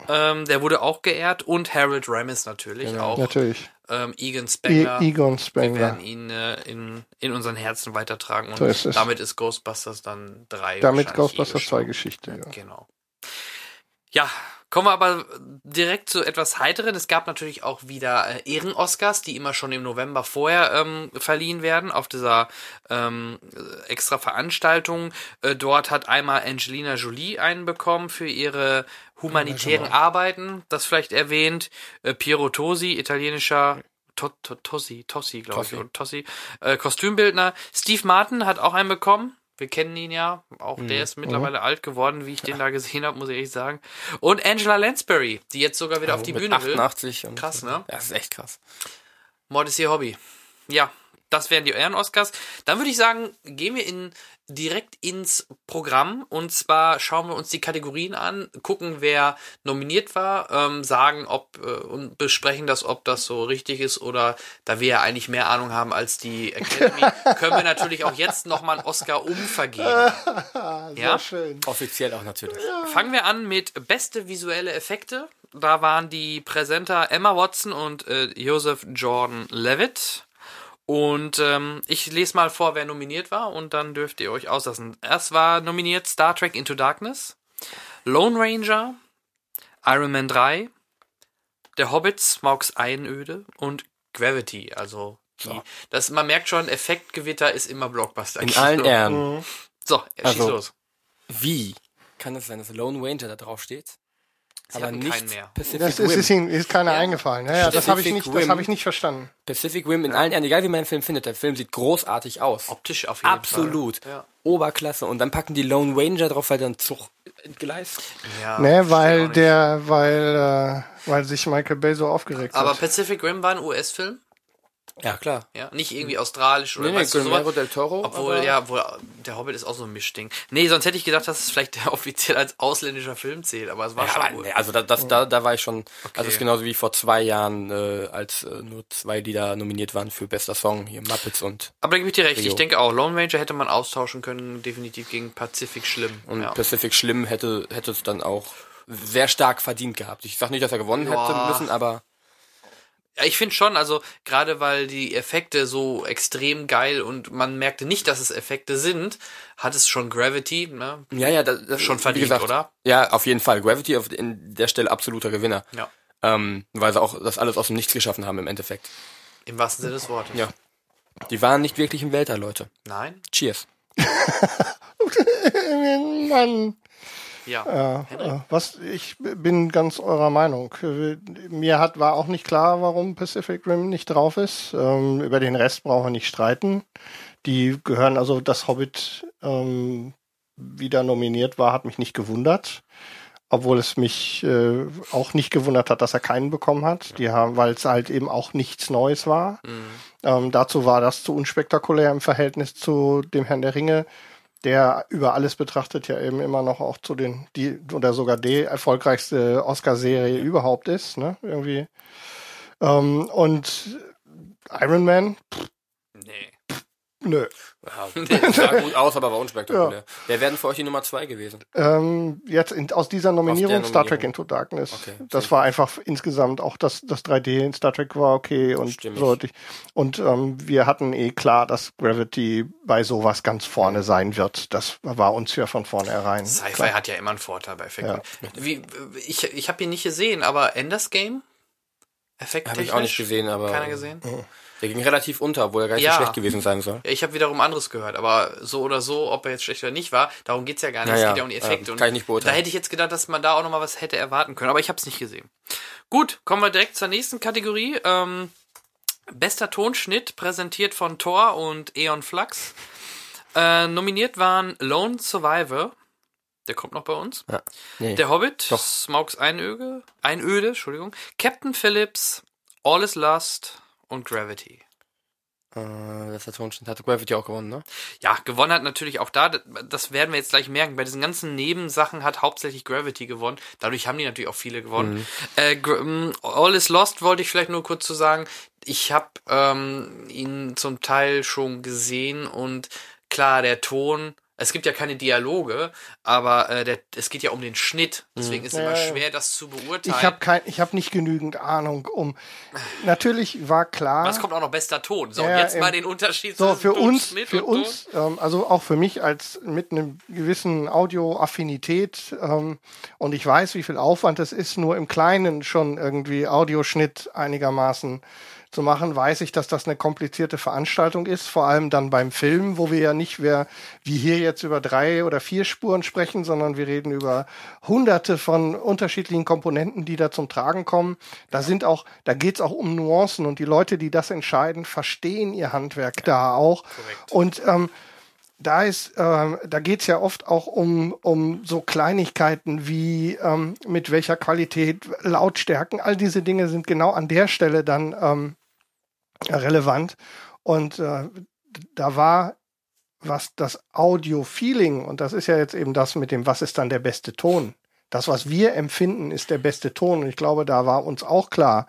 Ähm, der wurde auch geehrt und Harold Ramis natürlich auch. Natürlich. Ähm, Egan I Spengler. Egon Wir Spengler. werden ihn äh, in, in unseren Herzen weitertragen. Und So ist damit ist Ghostbusters dann drei. Damit Ghostbusters eh 2 gestorben. Geschichte. Ja. Genau. Ja, kommen wir aber direkt zu etwas Heiteren. Es gab natürlich auch wieder äh, Ehren-Oscars, die immer schon im November vorher ähm, verliehen werden, auf dieser ähm, äh, extra Veranstaltung. Äh, dort hat einmal Angelina Jolie einen bekommen für ihre humanitären Arbeiten, das vielleicht erwähnt. Äh, Piero Tosi, italienischer To- To- Tossi, Tossi, glaube ich, Tossi, äh, Kostümbildner. Steve Martin hat auch einen bekommen. Wir kennen ihn ja. Auch Mhm. der ist mittlerweile alt geworden, wie ich den da gesehen habe, muss ich ehrlich sagen. Und Angela Lansbury, die jetzt sogar wieder auf die Bühne will. 88. Und Krass, ne? Ja, das ist echt krass. Mord ist ihr Hobby. Ja, das wären die Ehren-Oscars. Dann würde ich sagen, gehen wir in, direkt ins Programm. Und zwar schauen wir uns die Kategorien an, gucken, wer nominiert war, ähm, sagen, ob äh, und besprechen das, ob das so richtig ist oder da wir ja eigentlich mehr Ahnung haben als die Academy, können wir natürlich auch jetzt nochmal einen Oscar umvergeben. Sehr Ja? schön. Offiziell auch natürlich. Fangen wir an mit beste visuelle Effekte. Da waren die Präsenter Emma Watson und äh, Joseph Jordan Levitt. Und ähm, ich lese mal vor, wer nominiert war und dann dürft ihr euch auslassen. Erst war nominiert Star Trek Into Darkness, Lone Ranger, Iron Man 3, Der Hobbit, Smaugs Einöde und Gravity. Also die, das, man merkt schon, Effektgewitter ist immer Blockbuster. In allen Ehren. So, schieß Also, los. Wie kann es sein, dass Lone Ranger da drauf steht? Sie aber nicht mehr. Pacific Das ist, Rim. ist Ihnen ist keiner eingefallen. Ja, ja, das habe ich nicht, das Rim. habe ich nicht verstanden. Pacific Rim in allen Ehren, egal wie man den Film findet, der Film sieht großartig aus. Optisch auf jeden Absolut. Fall. Ja. Oberklasse. Und dann packen die Lone Ranger drauf, weil der ein Zug entgleist. Ja, Ne, weil der, weil, äh, weil sich Michael Bay so aufgeregt Aber hat. Pacific Rim war ein US-Film. Ja, klar. Ja, nicht irgendwie australisch oder Nee, nee, weißt du, Guillermo sowas. del Toro, Obwohl, ja, wohl, der Hobbit ist auch so ein Mischding. Nee, sonst hätte ich gedacht, dass es vielleicht der offiziell als ausländischer Film zählt, aber es war Ja, schon aber, nee, also da, das, da, da war ich schon, also Okay. es ist genauso wie vor zwei Jahren, äh, als äh, nur zwei Lieder nominiert waren für bester Song, hier Muppets und, Aber da gebe ich dir recht. Rio. Ich denke auch, Lone Ranger hätte man austauschen können, definitiv gegen Pacific Schlimm. und ja. Pacific Schlimm hätte, hätte es dann auch sehr stark verdient gehabt. Ich sag nicht, dass er gewonnen Ja. hätte müssen, aber Ja, ich finde schon, also gerade weil die Effekte so extrem geil und man merkte nicht, dass es Effekte sind, hat es schon Gravity, ne? ja, ja, das, das Schon verdient, gesagt, oder? Ja, auf jeden Fall. Gravity auf, in der Stelle absoluter Gewinner. Ja. Ähm, weil sie auch das alles aus dem Nichts geschaffen haben im Endeffekt. Im wahrsten Sinne des Wortes. Ja. Die waren nicht wirklich im Weltall, Leute. Nein? Cheers. Mann. Ja. Henrik? äh, was ich bin ganz eurer Meinung. Äh, Mir hat war auch nicht klar, warum Pacific Rim nicht drauf ist. Ähm, über den Rest brauchen wir nicht streiten. Die gehören also das Hobbit ähm, wieder nominiert war, hat mich nicht gewundert. Obwohl es mich äh, auch nicht gewundert hat, dass er keinen bekommen hat. Die haben, weil es halt eben auch nichts Neues war. Ähm, dazu war das zu unspektakulär im Verhältnis zu dem Herrn der Ringe, der über alles betrachtet ja eben immer noch auch zu den, die oder sogar die erfolgreichste Oscar-Serie überhaupt ist, ne? Irgendwie. Ähm, und Iron Man, Nee. Nö. Ja, sah gut aus, aber war unspektakulär. Wer wären für euch die Nummer zwei gewesen? Ähm, jetzt in, aus dieser Nominierung, Star Trek Nominierung. Into Darkness. Okay, das war einfach insgesamt auch das, das 3D in Star Trek war okay und Stimmig. so. Und ähm, wir hatten eh klar, dass Gravity bei sowas ganz vorne sein wird. Das war uns ja von vornherein. Sci-Fi hat ja immer einen Vorteil bei Effekten. Wie, ich ich habe ihn nicht gesehen, aber Enders Game? Effekt Habe ich auch nicht gesehen, aber Keiner gesehen? Der ging relativ unter, obwohl er gar nicht Ja. so schlecht gewesen sein soll. Ich habe wiederum anderes gehört, aber so oder so, ob er jetzt schlecht oder nicht war, darum geht's ja gar nicht. Ja, es ja, geht ja um die Effekte. kann ich nicht beurteilen. Da hätte ich jetzt gedacht, dass man da auch nochmal was hätte erwarten können, aber ich habe es nicht gesehen. Gut, kommen wir direkt zur nächsten Kategorie. Ähm, bester Tonschnitt, präsentiert von Thor und Eon Flux. Äh, nominiert waren Lone Survivor, der kommt noch bei uns. Ja. Nee. Der Hobbit, Doch. Smaugs Einöde, Einöde, Entschuldigung, Captain Phillips, All is Lost und Gravity. äh, das hat Tonschnitt hat Gravity auch gewonnen, ne? Ja, gewonnen hat natürlich auch da, das werden wir jetzt gleich merken, bei diesen ganzen Nebensachen hat hauptsächlich Gravity gewonnen. Dadurch haben die natürlich auch viele gewonnen. Äh, Gra- ähm, All is Lost wollte ich vielleicht nur kurz zu sagen. Ich habe ähm, ihn zum Teil schon gesehen und klar, der Ton, es gibt ja keine Dialoge, aber äh, der, es geht ja um den Schnitt. Deswegen ist es immer schwer, das zu beurteilen. Ich habe kein, ich habe nicht genügend Ahnung um. Natürlich war klar. Was kommt auch noch bester Ton? So, Ja, und jetzt ähm, mal den Unterschied So, zwischen für Ton, uns, Schnitt für und uns, ähm, also auch für mich als mit einem gewissen Audioaffinität ähm, und ich weiß, wie viel Aufwand es ist, nur im Kleinen schon irgendwie Audioschnitt einigermaßen zu machen, weiß ich, dass das eine komplizierte Veranstaltung ist, vor allem dann beim Film, wo wir ja nicht mehr wie hier jetzt über drei oder vier Spuren sprechen, sondern wir reden über hunderte von unterschiedlichen Komponenten, die da zum Tragen kommen. Da sind auch, da geht's auch um Nuancen und die Leute, die das entscheiden, verstehen ihr Handwerk da auch. Und ähm, da ist, ähm, da geht's ja oft auch um, um so Kleinigkeiten wie ähm, mit welcher Qualität, Lautstärken, all diese Dinge sind genau an der Stelle dann ähm, relevant. Und äh, da war was das Audio-Feeling, und das ist ja jetzt eben das mit dem, was ist dann der beste Ton. Das, was wir empfinden, ist der beste Ton. Und ich glaube, da war uns auch klar,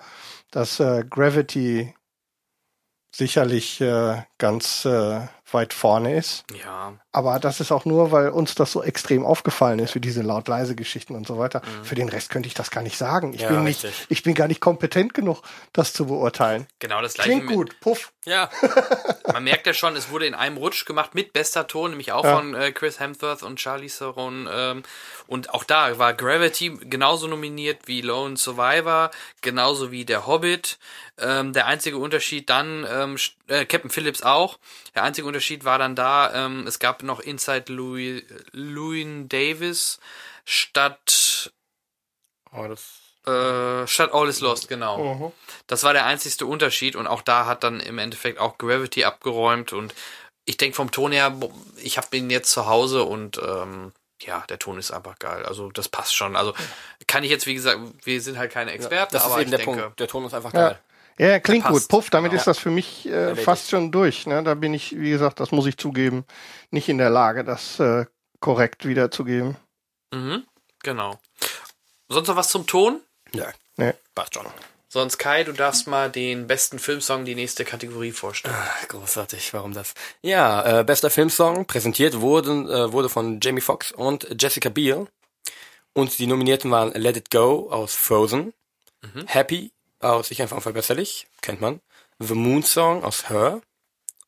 dass äh, Gravity sicherlich äh, ganz äh, weit vorne ist. Ja, Aber das ist auch nur, weil uns das so extrem aufgefallen ist, wie diese laut-leise Geschichten und so weiter. Für den Rest könnte ich das gar nicht sagen. Ich Ja, bin nicht, richtig. ich bin gar nicht kompetent genug, das zu beurteilen. genau das gleiche. Klingt mit- gut, puff. Ja. Man merkt ja schon, es wurde in einem Rutsch gemacht mit bester Ton, nämlich auch Ja. von äh, Chris Hemsworth und Charlie Theron. Ähm, und auch da war Gravity genauso nominiert wie Lone Survivor, genauso wie der Hobbit. Ähm, der einzige Unterschied dann, ähm, äh, Captain Phillips auch. Der einzige Unterschied war dann da, ähm, es gab noch Inside Louis, Louis Davis statt Oh, das äh, statt All is Lost, genau. Mhm. Das war der einzigste Unterschied und auch da hat dann im Endeffekt auch Gravity abgeräumt und ich denke vom Ton her, ich habe ihn jetzt zu Hause und ähm, ja, der Ton ist einfach geil. Also das passt schon. Also kann ich jetzt, wie gesagt, wir sind halt keine Experten, das ist aber eben ich der denke, Punkt. Der Ton ist einfach Ja. Ja, klingt gut. Puff, damit Ja. ist das für mich äh, fast schon durch. Ne? Da bin ich, wie gesagt, das muss ich zugeben, nicht in der Lage, das äh, korrekt wiederzugeben. Mhm, genau. Sonst noch was zum Ton? Ja, Nee. passt schon. Sonst Kai, du darfst mal den besten Filmsong die nächste Kategorie vorstellen. Ah, Großartig, warum das? Ja, äh, bester Filmsong präsentiert wurden, äh, wurde von Jamie Foxx und Jessica Biel. Und die Nominierten waren Let It Go aus Frozen, Happy aus Ich einfach unverbesserlich, kennt man, The Moon Song aus Her,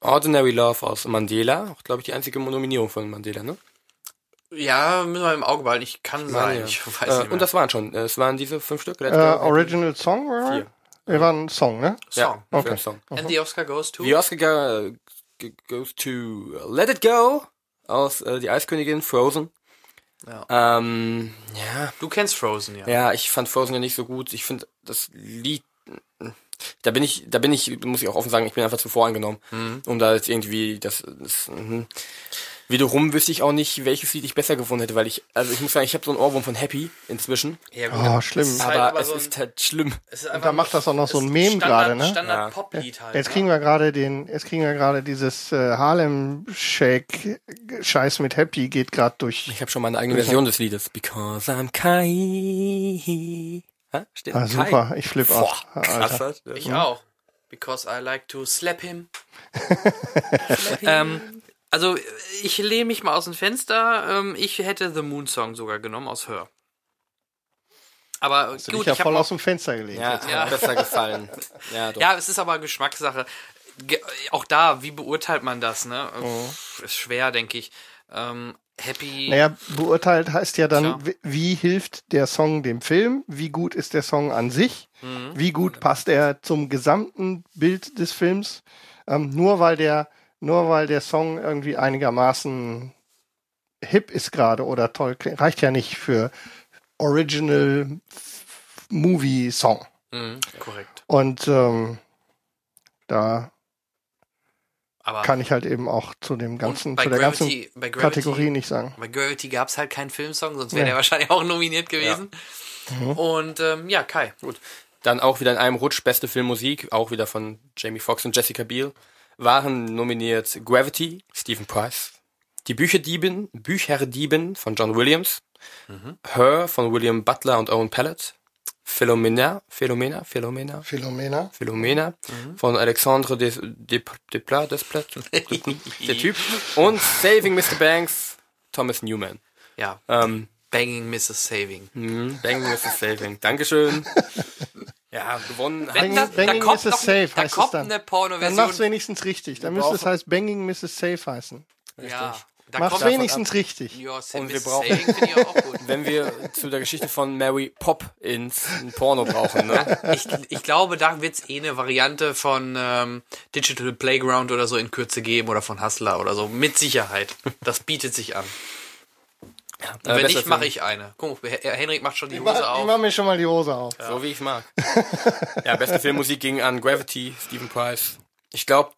Ordinary Love aus Mandela, auch glaube ich die einzige Nominierung von Mandela, ne? Ja, müssen wir im Auge behalten. Ich kann sein. Ja. Ich weiß äh, nicht mehr. und das waren schon, äh, es waren diese fünf Stück. Äh, Original Song war? Vier. Er war ein Song, ne? Song. Ja, Okay. Filmsong. And the Oscar goes to? The Oscar äh, goes to Let It Go aus äh, Die Eiskönigin, Frozen. Ja. Ähm, ja, Du kennst Frozen, ja. ja, ich fand Frozen ja nicht so gut. Ich finde das Lied, da bin ich, da bin ich, muss ich auch offen sagen, ich bin einfach zu voreingenommen, um da jetzt irgendwie das, das mhm. wiederum wüsste ich auch nicht, welches Lied ich besser gefunden hätte, weil ich, also ich muss sagen, ich habe so einen Ohrwurm von Happy inzwischen, Ja, gut, Oh, aber schlimm. es ist aber, halt aber es so ein- ist halt schlimm. es ist Und einfach da macht das auch noch so ein Standard- gerade, ne? Standard Ja. Poplied halt. Jetzt ne? kriegen wir gerade den, jetzt kriegen wir gerade dieses äh, Harlem Shake Scheiß mit Happy geht gerade durch. Ich habe schon meine eigene Version des Liedes. Because I'm Kai. Steht Ah, super, ich flipp Boah, aus. krass. Alter. Ich auch. Because I like to slap him. ähm, also, ich lehne mich mal aus dem Fenster. Ähm, ich hätte The Moon Song sogar genommen aus Her. Aber Hast du gut, dich ja ich voll aus dem Fenster gelegt. Ja. Ja. besser gefallen. Ja, doch. Ja, es ist aber Geschmackssache. Ge auch da, wie beurteilt man das, ne? Pff, Ist schwer, denke ich. Ähm, Happy. Naja, beurteilt heißt ja dann, Tja. wie, wie hilft der Song dem Film? Wie gut ist der Song an sich? Mhm. Wie gut passt er zum gesamten Bild des Films? Ähm, nur weil der, nur weil der Song irgendwie einigermaßen hip ist gerade oder toll klingt, reicht ja nicht für Original Movie Song. Mhm, korrekt. Und ähm, da Aber kann ich halt eben auch zu dem ganzen, zu der ganzen Gravity, bei Gravity, Kategorie nicht sagen. Bei Gravity gab es halt keinen Filmsong, sonst wäre Nee. der wahrscheinlich auch nominiert gewesen. Mhm. Und ähm, ja, Kai. Gut. Dann auch wieder in einem Rutsch beste Filmmusik, auch wieder von Jamie Foxx und Jessica Biel, waren nominiert Gravity, Stephen Price, Die Bücherdieben, Bücherdieben von John Williams, Her von William Butler und Owen Pallett, Philomena, Philomena, Philomena, Philomena. Philomena von Alexandre Des, Des, Desplat, Desplat, der Typ und Saving Mr. Banks, Thomas Newman. Ja, Ähm, Banging Mrs. Saving. Mhm, Bang Mrs. Saving. Dankeschön. Ja, gewonnen Banging- das, da Banging kommt, Mrs. noch, Safe da heißt es kommt dann. eine Dann mach's Pornoversion. wenigstens richtig. Dann müsste es heißt Banging Mrs. Safe heißen. Ja, da Mach's wenigstens richtig. Ja, Und wir brauchen- ich. Wenn wir zu der Geschichte von Mary Poppins ein Porno brauchen, ne? Ich, ich glaube, da wird es eh eine Variante von ähm, Digital Playground oder so in Kürze geben oder von Hustler oder so. Mit Sicherheit. Das bietet sich an. Äh, wenn nicht, mache ich eine. Guck, Herr Henrik macht schon die Ich Hose mach, ich auf. mach mir schon mal die Hose auf. So wie ich mag. ja, beste Filmmusik ging an Gravity, Stephen Price. Ich glaube,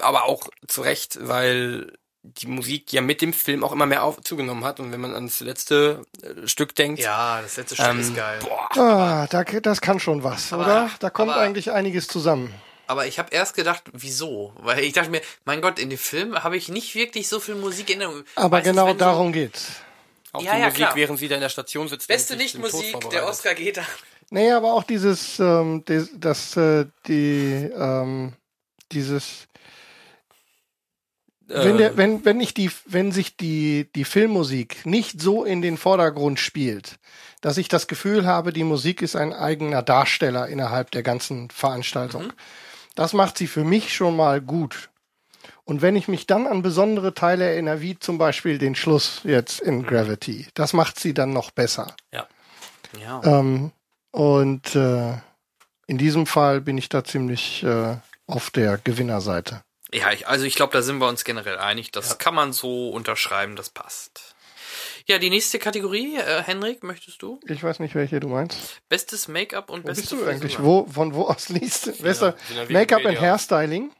aber auch zu Recht, weil die Musik ja mit dem Film auch immer mehr auf, zugenommen hat. Und wenn man ans letzte äh, Stück denkt, Ja, das letzte Stück ähm, ist geil. Ah, da, das kann schon was, Aber- oder? Da kommt aber- eigentlich einiges zusammen. Aber ich habe erst gedacht, wieso? Weil ich dachte mir, mein Gott, in dem Film habe ich nicht wirklich so viel Musik in der Aber Meistens, genau wenn so- darum geht's. auch Ja, die ja, Musik, klar. während sie da in der Station sitzt. Beste Nichtmusik, der. Oscar geht da. Nee, aber auch dieses, ähm, des, das, äh, die, ähm, dieses, wenn, Äh, der, wenn, wenn ich die, wenn sich die, die Filmmusik nicht so in den Vordergrund spielt, dass ich das Gefühl habe, die Musik ist ein eigener Darsteller innerhalb der ganzen Veranstaltung. Das macht sie für mich schon mal gut. Und wenn ich mich dann an besondere Teile erinnere, wie zum Beispiel den Schluss jetzt in Gravity, das macht sie dann noch besser. ja. Ja. Ähm, und äh, in diesem Fall bin ich da ziemlich äh, auf der Gewinnerseite. Ja, ich, also ich glaube, da sind wir uns generell einig. Das kann man so unterschreiben, das passt. Ja, die nächste Kategorie, äh, Henrik, möchtest du? Ich weiß nicht, welche du meinst. Bestes Make-up und Wo beste bist du eigentlich? Frisur. Wo, von wo aus liest ja Make-up and Wikipedia. Hairstyling.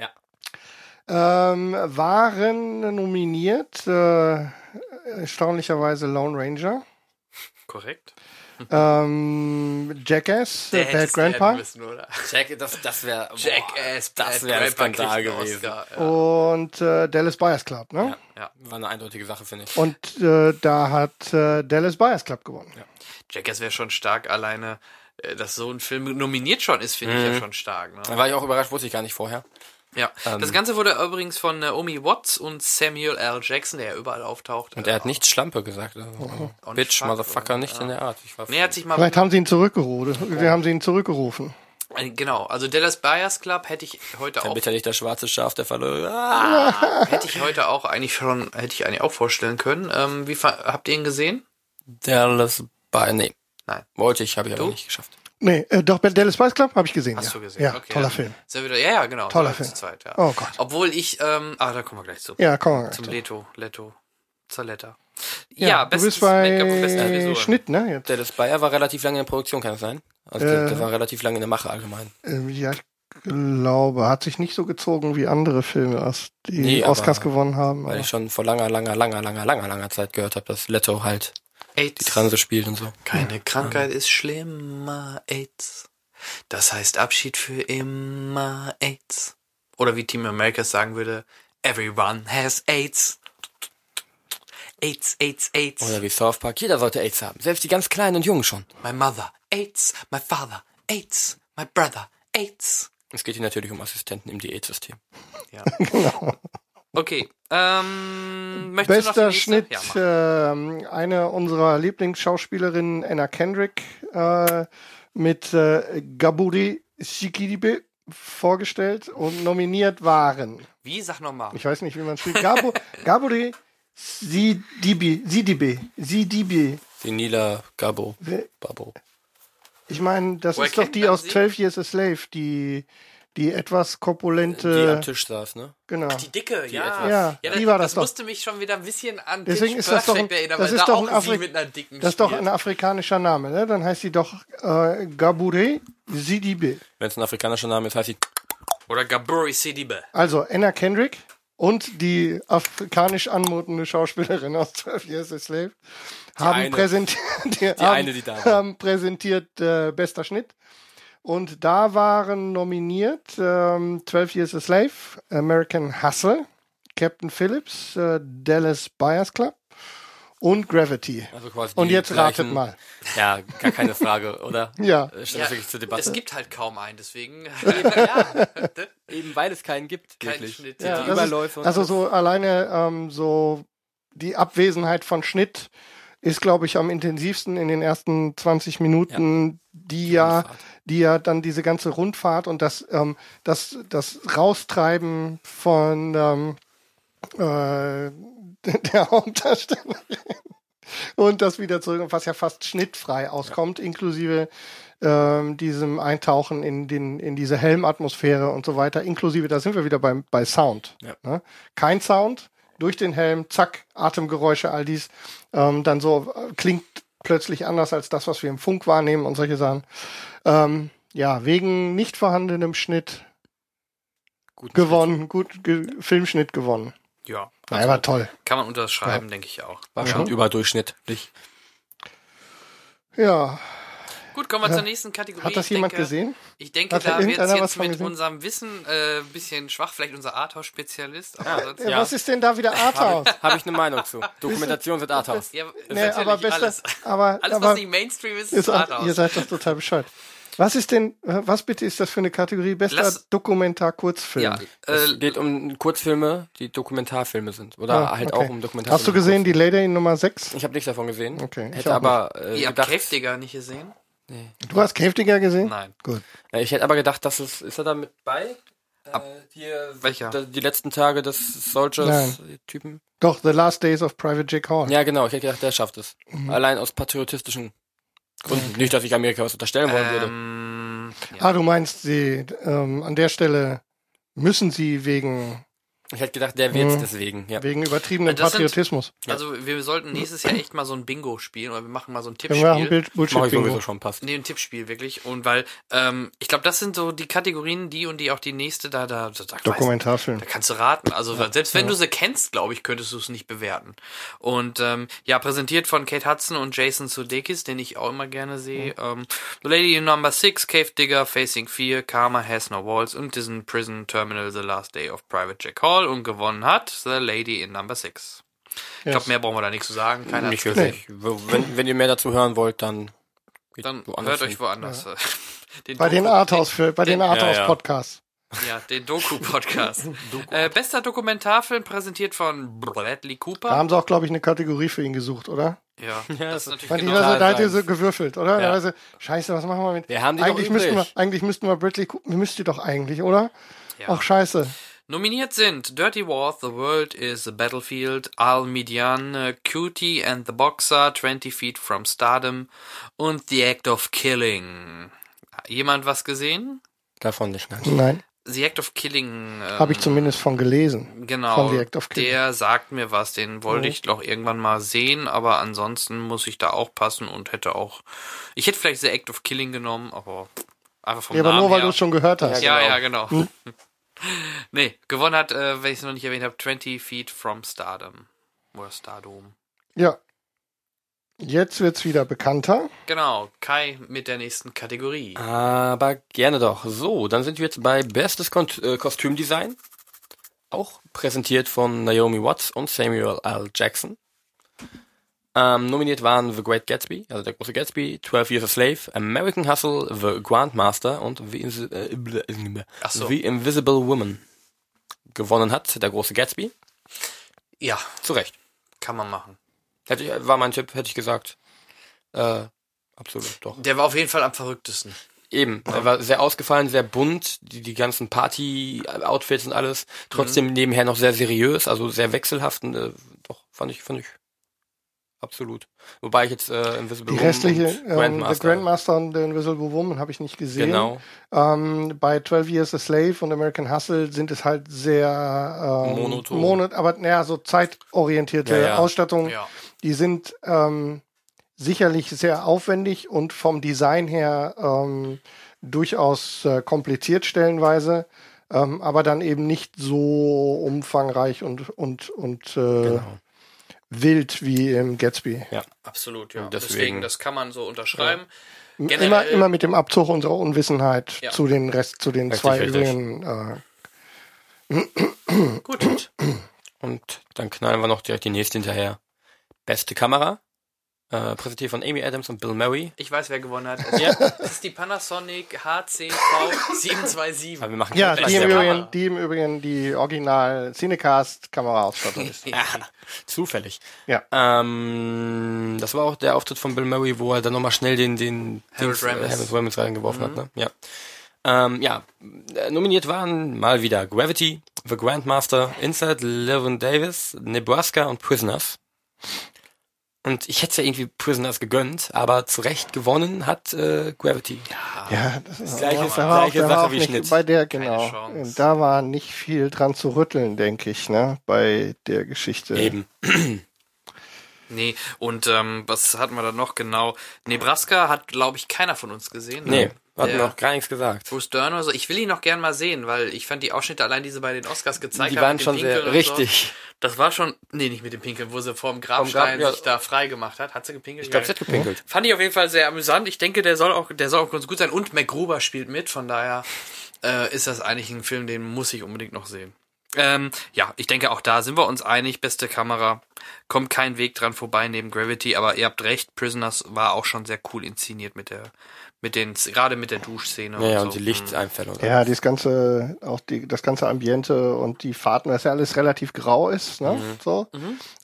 Ja. Ähm, waren nominiert äh, erstaunlicherweise Lone Ranger, Korrekt. Ähm, Jackass, Der hätte Bad werden Grandpa müssen, oder? Jack, das, das wäre Jackass, das Bad wäre ein Grandpa Skandal gewesen. Oscar, Ja. und äh, Dallas Buyers Club, ne? ja. War eine eindeutige Sache, finde ich. Und äh, da hat äh, Dallas Buyers Club gewonnen. Jackass wäre schon stark alleine, äh, dass so ein Film nominiert schon ist, finde ich Mhm. ja schon stark. Ne? Da war ich auch überrascht, wusste ich gar nicht vorher. Ja. Ähm. das Ganze wurde übrigens von Naomi Watts und Samuel L. Jackson, der ja überall auftaucht. Und er hat nicht Schlampe gesagt. Also, Und Bitch, Fuck, Motherfucker, und, nicht ja. in der Art. Ich war Nee, er hat sich mal. Vielleicht haben sie ihn zurückgerufen. Wir haben sie ihn zurückgerufen. Äh, Genau, also Dallas Buyers Club hätte ich heute Dann auch bitte nicht das schwarze Schaf der Falle. Ah! hätte ich heute auch eigentlich schon hätte ich eigentlich auch vorstellen können. Ähm, wie habt ihr ihn gesehen? Dallas bei nee. Nein. Wollte ich, habe ich aber Du? nicht geschafft. Nee, äh, doch, bei Dallas Buyers Club habe ich gesehen. Hast ja. du gesehen? Ja, okay, toller dann Film. Ist er wieder, ja, ja, genau. Toller Film. Zu zweit, ja. Oh Gott. Obwohl ich, ähm, ah, da kommen wir gleich zu. Ja, komm mal. Zum weiter. Leto, Leto, Zaletta. Ja, Ja, du bestes bist bei beste. Schnitt, ne? Jetzt. Dallas Bayer war relativ lange in der Produktion, kann das sein? Also der, Äh. der war relativ lange in der Mache allgemein. Ähm, ja, ich glaube, hat sich nicht so gezogen wie andere Filme, aus- die Nee, aber- Oscars gewonnen haben. Weil aber- ich schon vor langer, langer, langer, langer, langer, langer Zeit gehört habe, dass Leto halt die AIDS. Transe spielt und so. Keine Krankheit ist schlimmer, AIDS. Das heißt Abschied für immer, AIDS. Oder wie Team Americas sagen würde, everyone has AIDS. AIDS, AIDS, AIDS. Oder wie South Park, jeder sollte AIDS haben. Selbst die ganz Kleinen und Jungen schon. My mother, AIDS. My father, AIDS. My brother, AIDS. Es geht hier natürlich um Assistenten im Diätsystem. Ja. Okay, ähm, möchtest du noch Bester die? Schnitt, Ja, ähm, eine unserer Lieblingsschauspielerinnen, Anna Kendrick, äh, mit äh, Gaburi Shikidibe vorgestellt und nominiert waren. Wie? Sag nochmal. Ich weiß nicht, wie man spielt. Gabu, Gaburi Sidibe, Sidibe, Sidibe. Vinila Gabo. Babo. Ich meine, das Woher ist doch die aus sie? 12 Years a Slave, die, die etwas Die am korpulente, Tisch saß, ne? genau. Die dicke, ja. etwas- Ja, ja die das, war das das doch. musste mich schon wieder ein bisschen an Deswegen Pitch ist das doch ein- erinnern, das weil ist da doch ein Afri- mit einer dicken Das ist doch ein afrikanischer Name, ne? Dann heißt sie doch äh, Gabure Sidibe. Wenn es ein afrikanischer Name ist, heißt sie Oder Gaburi Sidibe. Also Anna Kendrick und die afrikanisch anmutende Schauspielerin aus 12 Years a Slave haben eine. präsentiert, die haben, eine, die haben präsentiert äh, bester Schnitt. Und da waren nominiert ähm, 12 Years a Slave, American Hustle, Captain Phillips, äh, Dallas Buyers Club und Gravity. also quasi Und jetzt ratet gleichen- mal. Ja, gar keine Frage, oder? Ja. Äh, Steht das wirklich zur Debatte? es gibt halt kaum einen, deswegen. ja, Eben weil es keinen gibt, Kein wirklich. Schnitt, Die ja. Ist, Überläufe und also so alleine ähm, so die Abwesenheit von Schnitt ist, glaube ich, am intensivsten in den ersten 20 Minuten, die ja, die ja dann diese ganze Rundfahrt und das, ähm, das, das Raustreiben von ähm, äh, der Hauptdarstellerin und das wieder zurück, was ja fast schnittfrei auskommt, inklusive ähm, diesem Eintauchen in den in diese Helmatmosphäre und so weiter, inklusive, da sind wir wieder beim bei Sound. Ja. Ne? Kein Sound durch den Helm, zack, Atemgeräusche, all dies, ähm, dann so äh, klingt plötzlich anders als das, was wir im Funk wahrnehmen und solche Sachen. Ähm, ja, wegen nicht vorhandenem Schnitt Guten gewonnen, gut ge Filmschnitt gewonnen. ja. Naja, war toll. Kann man unterschreiben, denke ich auch. Schnitt. War schon überdurchschnittlich. Ja, Gut, kommen wir zur nächsten Kategorie. hat das Ich jemand denke, gesehen? Ich denke, Hat da wird was jetzt mit gesehen? unserem Wissen äh, ein bisschen schwach, vielleicht unser Arthouse-Spezialist. Sonst, Ja, Ja. Was ist denn da wieder Arthouse? Habe ich eine Meinung zu. Dokumentation sind Arthouse. ja, nee, aber bester, alles. aber, Alles, was nicht Mainstream ist, ist seid, Arthouse. ihr seid doch total bescheuert. Was ist denn, äh, was bitte ist das für eine Kategorie? Bester Lass- Dokumentar-Kurzfilm. ja, Es äh, geht um Kurzfilme, die Dokumentarfilme sind. Oder Ah, halt okay. auch um Dokumentarfilme. Hast du gesehen, die Lady in Nummer 6? Ich habe nichts davon gesehen. Okay, ich Hätte aber äh, ihr habt gedacht, Käftiger nicht gesehen? Du hast Cave Digger gesehen? Nein. Gut. Ich hätte aber gedacht, dass es ist er da mit bei? Äh, hier welcher? die letzten Tage des Soldiers-Typen. Doch, The Last Days of Private Jack Hall. Ja, genau. Ich hätte gedacht, der schafft es. Mhm. Allein aus patriotistischen Gründen. Nicht, dass ich Amerika was unterstellen wollen würde. Ähm, ja. Ah, du meinst, sie, ähm, an der Stelle müssen sie wegen Ich hätte gedacht, der wird's deswegen. Ja. Wegen übertriebenem Das sind- Patriotismus. Also wir sollten nächstes Jahr echt mal so ein Bingo spielen oder wir machen mal so ein Können wir Tippspiel. Bild Mach ich sowieso schon, passt. Nee, ein Tippspiel wirklich. Und weil, ähm, ich glaube, das sind so die Kategorien, die und die auch die nächste da, da, da, da, Dokumentarfilm. da kannst du raten. Also selbst wenn du sie kennst, glaube ich, könntest du es nicht bewerten. Und ähm, ja, präsentiert von Kate Hudson und Jason Sudeikis, den ich auch immer gerne sehe. Ähm, The Lady in Number 6, Cave Digger, Facing Fear, Karma Has No Walls und diesen Prison Terminal The Last Day of Private Jack Hall und gewonnen hat The Lady in Number 6. Ich Yes. glaube, mehr brauchen wir da nicht zu sagen. Keiner Nicht wirklich. Wenn, wenn ihr mehr dazu hören wollt, dann geht Dann woanders hört euch hin. woanders. äh, Den Bei den Doku- Arthouse, für, bei den den- Arthouse ja. Podcasts. Ja, den Doku-Podcast. äh, bester Dokumentarfilm präsentiert von Bradley Da Cooper. haben sie auch, glaube ich, eine Kategorie für ihn gesucht, oder? Ja, das ist natürlich Weil die genau. also, da hat ihr so gewürfelt, oder? Ja. Da also, scheiße, was machen wir mit? Wir haben die doch eigentlich müssten wir, eigentlich müssten wir Bradley Cooper, müsst ihr doch eigentlich, oder? Ja. Ach, scheiße. Nominiert sind Dirty War, The World is a Battlefield, Al Midian, Cutie and the Boxer, 20 Feet from Stardom und The Act of Killing. Jemand was gesehen? Davon nicht, nein. Nein, The Act of Killing. Ähm, habe ich zumindest von gelesen. Genau, Von The Act of Killing. der sagt mir was, den wollte Mhm. ich doch irgendwann mal sehen, aber ansonsten muss ich da auch passen und hätte auch, ich hätte vielleicht The Act of Killing genommen, aber einfach vom Ja, aber Namen nur weil du es schon gehört hast. Ja, ja, genau. nee, gewonnen hat, äh, wenn ich es noch nicht erwähnt habe, 20 Feet from Stardom. Oder Stardom. ja. Jetzt wird's wieder bekannter. Genau, Kai mit der nächsten Kategorie. Aber gerne doch. So, dann sind wir jetzt bei Bestes Kon äh, Kostümdesign. Auch präsentiert von Naomi Watts und Samuel L. Jackson. Ähm, nominiert waren The Great Gatsby, also der große Gatsby, 12 Years a Slave, American Hustle, The Grandmaster und The, Insi äh, äh, Ach so. The Invisible Woman. Gewonnen hat der große Gatsby. Ja, Zu Recht. kann man machen. Hätte ich, war mein Tipp, hätte ich gesagt. Äh, absolut, doch. Der war auf jeden Fall am verrücktesten. Eben, er war sehr ausgefallen, sehr bunt, die, die ganzen Party-Outfits und alles. Trotzdem nebenher noch sehr seriös, also sehr wechselhaft. Und, äh, doch, fand ich, fand ich absolut. Wobei ich jetzt äh, Invisible Die Woman restliche, und ähm, The Grandmaster, Grandmaster und The Invisible Woman habe ich nicht gesehen. Genau. Ähm, bei 12 Years a Slave und American Hustle sind es halt sehr ähm, Monoton. Mono, aber naja, so zeitorientierte Ja, ja. Ausstattung. Ja. Die sind ähm, sicherlich sehr aufwendig und vom Design her ähm, durchaus äh, kompliziert stellenweise, ähm, aber dann eben nicht so umfangreich und und und äh, Genau. Wild wie im Gatsby. Ja. Absolut, ja. Deswegen, deswegen- das kann man so unterschreiben. Immer, Generell- immer mit dem Abzug unserer Unwissenheit Ja. zu den Rest, zu den Richtig, zwei übrigen. Äh, Gut. Und dann knallen wir noch direkt die nächste hinterher. Beste Kamera. Äh, präsentiert von Amy Adams und Bill Murray. Ich weiß, wer gewonnen hat. Es Ja. es ist die Panasonic HCV 727. Aber wir machen ja, die im. Übrigen, die im Übrigen die Original Cinecast Kameraausstattung ist. Ja, zufällig. Ja. Ähm, das war auch der Auftritt von Bill Murray, wo er dann nochmal schnell den, den Harold Dings, äh, Ramis. Ramis reingeworfen hat. Ne? Ja. Ähm, ja, äh, nominiert waren mal wieder Gravity, The Grandmaster, Inside Levin Davis, Nebraska und Prisoners. Und ich hätte ja irgendwie Prisoners gegönnt, aber zu Recht gewonnen hat äh, Gravity. Ja, das ist Gleiche- auch, da war auch, gleiche war Sache auch wie nicht, Schnitt. bei der, genau. Da war nicht viel dran zu rütteln, denke ich, ne, bei der Geschichte. Eben. Nee, und ähm, was hatten wir da noch genau? Nebraska hat, glaube ich, keiner von uns gesehen. ne? Nee, hat noch gar nichts gesagt. Bruce Dern oder so. Ich will ihn noch gern mal sehen, weil ich fand die Ausschnitte allein, die sie bei den Oscars gezeigt Die haben. waren mit dem schon Pinkeln sehr richtig. So. Das war schon, nee, nicht mit dem Pinkeln, wo sie vorm Grabstein ja. sich da frei gemacht hat. Hat sie gepinkelt? Ich glaube, sie hat gepinkelt. Fand ich auf jeden Fall sehr amüsant. Ich denke, der soll auch, der soll auch ganz gut sein. Und MacGruber spielt mit, von daher äh, ist das eigentlich ein Film, den muss ich unbedingt noch sehen. Ähm, ja, ich denke auch da sind wir uns einig. Beste Kamera. Kommt kein Weg dran vorbei neben Gravity, aber ihr habt recht, Prisoners war auch schon sehr cool inszeniert mit der, mit den, gerade mit der Duschszene. Ja, ja, und, und so. die Lichteinfälle. und Ja, das ganze, auch die, das ganze Ambiente und die Fahrten, was ja alles relativ grau ist, ne? So.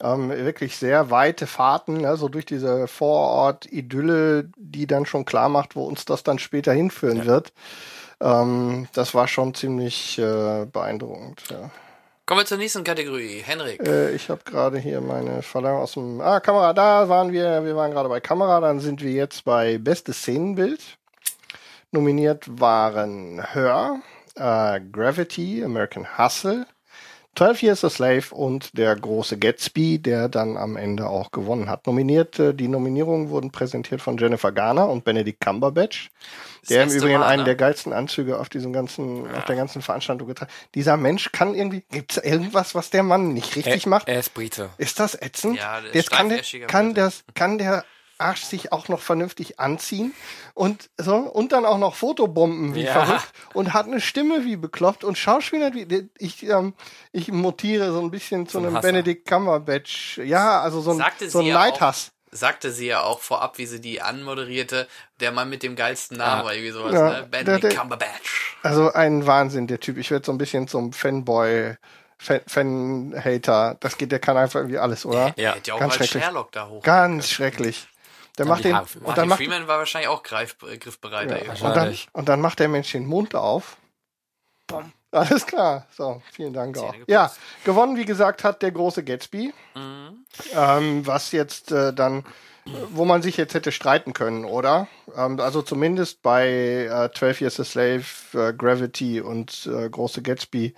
Ähm, wirklich sehr weite Fahrten, ne? so durch diese Vorort-Idylle, die dann schon klar macht, wo uns das dann später hinführen wird. Ähm, das war schon ziemlich äh, beeindruckend. Ja. Kommen wir zur nächsten Kategorie. Henrik. Äh, ich habe gerade hier meine Verlangen aus dem. Ah, Kamera, da waren wir. Wir waren gerade bei Kamera, dann sind wir jetzt bei Bestes Szenenbild. Nominiert waren Her, äh, Gravity, American Hustle, 12 Years a Slave und der große Gatsby, der dann am Ende auch gewonnen hat. Nominiert, äh, die Nominierungen wurden präsentiert von Jennifer Garner und Benedict Cumberbatch, der im Übrigen Mal, einen ne? der geilsten Anzüge auf diesem ganzen, auf der ganzen Veranstaltung getragen. Dieser Mensch kann irgendwie, gibt's irgendwas, was der Mann nicht richtig Er, macht? er ist Brite. Ist das ätzend? Ja, der ist Jetzt kann der, kann das, kann der Arsch sich auch noch vernünftig anziehen und so und dann auch noch Fotobomben wie Ja. verrückt und hat eine Stimme wie bekloppt und Schauspieler wie ich ähm, ich mutiere so ein bisschen zu ein einem Hasser. Benedict Cumberbatch. Ja, also so ein Sagte so ein auch, Neidhass. sagte sie ja auch vorab, wie sie die anmoderierte, der Mann mit dem geilsten Namen Ja. oder irgendwie sowas, Ja, ne? der- Benedict der- Cumberbatch. Also ein Wahnsinn der Typ. Ich werde so ein bisschen zum Fanboy Fan, Fan-Hater. Das geht, der kann einfach irgendwie alles, oder? Ja. Ja auch ganz schrecklich. Sherlock da hoch. Ganz schrecklich. Der macht die den und dann macht Freeman war wahrscheinlich auch greif, äh, griffbereiter. Ja, und, dann, und dann macht der Mensch den Mund auf. Alles klar. So, vielen Dank auch. Ja, gewonnen, wie gesagt, hat der große Gatsby. Mhm. Ähm, was jetzt äh, dann, äh, wo man sich jetzt hätte streiten können, oder? Ähm, also zumindest bei äh, 12 Years a Slave, äh, Gravity und äh, große Gatsby.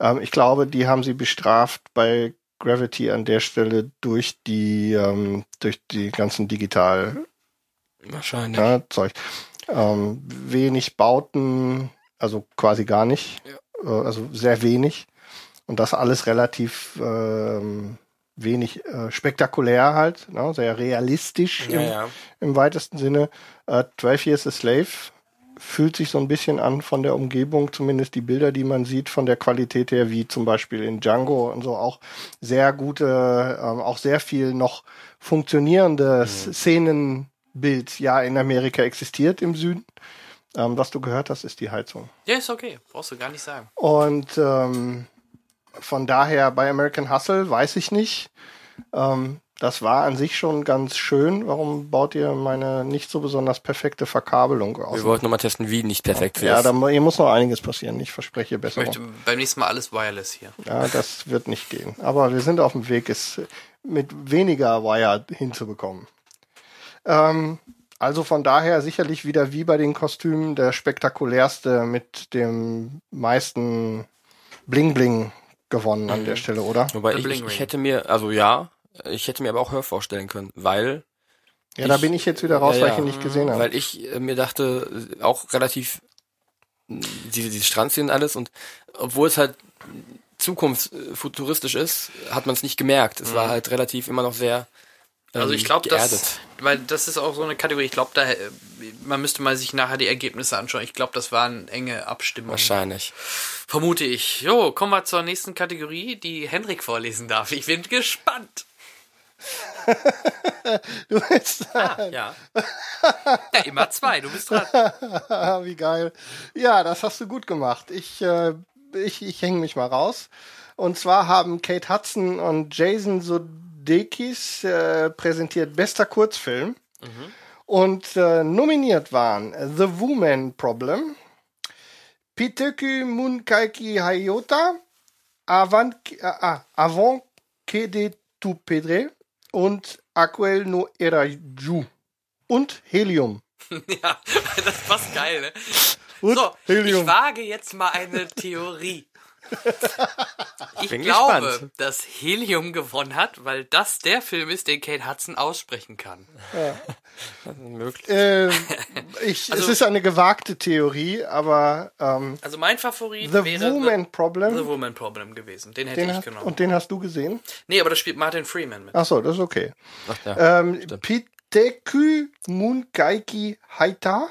Ähm, ich glaube, die haben sie bestraft bei Gravity an der Stelle durch die, ähm, durch die ganzen Digital Wahrscheinlich. ja, Zeug. Ähm, wenig Bauten, also quasi gar nicht, äh, also sehr wenig. Und das alles relativ ähm, wenig äh, spektakulär halt, ne? sehr realistisch Ja, im, ja. im weitesten Sinne. Äh, 12 Years a Slave fühlt sich so ein bisschen an von der Umgebung, zumindest die Bilder, die man sieht, von der Qualität her, wie zum Beispiel in Django und so auch sehr gute, ähm, auch sehr viel noch funktionierendes Szenenbild ja in Amerika existiert im Süden. Ähm, was du gehört hast, ist die Heizung. Ja, ist okay. Brauchst du gar nicht sagen. Und ähm, von daher bei American Hustle weiß ich nicht. Ähm, das war an sich schon ganz schön. Warum baut ihr meine nicht so besonders perfekte Verkabelung aus? Wir wollten nochmal testen, wie nicht perfekt Ja, ist. da mu- hier muss noch einiges passieren. Ich verspreche Ich besser. möchte beim nächsten Mal alles wireless hier. Ja, das wird nicht gehen. Aber wir sind auf dem Weg, es mit weniger Wire hinzubekommen. Ähm, also von daher sicherlich wieder wie bei den Kostümen der spektakulärste mit dem meisten Bling Bling gewonnen an der Stelle, oder? Wobei ich, ich, ich hätte mir, also ja, ich hätte mir aber auch Hör vorstellen können, weil, Ja, da Ich- bin ich jetzt wieder raus, Ja, weil ich ihn nicht gesehen habe. weil ich äh, mir dachte, äh, auch relativ diese, diese Strandszenen alles und obwohl es halt zukunftsfuturistisch ist, hat man es nicht gemerkt. Es war halt relativ immer noch sehr ähm, Also ich glaube, geerdet. das, weil das ist auch so eine Kategorie. Ich glaube, da äh, man müsste mal sich nachher die Ergebnisse anschauen. Ich glaube, das waren enge Abstimmungen. Wahrscheinlich. Vermute ich. Jo, kommen wir zur nächsten Kategorie, die Henrik vorlesen darf. Ich bin gespannt. Du willst, Ja. Ja, immer zwei. Du bist dran. Ah, wie geil. Ja, das hast du gut gemacht. Ich, äh, ich, ich hänge mich mal raus. Und zwar haben Kate Hudson und Jason Sudeikis äh, präsentiert bester Kurzfilm. Und äh, nominiert waren The Woman Problem, Piteku Munkaiki Hayota, Avant, äh, ah, Avant que de tu pedre und Aquel no era ju. Und Helium. Ja, das passt geil, ne? Und So, Helium. ich wage jetzt mal eine Theorie. Ich Bin glaube, gespannt. dass Helium gewonnen hat, weil das der Film ist, den Kate Hudson aussprechen kann. Möglich. Äh, ich, Also- es ist eine gewagte Theorie, aber ähm, Also mein Favorit The wäre Woman The, Problem, The Woman Problem gewesen. Den hätte den ich hast, genommen. und den hast du gesehen? nee, aber das spielt Martin Freeman mit. Ach so, das ist okay. Ach, ja. Ähm, Piteku Munkaiki Haita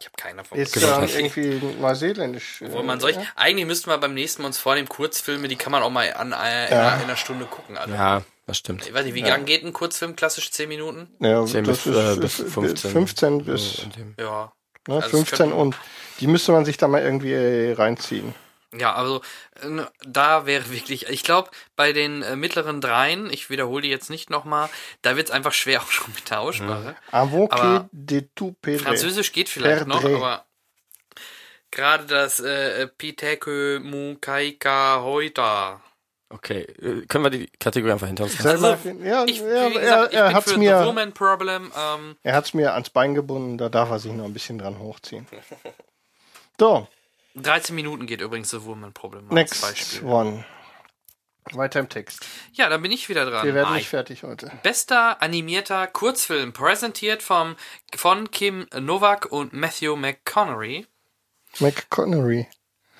Ich habe keiner von ist Genau, ähm, das- irgendwie neuseeländisch. Wo man äh, solch, eigentlich müssten wir beim nächsten Mal uns vornehmen, Kurzfilme, die kann man auch mal an, äh, in, einer, in einer Stunde gucken. Alle. ja, das stimmt. Ich weiß nicht, wie lang geht ein Kurzfilm? Klassisch 10 Minuten? Ja, 10 das bis, ist, äh, bis ist 15. 15 bis Ja. ne, Also es 15 könnten- und die müsste man sich da mal irgendwie äh, reinziehen. Ja, also äh, da wäre wirklich, ich glaube, bei den äh, mittleren dreien, ich wiederhole die jetzt nicht nochmal, da wird es einfach schwer auch schon mit der Aussprache. Aber de tu pedre. Französisch geht vielleicht noch, Perdre. aber gerade das äh, Piteke Mukaika Hoita. Okay, äh, können wir die Kategorie einfach hinter uns lassen? Also, ja, Ich, ja, er, gesagt, ich er bin hat's für mir The Woman Problem. Ähm, Er hat's mir ans Bein gebunden, da darf er sich noch ein bisschen dran hochziehen. So, 13 Minuten geht übrigens The Woman Problem. als next Beispiel. one. Weiter im Text. Ja, dann bin ich wieder dran. Wir werden Mike. nicht fertig heute. Bester animierter Kurzfilm, präsentiert vom, von Kim Novak und Matthew McConaughey. McConaughey.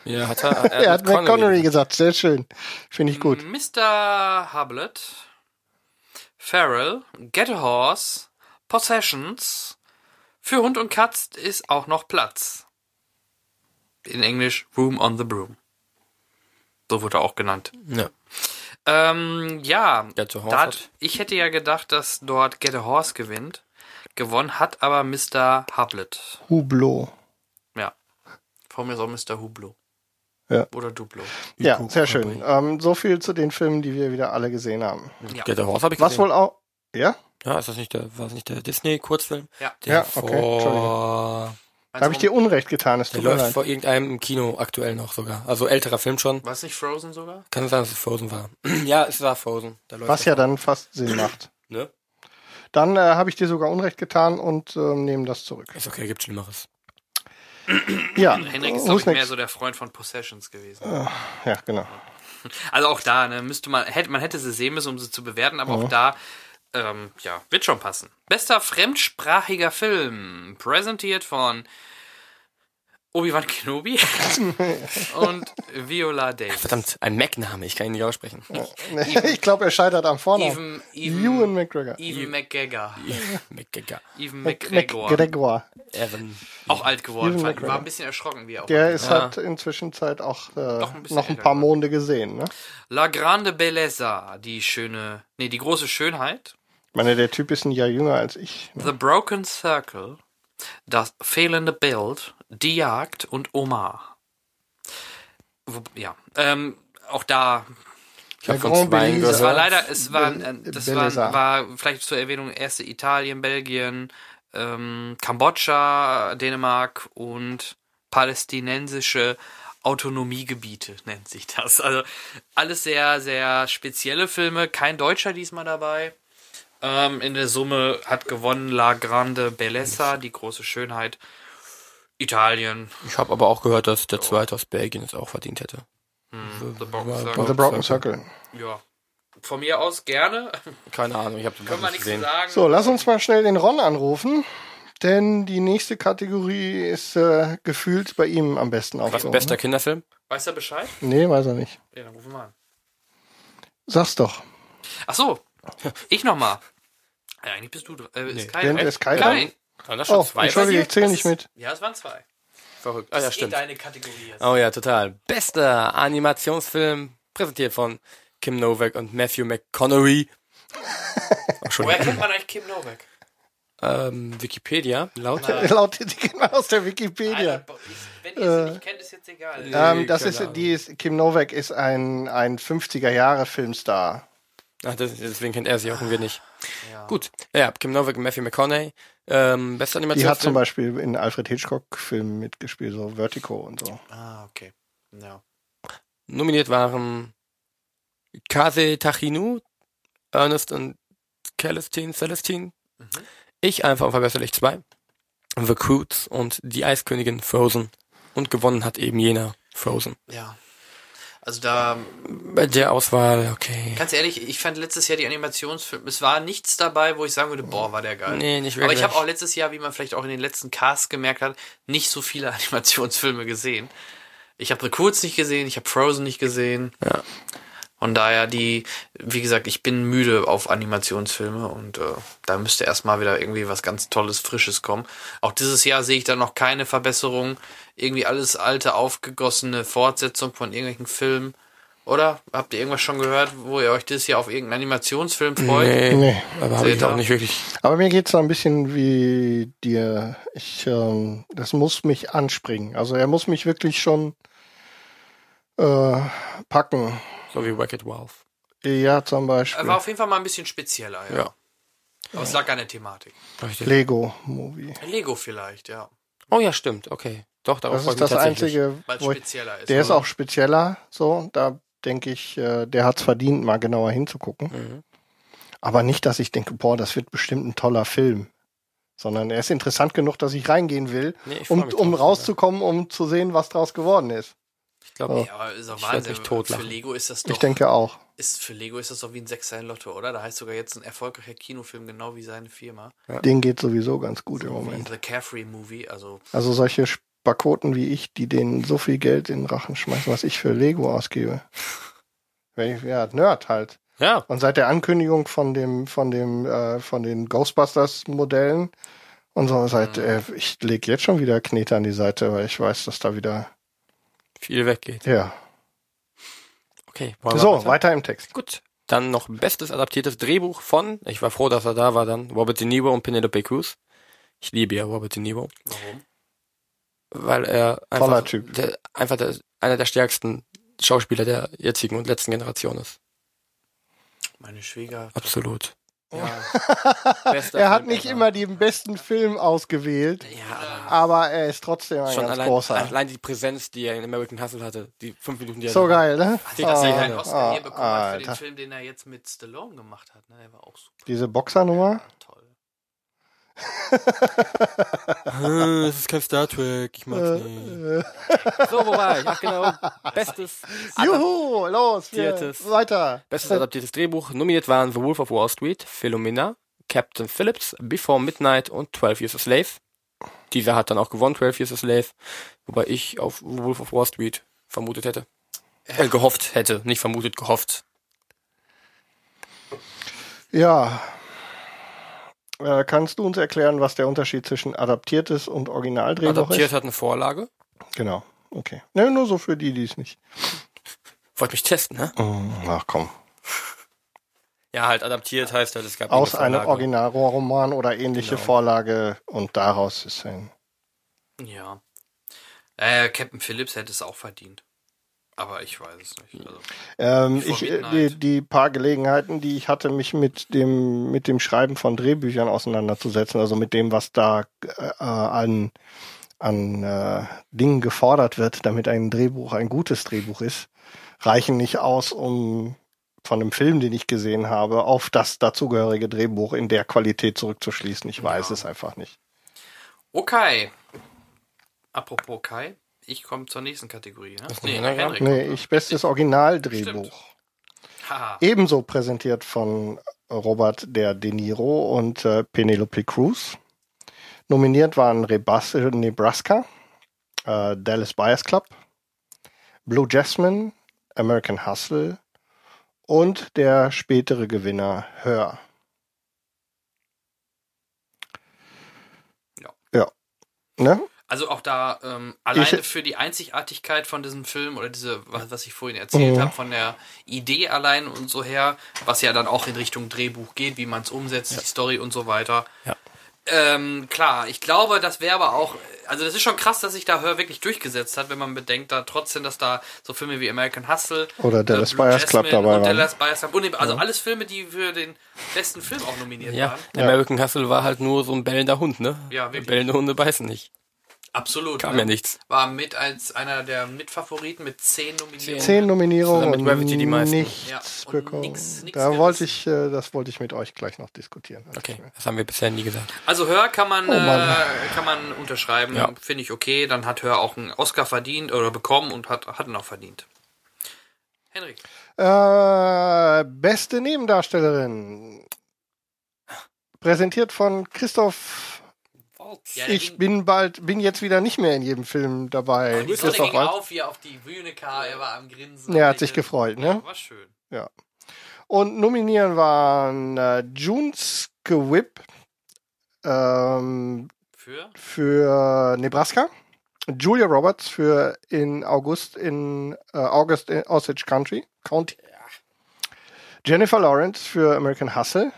Ja, hat er. Er hat McConaughey gesagt. Sehr schön. Finde ich gut. Mr. Hublet, Farrell, Get a Horse, Possessions. Für Hund und Katz ist auch noch Platz. In Englisch Room on the Broom. So wurde er auch genannt. Ja. Ähm, ja, Horse hat- ich hätte ja gedacht, dass dort Get a Horse gewinnt. Gewonnen hat aber Mr. Hublet. Hublot. Ja. Vor mir ist auch Mr. Hublot. Ja. Oder Duplo. Ja, sehr schön. Ähm, so viel zu den Filmen, die wir wieder alle gesehen haben. Ja. Get a Horse habe ich Was gesehen. wohl auch. Ja? Ja, ist das nicht der, war das nicht der Disney-Kurzfilm? Ja. Der Ja, okay, vor, Da habe ich dir Unrecht getan. Es der tut mir läuft leid. vor irgendeinem im Kino aktuell noch sogar. Also älterer Film schon. War es nicht Frozen sogar? Kann sein, dass es Frozen war. ja, es war Frozen. Da läuft Was ja dann fast Sinn macht. Ne? Dann äh, habe ich dir sogar Unrecht getan und ähm, nehme das zurück. Ist okay, gibt Schlimmeres. Ja, Henrik ist, glaube ich, mehr so der Freund von Possessions gewesen. Ja, genau. Also auch da, ne, müsste man, hätte, man hätte sie sehen müssen, um sie zu bewerten, aber auch da, ähm, ja, wird schon passen. Bester fremdsprachiger Film, präsentiert von Obi-Wan Kenobi und Viola Davis. Verdammt, ein Mac-Name, ich kann ihn nicht aussprechen. ich glaube, er scheitert am Vornamen. Even, Ewan Even, McGregor. Even McGregor. McGregor. Even McGregor. McGregor. Evan. Auch alt geworden. Ewan Fand, McGregor. war ein bisschen erschrocken, wie er auch. Der ist Ja. hat inzwischen Zeit auch äh, ein noch ein paar. Monde gesehen. Ne? La Grande Bellezza, die schöne, nee, die große Schönheit. Meine, der Typ ist ein Jahr jünger als ich. Ne? The Broken Circle, Das fehlende Bild, Die Jagd und Omar. Wo, ja, ähm, auch da, Ich habe von Grand zwei Belize. das war gehört. leider, es waren, äh, das waren, war vielleicht zur Erwähnung erste Italien, Belgien, ähm, Kambodscha, Dänemark und palästinensische Autonomiegebiete nennt sich das. Also alles sehr, sehr spezielle Filme. Kein Deutscher diesmal dabei. Ähm, in der Summe hat gewonnen La Grande Bellezza, die große Schönheit. Italien, Ich habe aber auch gehört, dass der zweite aus Belgien es auch verdient hätte. The Broken War- Circle. The Broken Circle. Ja. Von mir aus gerne. Keine Ahnung, ich habe Können wir nicht nichts zu gesehen. sagen. So, lass uns mal schnell den Ron anrufen. Denn die nächste Kategorie ist äh, gefühlt bei ihm am besten Was aufgehoben. bester Kinderfilm? Weiß er Bescheid? Nee, weiß er nicht. Ja, dann rufen wir an. Sag's doch. Ach so, ich nochmal. Ja, eigentlich bist du dran. Äh, ist Kai Denn dran? ist Kai? Nein. Waren das schon Oh, zwei entschuldige, ich zähle nicht mit. Ja, es waren zwei. Verrückt. Ah ja, Das ist eh stimmt. deine Kategorie jetzt. Oh ja, total. Bester Animationsfilm, präsentiert von Kim Novak und Matthew McConaughey. Oh, Woher kennt man eigentlich Kim Novak? Ähm, Wikipedia, laut. Laut aus der Wikipedia. Alter, ich- Wenn ihr sie nicht kennt, ist jetzt egal. Ähm, das ist, die ist, Kim Novak ist ein, ein 50er Jahre Filmstar. Ach, das, deswegen kennt er sie auch und wir nicht. Gut. Ja, Kim Novak und Matthew McConaughey. Ähm, bester Die Animationsfilm. hat zum Beispiel in Alfred Hitchcock-Filmen mitgespielt, so Vertigo und so. Ah, okay. Ja. Nominiert waren Kase Tachinu, Ernest und Celestine, Celestine. Ich einfach unverbesserlich 2. The Croods und die Eiskönigin Frozen. Und gewonnen hat eben jener Frozen. Ja. Also da, Bei der Auswahl, okay. ganz ehrlich, ich fand letztes Jahr die Animationsfilme, es war nichts dabei, wo ich sagen würde, boah, war der geil. Nee, nicht Aber ich wirklich. habe auch letztes Jahr, wie man vielleicht auch in den letzten Casts gemerkt hat, nicht so viele Animationsfilme gesehen. Ich habe The nicht gesehen, ich habe Frozen nicht gesehen. Ja. Von daher die, wie gesagt, ich bin müde auf Animationsfilme und äh, da müsste erstmal wieder irgendwie was ganz Tolles, Frisches kommen. Auch dieses Jahr sehe ich da noch keine Verbesserung. Irgendwie alles alte, aufgegossene Fortsetzung von irgendwelchen Filmen. Oder? Habt ihr irgendwas schon gehört, wo ihr euch dieses Jahr auf irgendeinen Animationsfilm freut? Nee, Nee. aber habe ich auch nicht wirklich. Aber mir geht's da ein bisschen wie dir. Ich, ähm, das muss mich anspringen. Also er muss mich wirklich schon äh, packen. So wie Wreck-It Ralph. Ja, zum Er Beispiel war auf jeden Fall mal ein bisschen spezieller, ja. Ja. Aber es lag an der Thematik. Lego-Movie. Lego vielleicht, ja. Oh ja, stimmt, okay. Doch, darauf Das ist das. Einzige, Weil es wo ich, spezieller ist. der ist oder? auch spezieller. So, da denke ich, äh, der hat's verdient, mal genauer hinzugucken. Mhm. Aber nicht, dass ich denke, boah, das wird bestimmt ein toller Film. Sondern er ist interessant genug, dass ich reingehen will, Nee, ich um, um drauf, rauszukommen, um zu sehen, was draus geworden ist. Ich glaube, Ja, aber ist werd Wahnsinn. Für Lego ist das doch. Ich denke auch. ist für Lego ist das doch wie ein Sechser Lotto, oder? Da heißt sogar jetzt ein erfolgreicher Kinofilm genau wie seine Firma. Den geht sowieso ganz gut im Wie Moment. The Carefree Movie. Also Also solche Spakoten wie ich, die denen so viel Geld in den Rachen schmeißen, was ich für Lego ausgebe. Wenn ich, ja, Nerd halt. ja, Und seit der Ankündigung von dem, von dem, äh, von den Ghostbusters-Modellen und so, seit, Mhm. äh, ich leg jetzt schon wieder Knete an die Seite, weil ich weiß, dass da wieder, viel weggeht. ja. Okay, wollen wir So, weiter im Text. Gut. Dann noch bestes adaptiertes Drehbuch von, ich war froh, dass er da war dann, Robert De Niro und Penelope Cruz. Ich liebe ja Robert De Niro, warum? Weil er einfach. Der, einfach der, einer der stärksten Schauspieler der jetzigen und letzten Generation ist. Meine Schwieger. Absolut. Ja, Er hat Film nicht ever. immer den besten Film ausgewählt, Ja, aber aber er ist trotzdem ein schon ganz allein, großer. allein die Präsenz, die er in American Hustle hatte, die fünf Minuten, die er So geil, ne? dass er einen Oscar hier ah, bekommen hat für den. Film, den er jetzt mit Stallone gemacht hat. Ne? Der war auch super Diese Boxernummer? toll. Ah, Das ist kein Star Trek, ich mag's Äh, nicht. So, wo war ich? Ach genau, bestes Juhu, los, Adaptiertes. weiter. Bestes adaptiertes Drehbuch. Nominiert waren The Wolf of Wall Street, Philomena, Captain Phillips, Before Midnight und 12 Years a Slave. Dieser hat dann auch gewonnen, 12 Years a Slave, wobei ich auf The Wolf of Wall Street vermutet hätte. Äh, gehofft hätte, nicht vermutet, gehofft. Ja. Äh, kannst du uns erklären, was der Unterschied zwischen adaptiertes und Originaldrehbuch Adaptiert ist? hat eine Vorlage. Genau. Okay. Ne, nur so für die, die es nicht. Wollte mich testen, ne? Ach komm. Ja, halt adaptiert heißt halt, es gab Aus eine einem. Originalroman oder ähnliche Genau. Vorlage und daraus ist ein. Ja. Äh, Captain Phillips hätte es auch verdient. Aber ich weiß es nicht. Also, Ähm, ich, äh, die, die paar Gelegenheiten, die ich hatte, mich mit dem, mit dem Schreiben von Drehbüchern auseinanderzusetzen, also mit dem, was da äh, an, an äh, Dingen gefordert wird, damit ein Drehbuch ein gutes Drehbuch ist, reichen nicht aus, um von einem Film, den ich gesehen habe, auf das dazugehörige Drehbuch in der Qualität zurückzuschließen. Ich weiß Ja. es einfach nicht. Okay. Apropos Kai, ich komme zur nächsten Kategorie. Ne? Nee, Henrik. Nee, ich bestes Originaldrehbuch. Ebenso präsentiert von Robert der De Niro und äh, Penelope Cruz. Nominiert waren Rebas äh, Nebraska, äh, Dallas Buyers Club, Blue Jasmine, American Hustle und der spätere Gewinner Hör. Ja. Ja. Ne? Also auch da ähm, alleine Ich- für die Einzigartigkeit von diesem Film oder diese, was, was ich vorhin erzählt Mhm. habe, von der Idee allein und so her, was ja dann auch in Richtung Drehbuch geht, wie man es umsetzt, die Story und so weiter. Ja. Ähm, klar, ich glaube, das wäre aber auch, also das ist schon krass, dass sich da Hör wirklich durchgesetzt hat, wenn man bedenkt, da trotzdem, dass da so Filme wie American Hustle Oder Dallas Blue Buyers Club dabei und waren. Dallas Buyers Club und eben, also alles Filme, die für den besten Film auch nominiert Ja, waren. American Hustle war halt nur so ein bellender Hund, ne? Ja, wirklich. Bellende Hunde beißen nicht. Absolut. Kam ne? ja nichts. War mit als einer der Mitfavoriten mit zehn Nominierungen. Zehn Nominierungen mit Gravity die meisten. nichts Ja, bekommen. nix- nix da wollte ich, äh, das wollte ich mit euch gleich noch diskutieren. Okay, das haben wir bisher nie gesagt. Also Hör kann man, Oh äh, kann man unterschreiben, Ja. finde ich okay. Dann hat Hör auch einen Oscar verdient oder bekommen und hat, hat ihn auch verdient. Henrik. Äh, beste Nebendarstellerin. Präsentiert von Christoph. Ja, Ich bin bald, bin jetzt wieder nicht mehr in jedem Film dabei. Sonne Christoph ging auf, wie er auf die Bühne kam, er war am Grinsen. Ja, und hat sich ich- gefreut, ne? Ja, war schön. Und nominieren waren äh, June Skewip ähm, Für? für Nebraska, Julia Roberts für in August in äh, August in Osage Country, County, Jennifer Lawrence für American Hustle,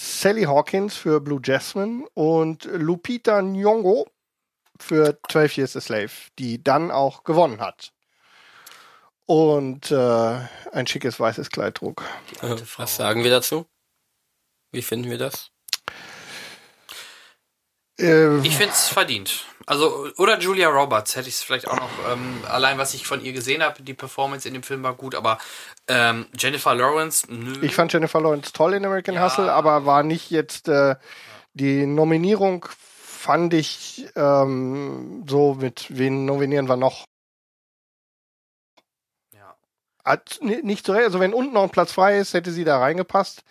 Sally Hawkins für Blue Jasmine und Lupita Nyong'o für 12 Years a Slave, die dann auch gewonnen hat. Und äh, ein schickes weißes Kleid trug. Äh, was sagen wir dazu? Wie finden wir das? Äh, Ich finde es verdient. Also, oder Julia Roberts hätte ich es vielleicht auch noch, ähm, allein was ich von ihr gesehen habe, die Performance in dem Film war gut, aber ähm, Jennifer Lawrence, nö. Ich fand Jennifer Lawrence toll in American Ja. Hustle, aber war nicht jetzt äh, die Nominierung fand ich ähm, so mit wen nominieren wir noch? Nicht so, also wenn unten noch ein Platz frei ist, hätte sie da reingepasst.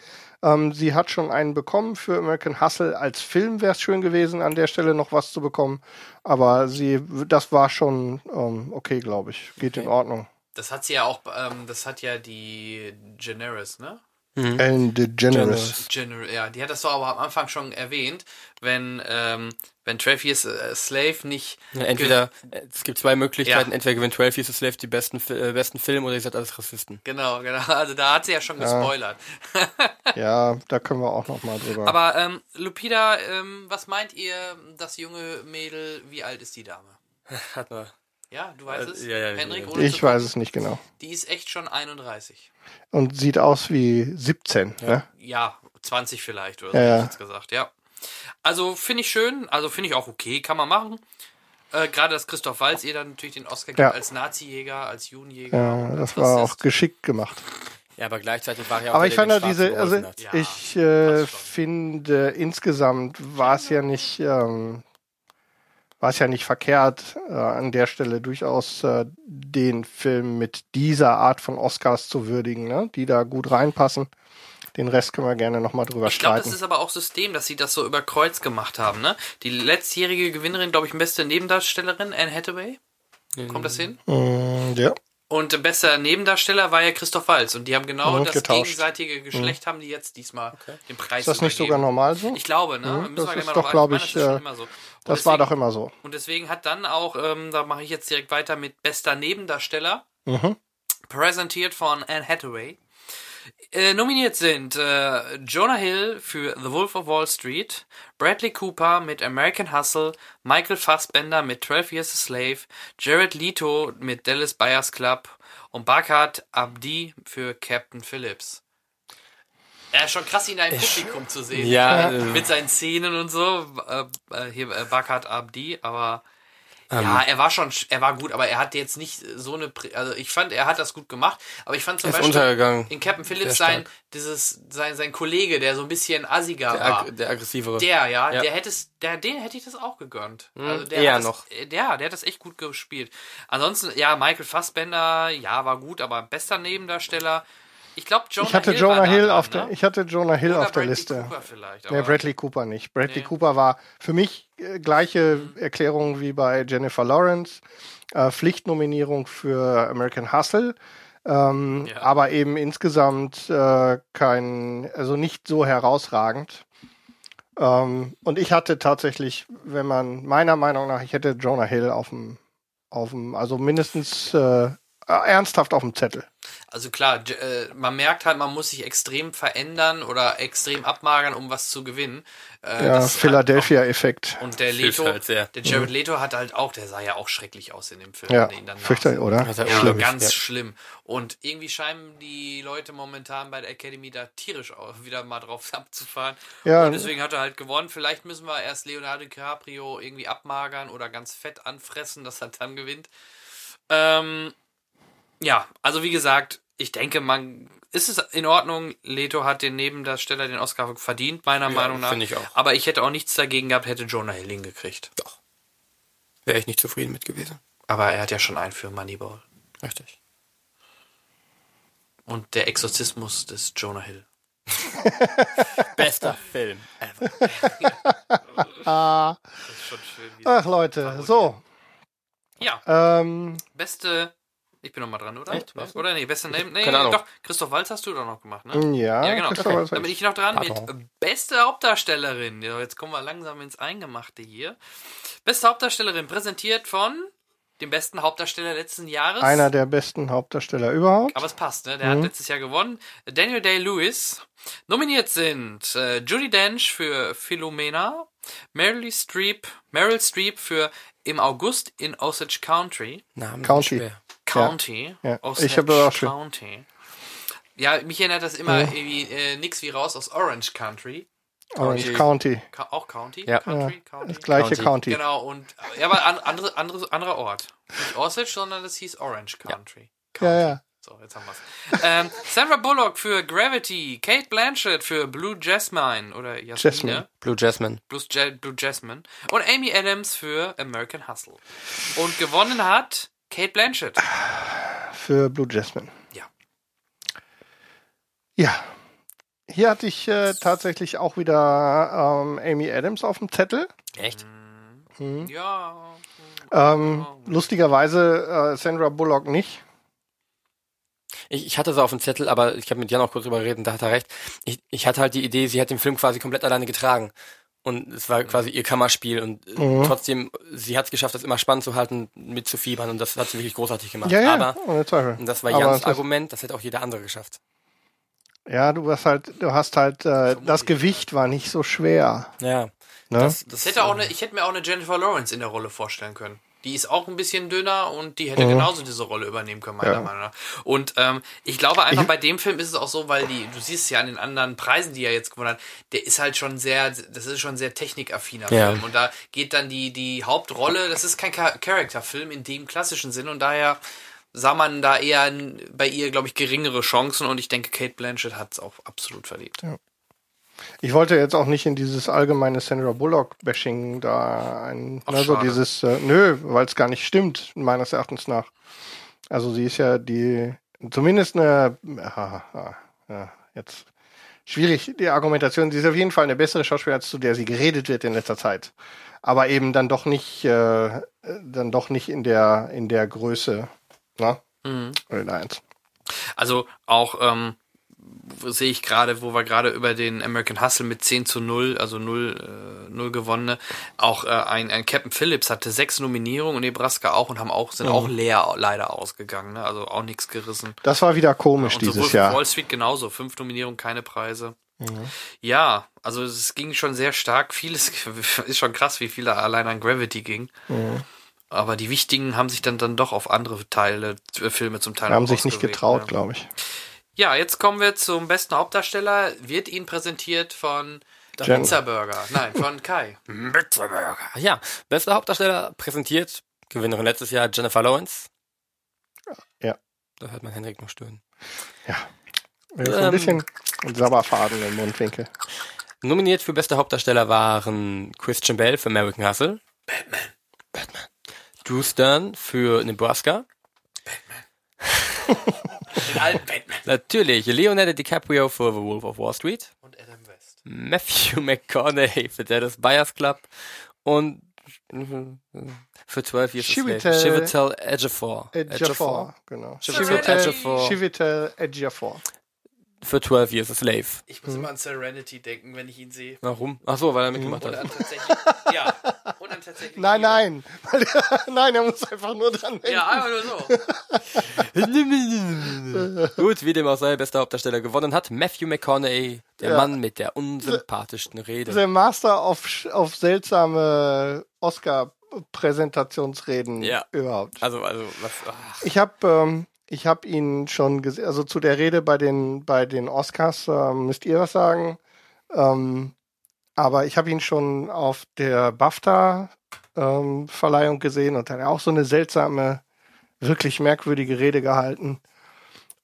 Ähm, sie hat schon einen bekommen für American Hustle als Film, wäre es schön gewesen, an der Stelle noch was zu bekommen. Aber sie, das war schon ähm, okay, glaube ich. Geht in Ordnung. Das hat sie ja auch, ähm, das hat ja die Generis, ne? Ellen DeGeneres. General, ja, die hat das doch aber am Anfang schon erwähnt, wenn, ähm, wenn 12 Years a Slave nicht. Ja, entweder, äh, es gibt zwei Möglichkeiten, Ja. entweder gewinnt 12 Years a Slave die besten, äh, besten Film oder ihr seid alles Rassisten. Genau, genau. Also da hat sie ja schon gespoilert. Ja, da können wir auch noch mal drüber. Aber ähm, Lupita, ähm, was meint ihr, das junge Mädel, wie alt ist die Dame? Hat man. Ja, du weißt Äh, es? ja, ja, Henrik, ja. ohne ich weiß es nicht genau. Die ist echt schon 31. Und sieht aus wie 17. Ne? Ja, 20 vielleicht oder so, Ja, ja. jetzt gesagt, ja. Also finde ich schön, also finde ich auch okay, kann man machen. Äh, Gerade, dass Christoph Walz ihr dann natürlich den Oscar gibt Ja. als Nazi-Jäger, als Judenjäger. Ja, das war auch geschickt gemacht. Ja, aber gleichzeitig war ja auch Aber ich fand den ja diese, also. Ja, ich äh, finde insgesamt war es ja nicht, ähm, war es ja nicht verkehrt, äh, an der Stelle durchaus äh, den Film mit dieser Art von Oscars zu würdigen, ne? die da gut reinpassen. Den Rest können wir gerne nochmal drüber Ich glaube, das streiten. ist aber auch System, dass sie das so über Kreuz gemacht haben, ne? Die letztjährige Gewinnerin, glaube ich, beste Nebendarstellerin, Anne Hathaway. Kommt das hin? Mm, ja. Und bester Nebendarsteller war ja Christoph Walz. Und die haben genau Mhm, das getauscht. gegenseitige Geschlecht, haben die jetzt diesmal den Preis Ist das nicht übergeben. sogar normal so? Ich glaube, ne? Mhm, Müssen das ist doch, drauf glaub ein- ich, das äh, immer so. Das war deswegen- doch immer so. Und deswegen hat dann auch, ähm, da mache ich jetzt direkt weiter mit bester Nebendarsteller, Mhm. präsentiert von Anne Hathaway. Äh, nominiert sind äh, Jonah Hill für The Wolf of Wall Street, Bradley Cooper mit American Hustle, Michael Fassbender mit 12 Years a Slave, Jared Leto mit Dallas Buyers Club und Barkat Abdi für Captain Phillips. Ja, schon krass, ihn da im Publikum zu sehen. Ja, Äh, äh, mit seinen Szenen und so. Äh, äh, hier äh, Barkat Abdi, aber Ähm. ja, er war schon, er war gut, aber er hat jetzt nicht so eine, also ich fand, er hat das gut gemacht, aber ich fand zum Beispiel in Captain Phillips sein, dieses, sein, sein Kollege, der so ein bisschen assiger Der, war. der aggressivere. Der, ja, Ja. der hätte es, der, den hätte ich das auch gegönnt. Also der eher hat das, noch. Der, der hat das echt gut gespielt. Ansonsten, ja, Michael Fassbender, ja, war gut, aber bester Nebendarsteller. Ich glaube, Jonah Ich hatte Hill Jonah Hill auf der, ne? ich hatte Jonah Hill Oder auf der Bradley Liste. Cooper vielleicht, Nee, Bradley Cooper nicht. Bradley Nee. Cooper war für mich äh, gleiche Erklärung wie bei Jennifer Lawrence. Äh, Pflichtnominierung für American Hustle. Ähm, Ja. Aber eben insgesamt äh, kein, also nicht so herausragend. Ähm, und ich hatte tatsächlich, wenn man meiner Meinung nach, ich hätte Jonah Hill auf dem, auf dem, also mindestens äh, ernsthaft auf dem Zettel. Also klar, äh, man merkt halt, man muss sich extrem verändern oder extrem abmagern, um was zu gewinnen. Äh, Ja, halt Philadelphia-Effekt. Und der Leto, halt sehr. der Jared Leto hat halt auch, der sah ja auch schrecklich aus in dem Film. Ja, fürchterlich, oder? Ja, schlimm. ganz Ja. schlimm. Und irgendwie scheinen die Leute momentan bei der Academy da tierisch auch wieder mal drauf abzufahren. Ja. Und deswegen hat er halt gewonnen. Vielleicht müssen wir erst Leonardo DiCaprio irgendwie abmagern oder ganz fett anfressen, dass er dann gewinnt. Ähm, ja, also wie gesagt, ich denke, man ist es in Ordnung. Leto hat den Nebendarsteller den Oscar verdient, meiner Meinung nach. finde ich auch. Aber ich hätte auch nichts dagegen gehabt, hätte Jonah Hill ihn gekriegt. Doch. Wäre ich nicht zufrieden mit gewesen. Aber er hat ja schon einen für Moneyball. Richtig. Und der Exorzismus des Jonah Hill. Bester Film ever. Ah, Das ist schon schön. Ach Leute, so. ja, Ähm, beste. Ich bin noch mal dran, oder? Echt? Was? Oder nee, beste Name. Nee, Keine Ahnung. doch. Christoph Waltz hast du doch noch gemacht, ne? ja, Ja, genau. Christoph Waltz- Dann bin ich noch dran Pardon. mit beste Hauptdarstellerin. Ja, jetzt kommen wir langsam ins Eingemachte hier. Beste Hauptdarstellerin präsentiert von dem besten Hauptdarsteller letzten Jahres. einer der besten Hauptdarsteller überhaupt. Aber es passt, ne? Mhm. Der hat letztes Jahr gewonnen. Daniel Day-Lewis. Nominiert sind äh, Judy Dench für Philomena, Meryl Streep, Meryl Streep für Im August in Osage Country. Namen County. schwer. County. Ja, Osage ich habe auch schon. County. Ja, mich erinnert das immer irgendwie äh, nix wie raus aus Orange Country. Orange County. Ka auch County? Ja. Country, County. Das gleiche County. County. Genau, und ja, aber an, andere, andere, anderer Ort. Nicht Osage, sondern das hieß Orange Country. Ja, ja. So, jetzt haben wir's. ähm, Sandra Bullock für Gravity, Kate Blanchett für Blue Jasmine oder Jasmine, Jasmine. Blue Jasmine. Blue, ja Blue Jasmine und Amy Adams für American Hustle. Und gewonnen hat Kate Blanchett. Für Blue Jasmine. Ja. Ja. Hier hatte ich äh, tatsächlich auch wieder ähm, Amy Adams auf dem Zettel. Echt? Ja. Ähm, lustigerweise äh, Sandra Bullock nicht. Ich, ich hatte sie auf dem Zettel, aber ich habe mit Jan auch kurz drüber geredet, da hat er recht. Ich, ich hatte halt die Idee, sie hat den Film quasi komplett alleine getragen. Und es war quasi ihr Kammerspiel und äh, Mhm. trotzdem, sie hat es geschafft, das immer spannend zu halten, mitzufiebern und das hat sie wirklich großartig gemacht. Ja, ja, Aber, ohne Zweifel. und das war Aber Jans das- Argument, das hätte auch jeder andere geschafft. Ja, du hast halt, du hast halt, äh, das Gewicht war nicht so schwer. Ja. Ne? Das, Das hätte auch eine, ich hätte mir auch eine Jennifer Lawrence in der Rolle vorstellen können. Die ist auch ein bisschen dünner und die hätte genauso diese Rolle übernehmen können, meiner Mhm. Ja. Meinung nach. Und ähm, ich glaube einfach, bei dem Film ist es auch so, weil die, du siehst es ja an den anderen Preisen, die er jetzt gewonnen hat, der ist halt schon sehr, das ist schon ein sehr technikaffiner Ja. Film. Und da geht dann die, die Hauptrolle, das ist kein Char- Character-Film in dem klassischen Sinn und daher sah man da eher bei ihr, glaube ich, geringere Chancen und ich denke, Kate Blanchett hat es auch absolut verdient. Ich wollte jetzt auch nicht in dieses allgemeine Sandra Bullock-Bashing da ein, Ach, also schade. dieses, äh, nö, weil es gar nicht stimmt, meines Erachtens nach. Also sie ist ja die, zumindest eine, ah, ah, ja, jetzt schwierig, die Argumentation, sie ist auf jeden Fall eine bessere Schauspielerin, als zu der sie geredet wird in letzter Zeit. Aber eben dann doch nicht, äh, dann doch nicht in der, in der Größe, ne? Mhm. Oder in der Eins. Also auch ähm, sehe ich gerade, wo wir gerade über den American Hustle mit 10 zu 0, also 0, äh, 0 gewonnene, auch äh, ein, ein Captain Phillips hatte sechs Nominierungen und Nebraska auch und haben auch, sind auch leer leider ausgegangen, ne? also auch nichts gerissen. Das war wieder komisch Und dieses Jahr. Wall Street genauso, fünf Nominierungen, keine Preise. Ja, also es ging schon sehr stark. Vieles ist schon krass, wie viele allein an Gravity ging. Aber die wichtigen haben sich dann, dann doch auf andere Teile, äh, Filme zum Teil Haben sich nicht getraut, ne? glaube ich. Ja, jetzt kommen wir zum besten Hauptdarsteller. Wird Ihnen präsentiert von Jen. Pizza Burger. Nein, von Kai. Blitzerburger. Ja, bester Hauptdarsteller präsentiert, Gewinnerin letztes Jahr Jennifer Lawrence. Ja. Da hört man Henrik noch stöhnen. Ja. Ist ein Ähm. bisschen Sabberfaden im Mundwinkel. Nominiert für bester Hauptdarsteller waren Christian Bell für American Hustle. Batman. Batman. Drew Stern für Nebraska. Den alten Batman. Natürlich Leonardo DiCaprio für The Wolf of Wall Street. Und Adam West. Matthew McConaughey für Dallas Buyers Club. Und für 12 Years a Slave. Chiwetel- Chiwetel Ejiofor. Ejiofor, genau. Serenity. Ejiofor Chiwetel Ejiofor. Für 12 Years a Slave. Ich muss immer an Serenity denken, wenn ich ihn sehe. Warum? Ach so, weil er mitgemacht Und hat. an tatsächlich, ja. Und an tatsächlich. Nein, nein. Nein, er muss einfach nur dran denken. Ja, einfach nur so. Gut, wie dem auch sei, bester Hauptdarsteller gewonnen hat Matthew McConaughey, der Ja. Mann mit der unsympathischsten Rede. Der Master auf, auf seltsame Oscar-Präsentationsreden Ja. überhaupt. Also, also, was, ach, Ich habe ähm, ich hab ihn schon gesehen, also zu der Rede bei den, bei den Oscars ähm, müsst ihr was sagen. Ähm, aber ich habe ihn schon auf der BAFTA-Verleihung gesehen und hat er auch so eine seltsame, wirklich merkwürdige Rede gehalten.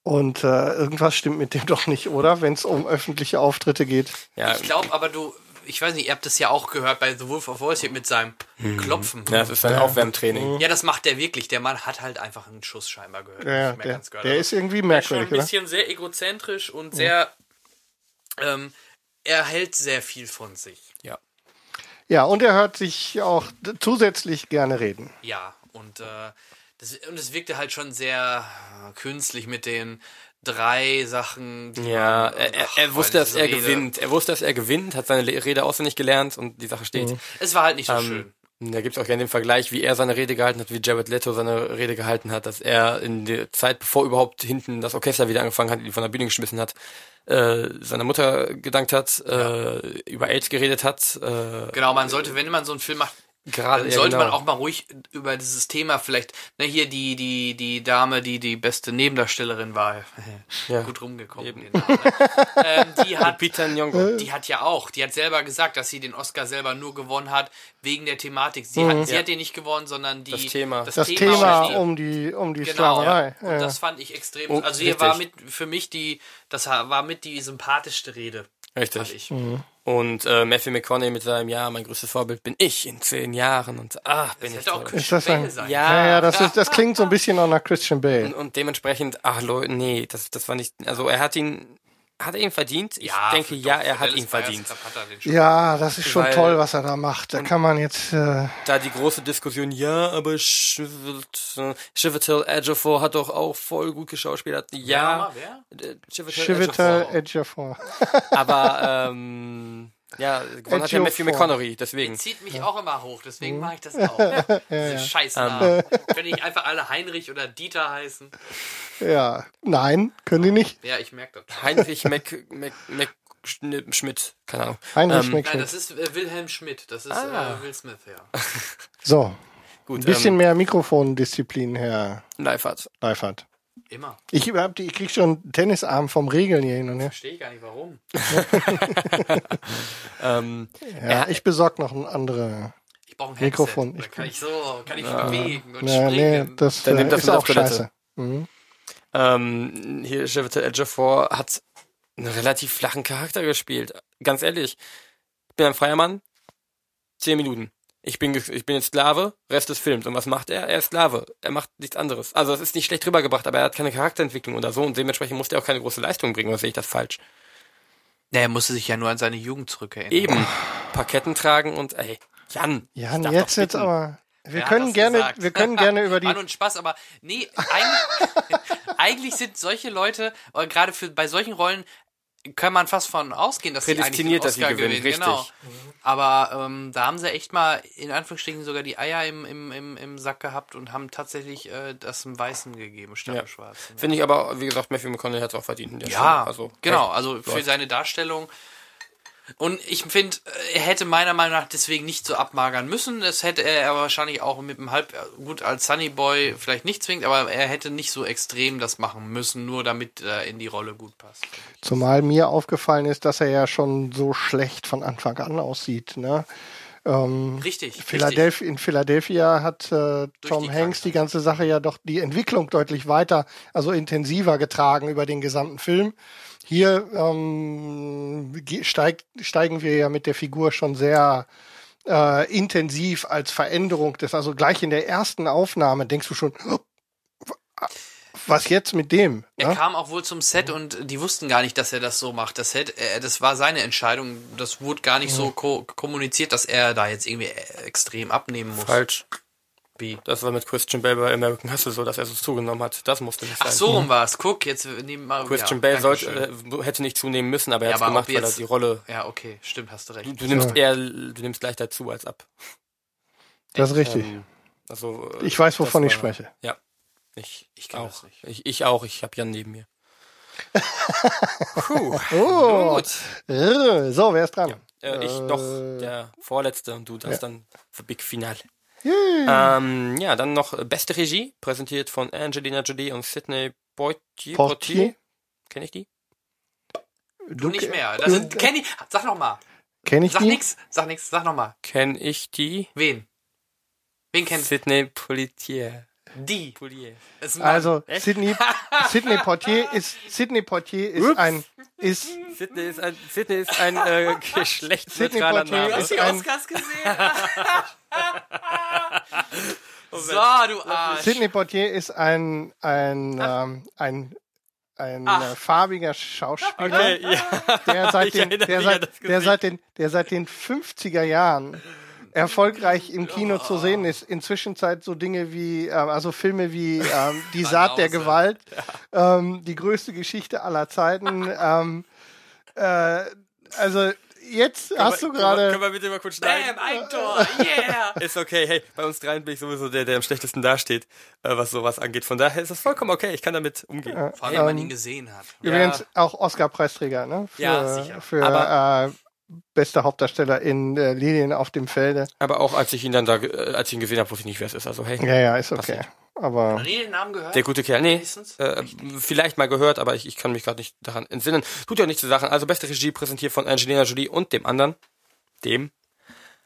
Und äh, irgendwas stimmt mit dem doch nicht, oder? Wenn es um öffentliche Auftritte geht. ja, Ich glaube aber du, ich weiß nicht, ihr habt das ja auch gehört bei The Wolf of Wall Street mit seinem Klopfen. ja, das ist ein Aufwärmtraining. Ja, das macht der wirklich. Der Mann hat halt einfach einen Schuss scheinbar gehört. Ja, der, ganz gehört. der ist irgendwie der ist schon merkwürdig, ein oder? bisschen sehr egozentrisch und sehr, ähm, er hält sehr viel von sich. Ja. Ja, und er hört sich auch zusätzlich gerne reden. Ja, und, äh, das, und es wirkte halt schon sehr künstlich mit den drei Sachen. Die Ja, man- er, er, ach, er wusste, dass er Rede- gewinnt. Er wusste, dass er gewinnt, hat seine Rede auswendig gelernt und die Sache steht. Es war halt nicht so Ähm, schön. Da gibt's auch gerne den Vergleich, wie er seine Rede gehalten hat, wie Jared Leto seine Rede gehalten hat, dass er in der Zeit, bevor überhaupt hinten das Orchester wieder angefangen hat, die von der Bühne geschmissen hat, äh, seiner Mutter gedankt hat, äh, über AIDS geredet hat. Äh, Genau, man sollte, wenn man so einen Film macht, gerade Dann ja, sollte genau. man auch mal ruhig über dieses Thema vielleicht, ne, hier die, die, die Dame, die die beste Nebendarstellerin war, Ja. gut rumgekommen. Eben. den Namen, ne? ähm, die hat, Peter Nyong'o. die hat ja auch, die hat selber gesagt, dass sie den Oscar selber nur gewonnen hat wegen der Thematik. Sie hat, sie hat den nicht gewonnen, sondern die, Das Thema. Das Thema oder die- um die, um die Genau, Sklaverei. und Ja. das fand ich extrem. Oh, also hier richtig. war mit für mich die, das war mit die sympathischste Rede, fand Richtig. ich. Und äh, Matthew McConaughey mit seinem Ja, mein größtes Vorbild bin ich in zehn Jahren und ach, bin Das ich hätte auch toll. Christian Ist das ein- sein. Ja. Ja, ja, das, ist, das klingt so ein bisschen auch nach Christian Bale. Und dementsprechend, ach Leute, nee, das, das war nicht, also er hat ihn Hat er ihn verdient? Ich Ja, denke, ja, er hat ihn verdient. Hat er. Ja, das ist schon Weil- toll, was er da macht. Da kann man jetzt, äh, Da die große Diskussion, ja, aber Chivetel, Chivetel Ejiofor hat doch auch voll gut geschauspielert. Ja, wer? äh, Chivetel Ejiofor. Ejiofor. Aber, ähm, ja, gewonnen hat ja Matthew. McConaughey, deswegen. Zieht mich auch immer hoch, Mhm. deswegen mache ich das auch. Diese Scheißnamen. Können nicht einfach alle Heinrich oder Dieter heißen? Ja, nein, können die nicht. Ja, ich merke das. Heinrich Mac, Mac, Mac Schnitt- Schmidt, keine Ahnung. Heinrich Ähm, Nein, McShane. das ist äh, Wilhelm Schmidt. Das ist Ah. äh, Will Smith, ja. So, Gut, ein bisschen ähm, mehr Mikrofondisziplin, Herr Leifert. Leifert. Immer. Ich, hab ich krieg schon einen Tennisarm vom Regeln hier hin und her. Verstehe ich gar nicht, warum. Ähm, Ja, ich besorg noch ein andere. Ich brauche ein Headset. Mikrofon. Da Ich- kann ich so, kann ich mich bewegen und Ja, nee, springen. das Dann äh, nimm das ist auch scheiße. Mhm. ähm, hier Chiwetel Ejiofor hat einen relativ flachen Charakter gespielt. Ganz ehrlich. Ich bin ein freier Mann. Zehn Minuten. Ich bin, ich bin jetzt Sklave, Rest des Films. Und was macht er? Er ist Sklave. Er macht nichts anderes. Also, es ist nicht schlecht rübergebracht, aber er hat keine Charakterentwicklung oder so und dementsprechend musste er auch keine große Leistung bringen, oder sehe ich das falsch? Nee, er musste sich ja nur an seine Jugend zurückerinnern. Eben. Parketten tragen und, ey, Jan. Jan, jetzt jetzt aber. Wir hat können das gerne, gesagt? wir können gerne über die. Nur ein Spaß, aber nee, eigentlich, eigentlich sind solche Leute, oder gerade für bei solchen Rollen kann man fast von ausgehen, dass sie eigentlich den Prädestiniert, dass sie Oscar gewinnen, gewinnen. Genau. Aber ähm, da haben sie echt mal in Anführungsstrichen sogar die Eier im, im, im, im Sack gehabt und haben tatsächlich äh, das im Weißen gegeben, statt Ja. im Schwarzen. Finde ich aber, wie gesagt, Matthew McConaughey hat es auch verdient. Ja, Stelle. also, genau, also für seine Darstellung. Und ich finde, er hätte meiner Meinung nach deswegen nicht so abmagern müssen. Das hätte er wahrscheinlich auch mit dem Halb, gut, als Sunny Boy vielleicht nicht zwingend, aber er hätte nicht so extrem das machen müssen, nur damit er in die Rolle gut passt. Zumal mir aufgefallen ist, dass er ja schon so schlecht von Anfang an aussieht. Ne? Ähm, Richtig, Philadelphia, in Philadelphia hat äh, Tom die Hanks die ganze Sache ja doch die Entwicklung deutlich weiter, also intensiver getragen über den gesamten Film. Hier ähm, steigt, steigen wir ja mit der Figur schon sehr äh, intensiv als Veränderung des, also gleich in der ersten Aufnahme denkst du schon, "Oh, was jetzt mit dem? Er ne? kam auch wohl zum Set und die wussten gar nicht, dass er das so macht. Das, Set, äh, das war seine Entscheidung. Das wurde gar nicht so ko kommuniziert, dass er da jetzt irgendwie äh, extrem abnehmen muss. Falsch. Wie? Das war mit Christian Bale bei American Hustle so, dass er so zugenommen hat. Das musste nicht sein. Ach so rum war's. Guck, jetzt nehmen wir Christian ja, Bale sollte, äh, hätte nicht zunehmen müssen, aber er Ja, hat es gemacht, ob weil er jetzt- die Rolle. Ja, okay, stimmt, hast du recht. Du nimmst eher, du nimmst leichter zu als ab. Das ist richtig. Ähm, also, äh, Ich weiß, wovon ich war- spreche. Ja. Ich, Ich kenn auch. das nicht. Ich, ich auch. Ich habe Jan neben mir. Puh. Oh, Gut. so, wer ist dran? Äh, ich Äh, noch der Vorletzte und du das ja. dann für Big Final. Yeah. Ähm, ja, dann noch beste Regie, präsentiert von Angelina Jolie und Sidney Poitier. Portier? Kenne ich die? Du nicht mehr. Das ist, kenn ich, sag noch mal. Kenn ich Sag die? nix, sag nix, sag noch mal. Kenn ich die? Wen? Wen kennst du? Sidney Poitier. Die. Poitier. Das ist ein Mann. Also Sydney, Sydney Portier ist Sydney Portier ist ein ist Sidney ist ein, Sidney ist ein äh, geschlechtsneutraler Sidney Poitier Name. Die ein- Oscars gesehen? so, du Arsch. Sydney Portier ist ein ein ähm, ein ein Ach. äh, farbiger Schauspieler, Okay, ja. der seit den der seit der seit den der seit den 50er Jahren erfolgreich im Kino zu sehen ist. Inzwischen Zeit so Dinge wie, ähm, also Filme wie ähm, Die Saat der. Gewalt, ähm, die größte Geschichte aller Zeiten. ähm, äh, also jetzt hast du Können wir- gerade. Können wir bitte mal kurz schneiden? Bam, ein Tor, yeah. Ist okay, hey, bei uns dreien bin ich sowieso der, der am schlechtesten dasteht, äh, was sowas angeht. Von daher ist das vollkommen okay, ich kann damit umgehen. Vor allem, wenn man ihn gesehen hat. Übrigens auch Oscar-Preisträger, ne? Für, Ja, sicher. Für Aber- äh, bester Hauptdarsteller in äh, Lilien auf dem Felde. Aber auch als ich ihn dann da, äh, als ich ihn gesehen habe, wusste ich nicht, wer es ist. Also hey, Ja, ja, ist okay. Passiert. Aber den Namen gehört? der gute Kerl. Nee, äh, vielleicht mal gehört, aber ich, ich kann mich gerade nicht daran entsinnen. Tut ja nichts zu Sachen. Also beste Regie präsentiert von Angelina Jolie und dem anderen, dem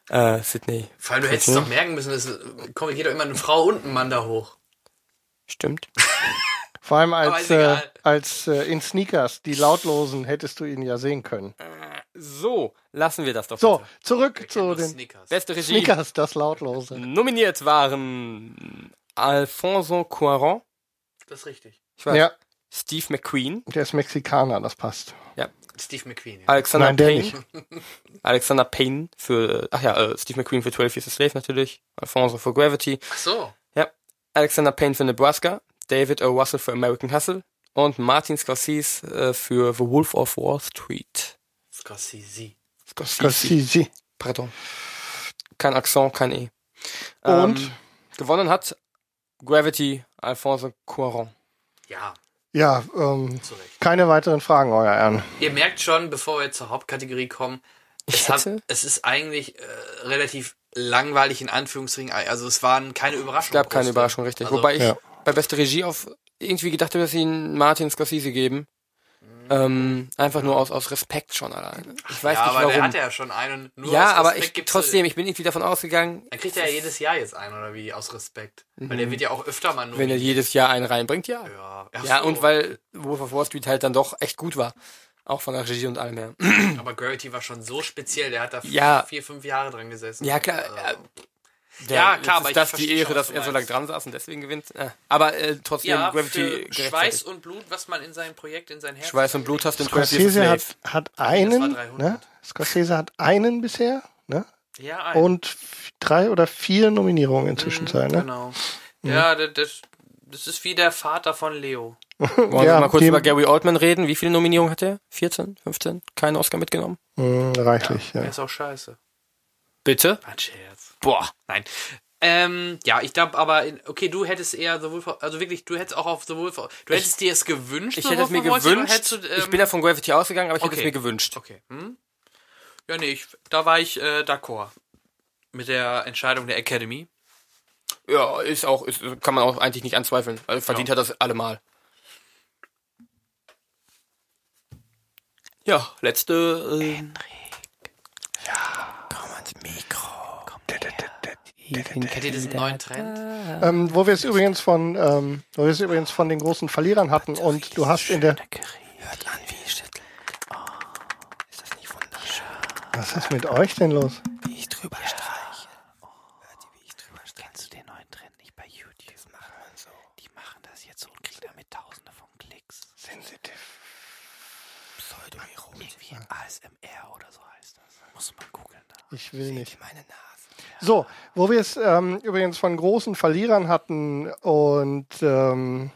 äh, Sydney. Vor allem, du hättest doch merken müssen, es komm, geht doch immer eine Frau und ein Mann da hoch. Stimmt. vor allem als, äh, als äh, in Sneakers, die lautlosen, hättest du ihn ja sehen können. So, lassen wir das doch. So, bitte. zurück zu den Snickers. Beste Regie. Sneakers, das Lautlose. Nominiert waren Alfonso Cuarón, Das ist richtig. ich weiß, Ja, Steve McQueen, der ist Mexikaner, das passt. ja, Steve McQueen. Ja. Alexander Nein, der Payne. nicht. Alexander Payne für, ach ja, äh, Steve McQueen für 12 Years a Slave natürlich. Alfonso für Gravity. Ach so. Ja. Alexander Payne für Nebraska. David O. Russell für American Hustle. Und Martin Scorsese äh, für The Wolf of Wall Street. Scorsese. Scorsese. Pardon. Kein Akzent, kein E. Und? Ähm, gewonnen hat Gravity Alfonso Cuarón. Ja, Ja, ähm, keine weiteren Fragen, euer Ehren. Ihr merkt schon, bevor wir jetzt zur Hauptkategorie kommen, Ich es, hat, es ist eigentlich äh, relativ langweilig in Anführungsstrichen. Also es waren keine Überraschungen. Es gab keine Überraschung, richtig. Also, Wobei ich Ja. Bei beste Regie auf irgendwie gedacht habe, dass sie ihn Martin Scorsese geben. Ähm, einfach nur aus, aus Respekt schon alleine. Ich weiß ja, nicht aber warum. der hat ja schon einen. Nur ja, aus aber Respekt ich gibt's- trotzdem, ich bin irgendwie davon ausgegangen, Dann kriegt er ja jedes Jahr jetzt einen, oder wie? Aus Respekt. Weil der wird ja auch öfter mal nur. Mhm. wenn er jedes Jahr einen reinbringt, ja. Ja, ach Ja, so. und weil Wolf of Wall Street halt dann doch echt gut war. Auch von der Regie und allem her. Aber Gravity war schon so speziell, der hat da Ja. vier, fünf Jahre dran gesessen. Ja, klar. Also, äh, Ja, Der, klar, aber ist ich das die Ehre, dass er so lange dran saß und deswegen gewinnt. Äh, aber äh, trotzdem ja, Gravity. Schweiß und Blut, was man in sein Projekt, in sein Herz. Schweiß und Blut hast du in 12 Years a Scorsese hat, hat einen, 300. ne? Scorsese hat einen bisher, ne? Ja, ein. Und drei oder vier Nominierungen inzwischen sein, ne? Genau. Ja, das, das, ist wie der Vater von Leo. Wollen wir Ja, mal kurz über Gary Oldman reden? Wie viele Nominierungen hat er? 14? 15? Keinen Oscar mitgenommen? Hm, reichlich, ja. Der ist auch scheiße. Bitte? Ein Scherz. Boah. Nein. Ähm, ja, ich glaube aber, in, okay, du hättest eher sowohl, also wirklich, du hättest auch auf sowohl, du hättest dir es gewünscht, Ich hätte es mir gewünscht. du, ähm, ich bin ja von Gravity ausgegangen, aber ich hätte okay. es mir gewünscht. Okay. Hm? Ja, nee, ich, da war ich äh, d'accord. Mit der Entscheidung der Academy. Ja, ist auch, ist, kann man auch eigentlich nicht anzweifeln. Also verdient Ja. hat das allemal. Ja, letzte. Äh, Komm ans Mikro. Kennt ihr diesen neuen Trend? Ähm, wo wir es übrigens von, ähm, wo wir es übrigens von den großen Verlierern hatten und du hast in der, Hört an, wie ich schüttel. Oh, ist das nicht wunderschön, was ist mit euch denn los? wie ich drüber streiche? Hört ihr, wie ich drüber streiche? Kennst du den neuen Trend nicht bei YouTube? Das macht man so. Die machen das jetzt so und kriegen damit tausende von Klicks. Sensitiv. Pseudo-Erotik. Wie ASMR oder so heißt das. Muss man googeln da. Ich will nicht. Meine Nase. So, wo wir es ähm, übrigens von großen Verlierern hatten und ähm,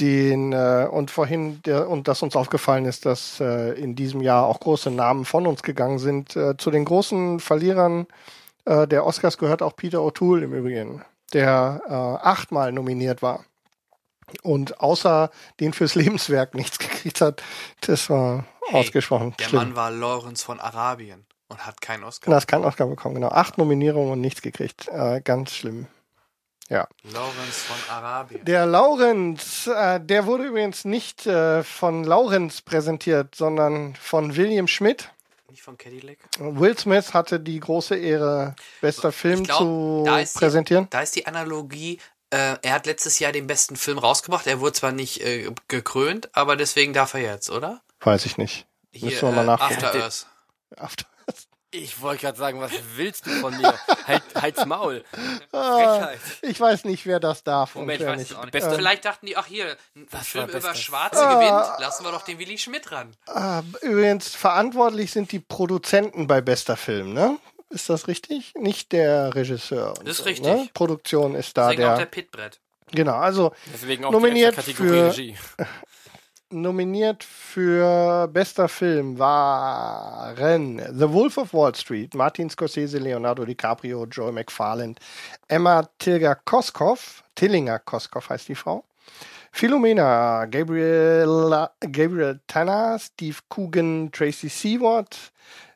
den äh, und vorhin der, und dass uns aufgefallen ist, dass äh, in diesem Jahr auch große Namen von uns gegangen sind. Äh, zu den großen Verlierern äh, der Oscars gehört auch Peter O'Toole im Übrigen, der äh, achtmal nominiert war und außer den fürs Lebenswerk nichts gekriegt hat. Das war Hey, ausgesprochen Der schlimm. Mann war Lawrence von Arabien und hat keinen Oscar. Na, hast keinen Oscar bekommen, genau. Acht Nominierungen und nichts gekriegt. Äh, ganz schlimm. Ja. Lawrence von Arabien. Der Laurenz, äh, der wurde übrigens nicht äh, von Laurenz präsentiert, sondern von William Schmidt. Nicht von Cadillac. Will Smith hatte die große Ehre, bester Film glaub, zu da ist die- präsentieren. Da ist die Analogie, äh, er hat letztes Jahr den besten Film rausgebracht. Er wurde zwar nicht äh, gekrönt, aber deswegen darf er jetzt, oder? Weiß ich nicht. Hier, Müssen wir mal äh, nachgucken. After Earth. After- Ich wollte gerade sagen, was willst du von mir? halt, halt's Maul. Ah, Frechheit. ich weiß nicht, wer das darf. Moment, und ich wer weiß nicht. auch nicht. Beste, Ähm, Vielleicht dachten die, ach hier, ein Was Film über Bestes? Schwarze Ah. gewinnt, lassen wir doch den Willi Schmidt ran. Ah, übrigens, verantwortlich sind die Produzenten bei bester Film, ne? Ist das richtig? Nicht der Regisseur. und Das ist so, richtig. Ne? Produktion ist da Deswegen auch der der. Pitbrett. Genau, also Deswegen auch Nominiert die extra Kategorie für- Regie. nominiert für bester Film waren The Wolf of Wall Street, Martin Scorsese, Leonardo DiCaprio, Joel McFarland, Emma Tilger Koskov, Tillinger Koskov heißt die Frau, Philomena, Gabriel, Gabriel Tanner, Steve Coogan, Tracy Seward,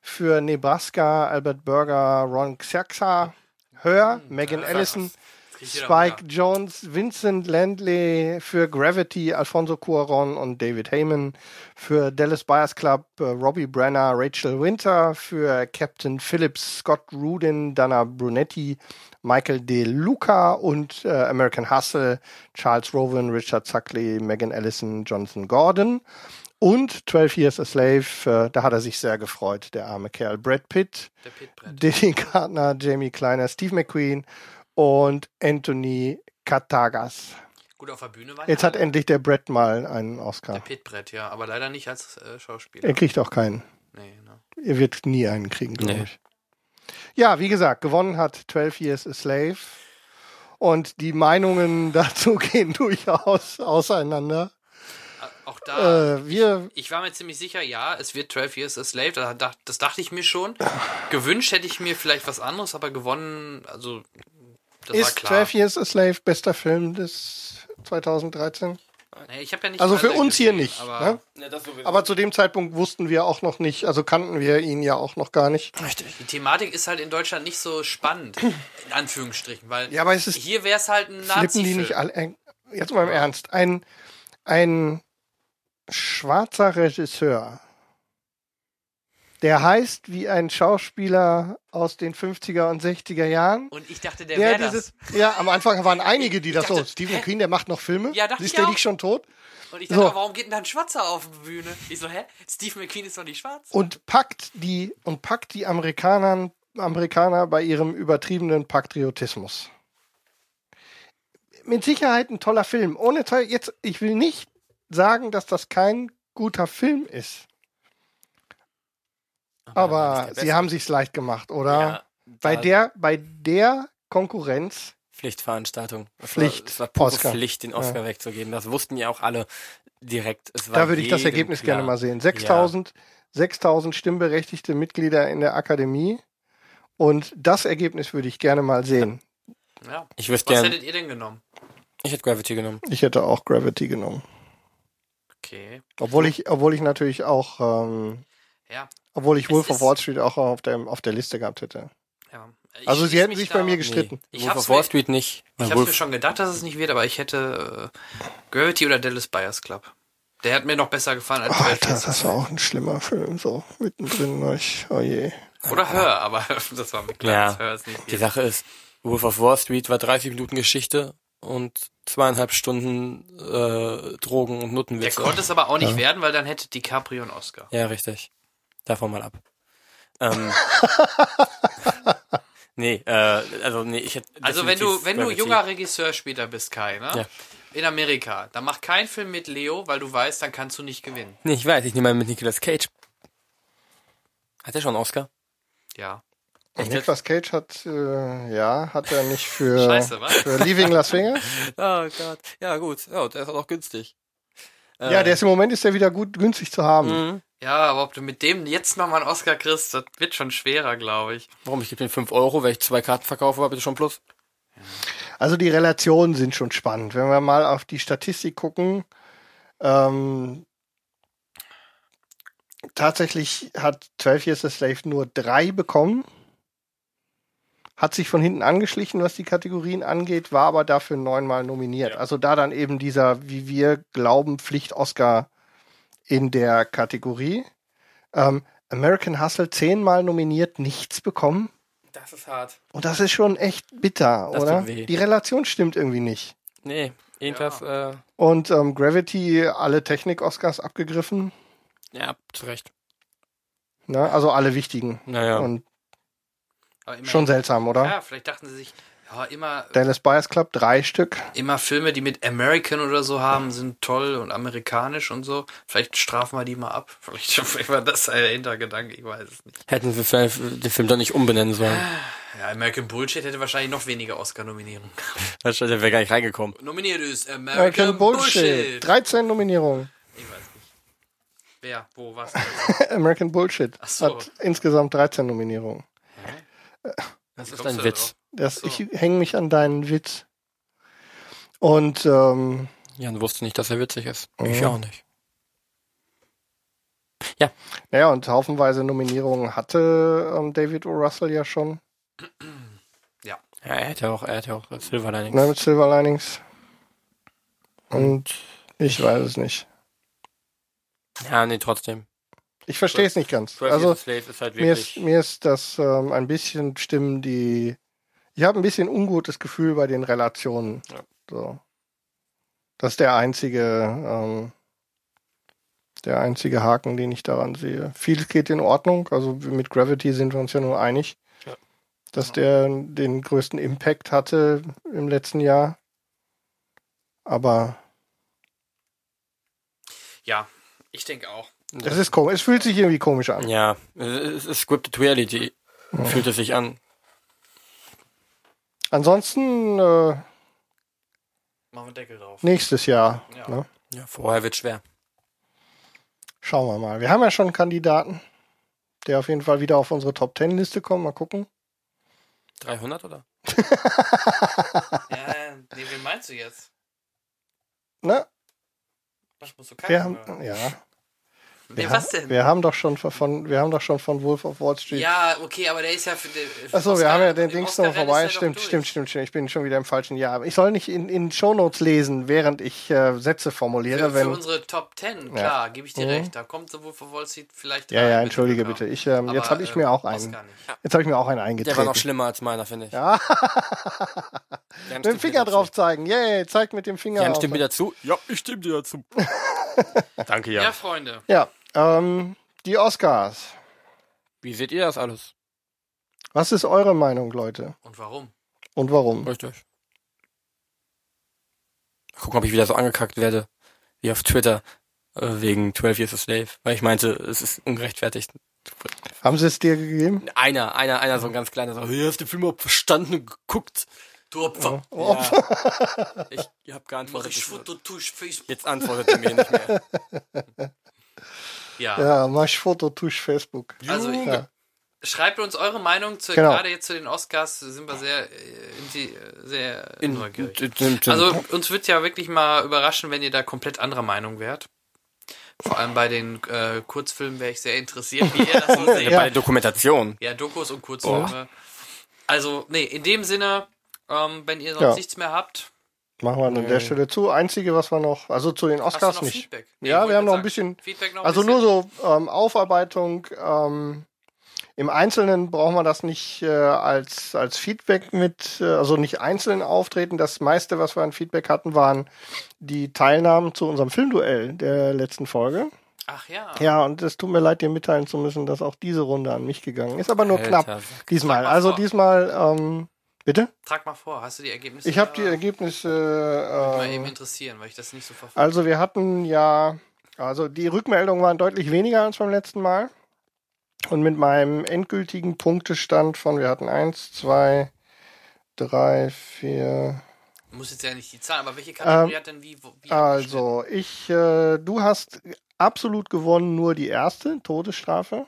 für Nebraska, Albert Berger, Ron Xerxa, Hör, Megan Ellison, kriegt jeder Spike. Jones, Vincent Landley für Gravity, Alfonso Cuaron und David Heyman für Dallas Buyers Club, äh, Robbie Brenner, Rachel Winter für Captain Phillips, Scott Rudin, Dana Brunetti, Michael De Luca und äh, American Hustle, Charles Rowan, Richard Suckley, Megan Ellison, Jonathan Gordon. Und 12 Years a Slave, äh, da hat er sich sehr gefreut, der arme Kerl. Brad Pitt. Diddy Gardner, Jamie Kleiner, Steve McQueen und Anthony Katagas. Gut, auf der Bühne war Jetzt hat endlich der Brett mal einen Oscar. der Pitbrett, ja, aber leider nicht als äh, Schauspieler. Er kriegt auch keinen. Nee, ne. Er wird nie einen kriegen, glaube Nee. ich. Ja, wie gesagt, gewonnen hat 12 Years a Slave. Und die Meinungen dazu gehen durchaus auseinander. Auch da, Äh, wir, ich war mir ziemlich sicher, ja, es wird 12 Years a Slave, da dacht- das dachte ich mir schon. Gewünscht hätte ich mir vielleicht was anderes, aber gewonnen, also das ist klar. 12 Years a Slave bester Film des 2013? Nee, ich hab ja nicht Also für uns hier gesehen, nicht. Aber Ne? Ja. Aber zu dem Zeitpunkt wussten wir auch noch nicht, also kannten wir ihn ja auch noch gar nicht. die Thematik ist halt in Deutschland nicht so spannend, in Anführungsstrichen, weil Ja, aber es ist- hier wäre es halt ein nazi die nicht alle. Jetzt mal im Ernst. Ein, ein schwarzer Regisseur, der heißt wie ein Schauspieler aus den 50er und 60er Jahren. Und ich dachte, der Der wäre das. ja, am Anfang waren einige, die das dachte, so. Stephen Queen, der macht noch Filme. Ja, dachte ist ich der auch. nicht schon tot? Und ich dachte, So. warum geht denn da ein Schwarzer auf die Bühne? Ich so, hä? Steve McQueen ist doch nicht schwarz. Und packt die und packt die Amerikanern, Amerikaner bei ihrem übertriebenen Patriotismus. Mit Sicherheit ein toller Film. Ohne jetzt, ich will nicht sagen, dass das kein guter Film ist. Aber sie haben sich's leicht gemacht, oder? Ja, bei der, bei der Konkurrenz, Pflichtveranstaltung. Es Pflicht. War, es war pure Oscar. Pflicht, den Oscar wegzugeben. Das wussten ja auch alle direkt. Es war da würde ich das Ergebnis klar. gerne mal sehen. 6000, 6000 stimmberechtigte Mitglieder in der Akademie. Und das Ergebnis würde ich gerne mal sehen. Ja. Ich Was gern, hättet ihr denn genommen? ich hätte Gravity genommen. Ich hätte auch Gravity genommen. Okay. Obwohl ich, obwohl ich natürlich auch, ähm, Ja. Obwohl ich Wolf of Wall Street auch auf der, auf der Liste gehabt hätte. ja. Ich Also sie hätten mich sich bei mir gestritten. Ich Wolf of Wall Street nicht. Ich hab's mir schon gedacht, dass es nicht wird, aber ich hätte äh, Gravity oder Dallas Buyers Club. Der hat mir noch besser gefallen als 12 Alter, das war auch ein schlimmer Film, so mittendrin. Ich, oh je. Oder Hör, aber das war mir klar, Ja. dass Hör ist nicht die. Sache ist, Wolf of Wall Street war 30 Minuten Geschichte und zweieinhalb Stunden äh, Drogen und Der Nuttenwitze. konnte es aber auch nicht werden, weil dann hätte DiCaprio einen Oscar. Ja, richtig. Davon mal ab. Ähm, nee, äh, also nee, ich hätte Also wenn du, wenn du junger Regisseur später bist, Kai, ne? Ja. In Amerika, dann mach keinen Film mit Leo, weil du weißt, dann kannst du nicht gewinnen. Nee, ich weiß, ich nehme mal mit Nicolas Cage. Hat er schon einen Oscar? Ja. Und Nicolas Cage hat, äh, ja, hat er nicht für, Scheiße, was? für Leaving Las Vegas? Oh Gott. Ja, gut. Ja, der ist auch günstig. Äh, Ja, der ist im Moment ist der wieder gut günstig zu haben. Ja, aber ob du mit dem jetzt nochmal einen Oscar kriegst, das wird schon schwerer, glaube ich. Warum? Ich gebe den 5 Euro, wenn ich zwei Karten verkaufe, war bitte schon plus. Also die Relationen sind schon spannend. Wenn wir mal auf die Statistik gucken, ähm, tatsächlich hat 12 Years a Slave nur drei bekommen. Hat sich von hinten angeschlichen, was die Kategorien angeht, war aber dafür neunmal nominiert. Also da dann eben dieser, wie wir glauben, Pflicht-Oscar in der Kategorie. Ähm, American Hustle zehnmal nominiert, nichts bekommen. Das ist hart. Und das ist schon echt bitter, Das oder? tut weh. Die Relation stimmt irgendwie nicht. Nee, irgendwas, äh, Und ähm, Gravity alle Technik-Oscars abgegriffen. ja, zu Recht. Ne? Also alle wichtigen. Naja. Und schon seltsam, oder? Ja, vielleicht dachten sie sich, ja, immer, Dallas Buyers Club, drei Stück. immer Filme, die mit American oder so haben, sind toll und amerikanisch und so. Vielleicht strafen wir die mal ab. Vielleicht, vielleicht war das der Hintergedanke, ich weiß es nicht. Hätten sie vielleicht den Film doch nicht umbenennen sollen. Ja, American Bullshit hätte wahrscheinlich noch weniger Oscar-Nominierungen. Da wäre gar nicht reingekommen. Nominiert ist American, American Bullshit. Bullshit. 13 Nominierungen. Ich weiß nicht. Wer, wo, was? American Bullshit so. hat insgesamt 13 Nominierungen. Das ist ein Witz. Das, so. Ich hänge mich an deinen Witz. Und ähm, Jan wusste nicht, dass er witzig ist. Mhm. Ich auch nicht. naja, und haufenweise Nominierungen hatte ähm, David O. Russell ja schon. Ja, er hätte auch, er hätte auch Silver Linings. Ne, mit Silver Linings. Und ich weiß es nicht. Ja, nee, trotzdem. Ich verstehe es nicht ganz. Also halt mir ist, mir ist das ähm, ein bisschen Stimmen, die. Ich habe ein bisschen ungutes Gefühl bei den Relationen. Ja. So. Das ist der einzige, ähm, der einzige Haken, den ich daran sehe. Vieles geht in Ordnung. Also mit Gravity sind wir uns ja nur einig, Ja. dass der den größten Impact hatte im letzten Jahr. Aber Ja, ich denke auch. es ist komisch. Es fühlt sich irgendwie komisch an. Ja, es ist Scripted Reality. Fühlt es sich an. Ansonsten äh, Machen wir Deckel drauf. nächstes Jahr. Ja. Ne? Ja, vorher wird schwer. Schauen wir mal. Wir haben ja schon einen Kandidaten, der auf jeden Fall wieder auf unsere Top Ten Liste kommt. Mal gucken. 300 oder? Ja, nee, wen meinst du jetzt? Ne? Was musst du Wir kacken? haben, oder? ja. Nee, Wir, was haben, denn? wir haben doch schon von, wir haben doch schon von Wolf of Wall Street. Ja, okay, aber der ist ja für den. Achso, wir haben ja den Dings noch vorbei. der Stimmt, stimmt, stimmt, stimmt. Ich bin schon wieder im falschen Jahr. Ich soll nicht in, in Shownotes lesen, während ich äh, Sätze formuliere. Für, für wenn, unsere Top 10, klar, gebe ich dir Mhm. recht. Da kommt sowohl für Wall Street vielleicht. ja, rein, ja, entschuldige Glück bitte. Ich, ähm, jetzt Aber, habe ich äh, mir auch einen. Nicht. Jetzt habe ich mir auch einen Der eingetreten. war noch schlimmer als meiner, finde ich. Ja, mit dem Finger drauf zeigen. Yay, zeigt mit dem Finger Jan auf. stimmt mir dazu. Ja, ich stimme dir dazu. Danke, Jan. Ja, Freunde. Ja, ähm, die Oscars. Wie seht ihr das alles? Was ist eure Meinung, Leute? Und warum? Und warum? Richtig. Gucken, ob ich wieder so angekackt werde, wie auf Twitter, äh, wegen 12 Years a Slave. Weil ich meinte, es ist ungerechtfertigt. Haben sie es dir gegeben? Einer, einer, einer, so ein ganz kleiner, so, hey, hast du den Film überhaupt verstanden und geguckt? Du Opfer. Ja. ich hab Mach geantwortet. ich Foto, tusch, Facebook. Jetzt antwortet er mir nicht mehr. Ja. Ja, mach Foto, tusch Facebook. Also, Ja. schreibt uns eure Meinung zu, Genau. gerade jetzt zu den Oscars, sind wir sehr, äh, inti- sehr In, neugierig. in, in, in, Also uns wird ja wirklich mal überraschen, wenn ihr da komplett anderer Meinung wärt. Vor allem bei den äh, Kurzfilmen wäre ich sehr interessiert, wie ihr das so seht. bei der Dokumentation. Ja, Dokus und Kurzfilme. Also, nee, in dem Sinne, ähm, wenn ihr sonst Ja. nichts mehr habt, Machen wir an der Stelle zu. Einzige, was wir noch, also zu den Oscars noch nicht. Feedback? Ja, wir haben noch ein bisschen- noch ein Also bisschen? nur so ähm, Aufarbeitung. Ähm, Im Einzelnen brauchen wir das nicht äh, als, als Feedback mit, äh, also nicht einzeln auftreten. Das meiste, was wir an Feedback hatten, waren die Teilnahmen zu unserem Filmduell der letzten Folge. Ach ja. Ja, und es tut mir leid, dir mitteilen zu müssen, dass auch diese Runde an mich gegangen ist, aber nur Alter, knapp diesmal. Also diesmal, ähm, bitte? Trag mal vor, hast du die Ergebnisse? Ich habe die da? Ergebnisse. mal eben Äh, interessieren, weil ich das nicht so verfolge. also wir hatten ja, also die Rückmeldungen waren deutlich weniger als beim letzten Mal. Und mit meinem endgültigen Punktestand von, wir hatten eins, zwei, drei, vier. Muss jetzt ja nicht die Zahlen, aber welche Kategorie Ähm, hat denn wie? wie Also ich, äh, du hast absolut gewonnen, nur die erste Todesstrafe.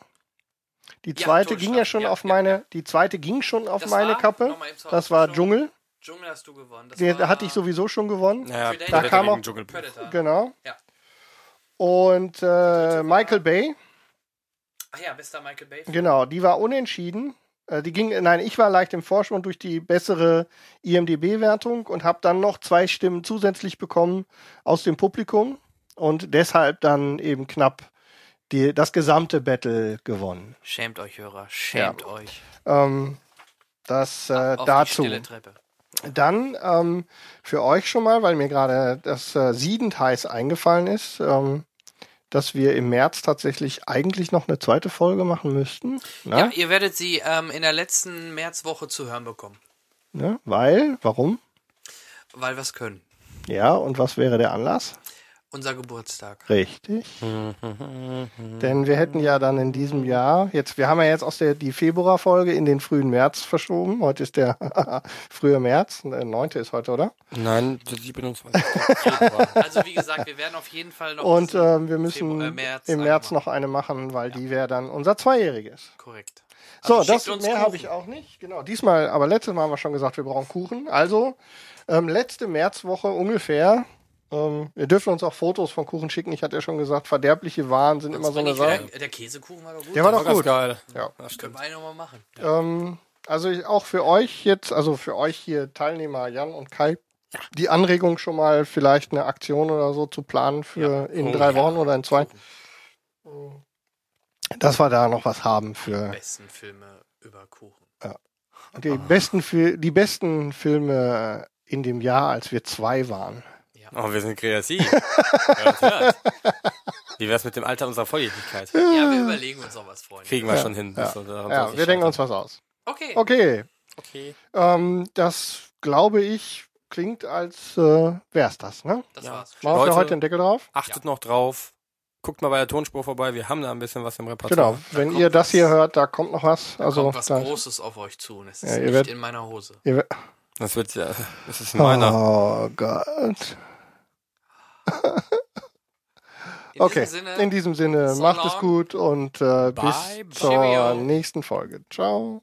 Die Ja, zweite ging ja schon ja, auf ja, meine, ja. die zweite ging schon auf Das meine war? Kappe. Das war. Dschungel. Dschungel hast du gewonnen. Das Den war hatte ich sowieso schon gewonnen. Predator Predator kam auch- Dschungelbuch. Predator. Genau. Ja. Und äh, Michael Bay, Ach ja, bester Michael Bay. genau, die war unentschieden. Äh, Die ging, nein, ich war leicht im Vorsprung durch die bessere IMDB-Wertung und habe dann noch zwei Stimmen zusätzlich bekommen aus dem Publikum und deshalb dann eben knapp die, das gesamte Battle gewonnen. Schämt euch, Hörer. Schämt euch. Ähm, das äh, dazu. Dann ähm, für euch schon mal, weil mir gerade das äh, siedend heiß eingefallen ist, ähm, dass wir im März tatsächlich eigentlich noch eine zweite Folge machen müssten. Ja, Ne? ihr werdet sie ähm, in der letzten Märzwoche zu hören bekommen. Ne? Weil, warum? Weil wir es können. Ja, und was wäre der Anlass? Unser Geburtstag. Richtig. Denn wir hätten ja dann in diesem Jahr, jetzt, wir haben ja jetzt aus der die Februarfolge in den frühen März verschoben. Heute ist der frühe März, der 9. ist heute, oder? Nein, der 27. Februar. Also wie gesagt, wir werden auf jeden Fall noch Und ähm, wir müssen Februar- äh, März im März noch eine machen, weil die wäre dann unser Zweijähriges. Korrekt. So, Also das schickt uns mehr habe ich auch nicht. Genau, diesmal, aber letztes Mal haben wir schon gesagt, wir brauchen Kuchen. Also, ähm, letzte Märzwoche ungefähr. Ähm, ihr dürft uns auch Fotos von Kuchen schicken. Ich hatte ja schon gesagt, verderbliche Waren sind immer so eine Sache. der, der Käsekuchen war doch gut. Der war doch ganz gut. geil. Ja. Das Können wir nochmal machen. Ähm, also ich, auch für euch jetzt, also für euch hier Teilnehmer Jan und Kai, die Anregung schon mal vielleicht eine Aktion oder so zu planen für in Oh, drei ja. Wochen oder in zwei, dass wir da noch was haben für Besten Filme über Kuchen. die besten Fil die besten Filme in dem Jahr, als wir zwei waren. Oh, wir sind kreativ. hört, hört. Wie wär's mit dem Alter unserer Volljährigkeit? Ja, wir überlegen uns noch was, Freunde. Kriegen wir Ja, schon hin. ja. Soll's Ja, wir denken uns was aus. Okay. Okay, Okay. ähm, das glaube ich klingt, als äh, wär's das, ne? Das Ja. war's. Machen wir heute den Deckel drauf? Achtet noch drauf. Guckt mal bei der Tonspur vorbei. Wir haben da ein bisschen was im Repertoire. Genau. Wenn kommt ihr das was. hier hört, da kommt noch was. Da also kommt was da, Großes auf euch zu. Und es ist Ja, ihr nicht werdet- in meiner Hose. Das wird ja, das ist meiner. Oh Gott. In Okay, diesem Sinne, in diesem Sinne, so macht es long. gut und äh, bis bye. zur Cheerio. nächsten Folge. Ciao.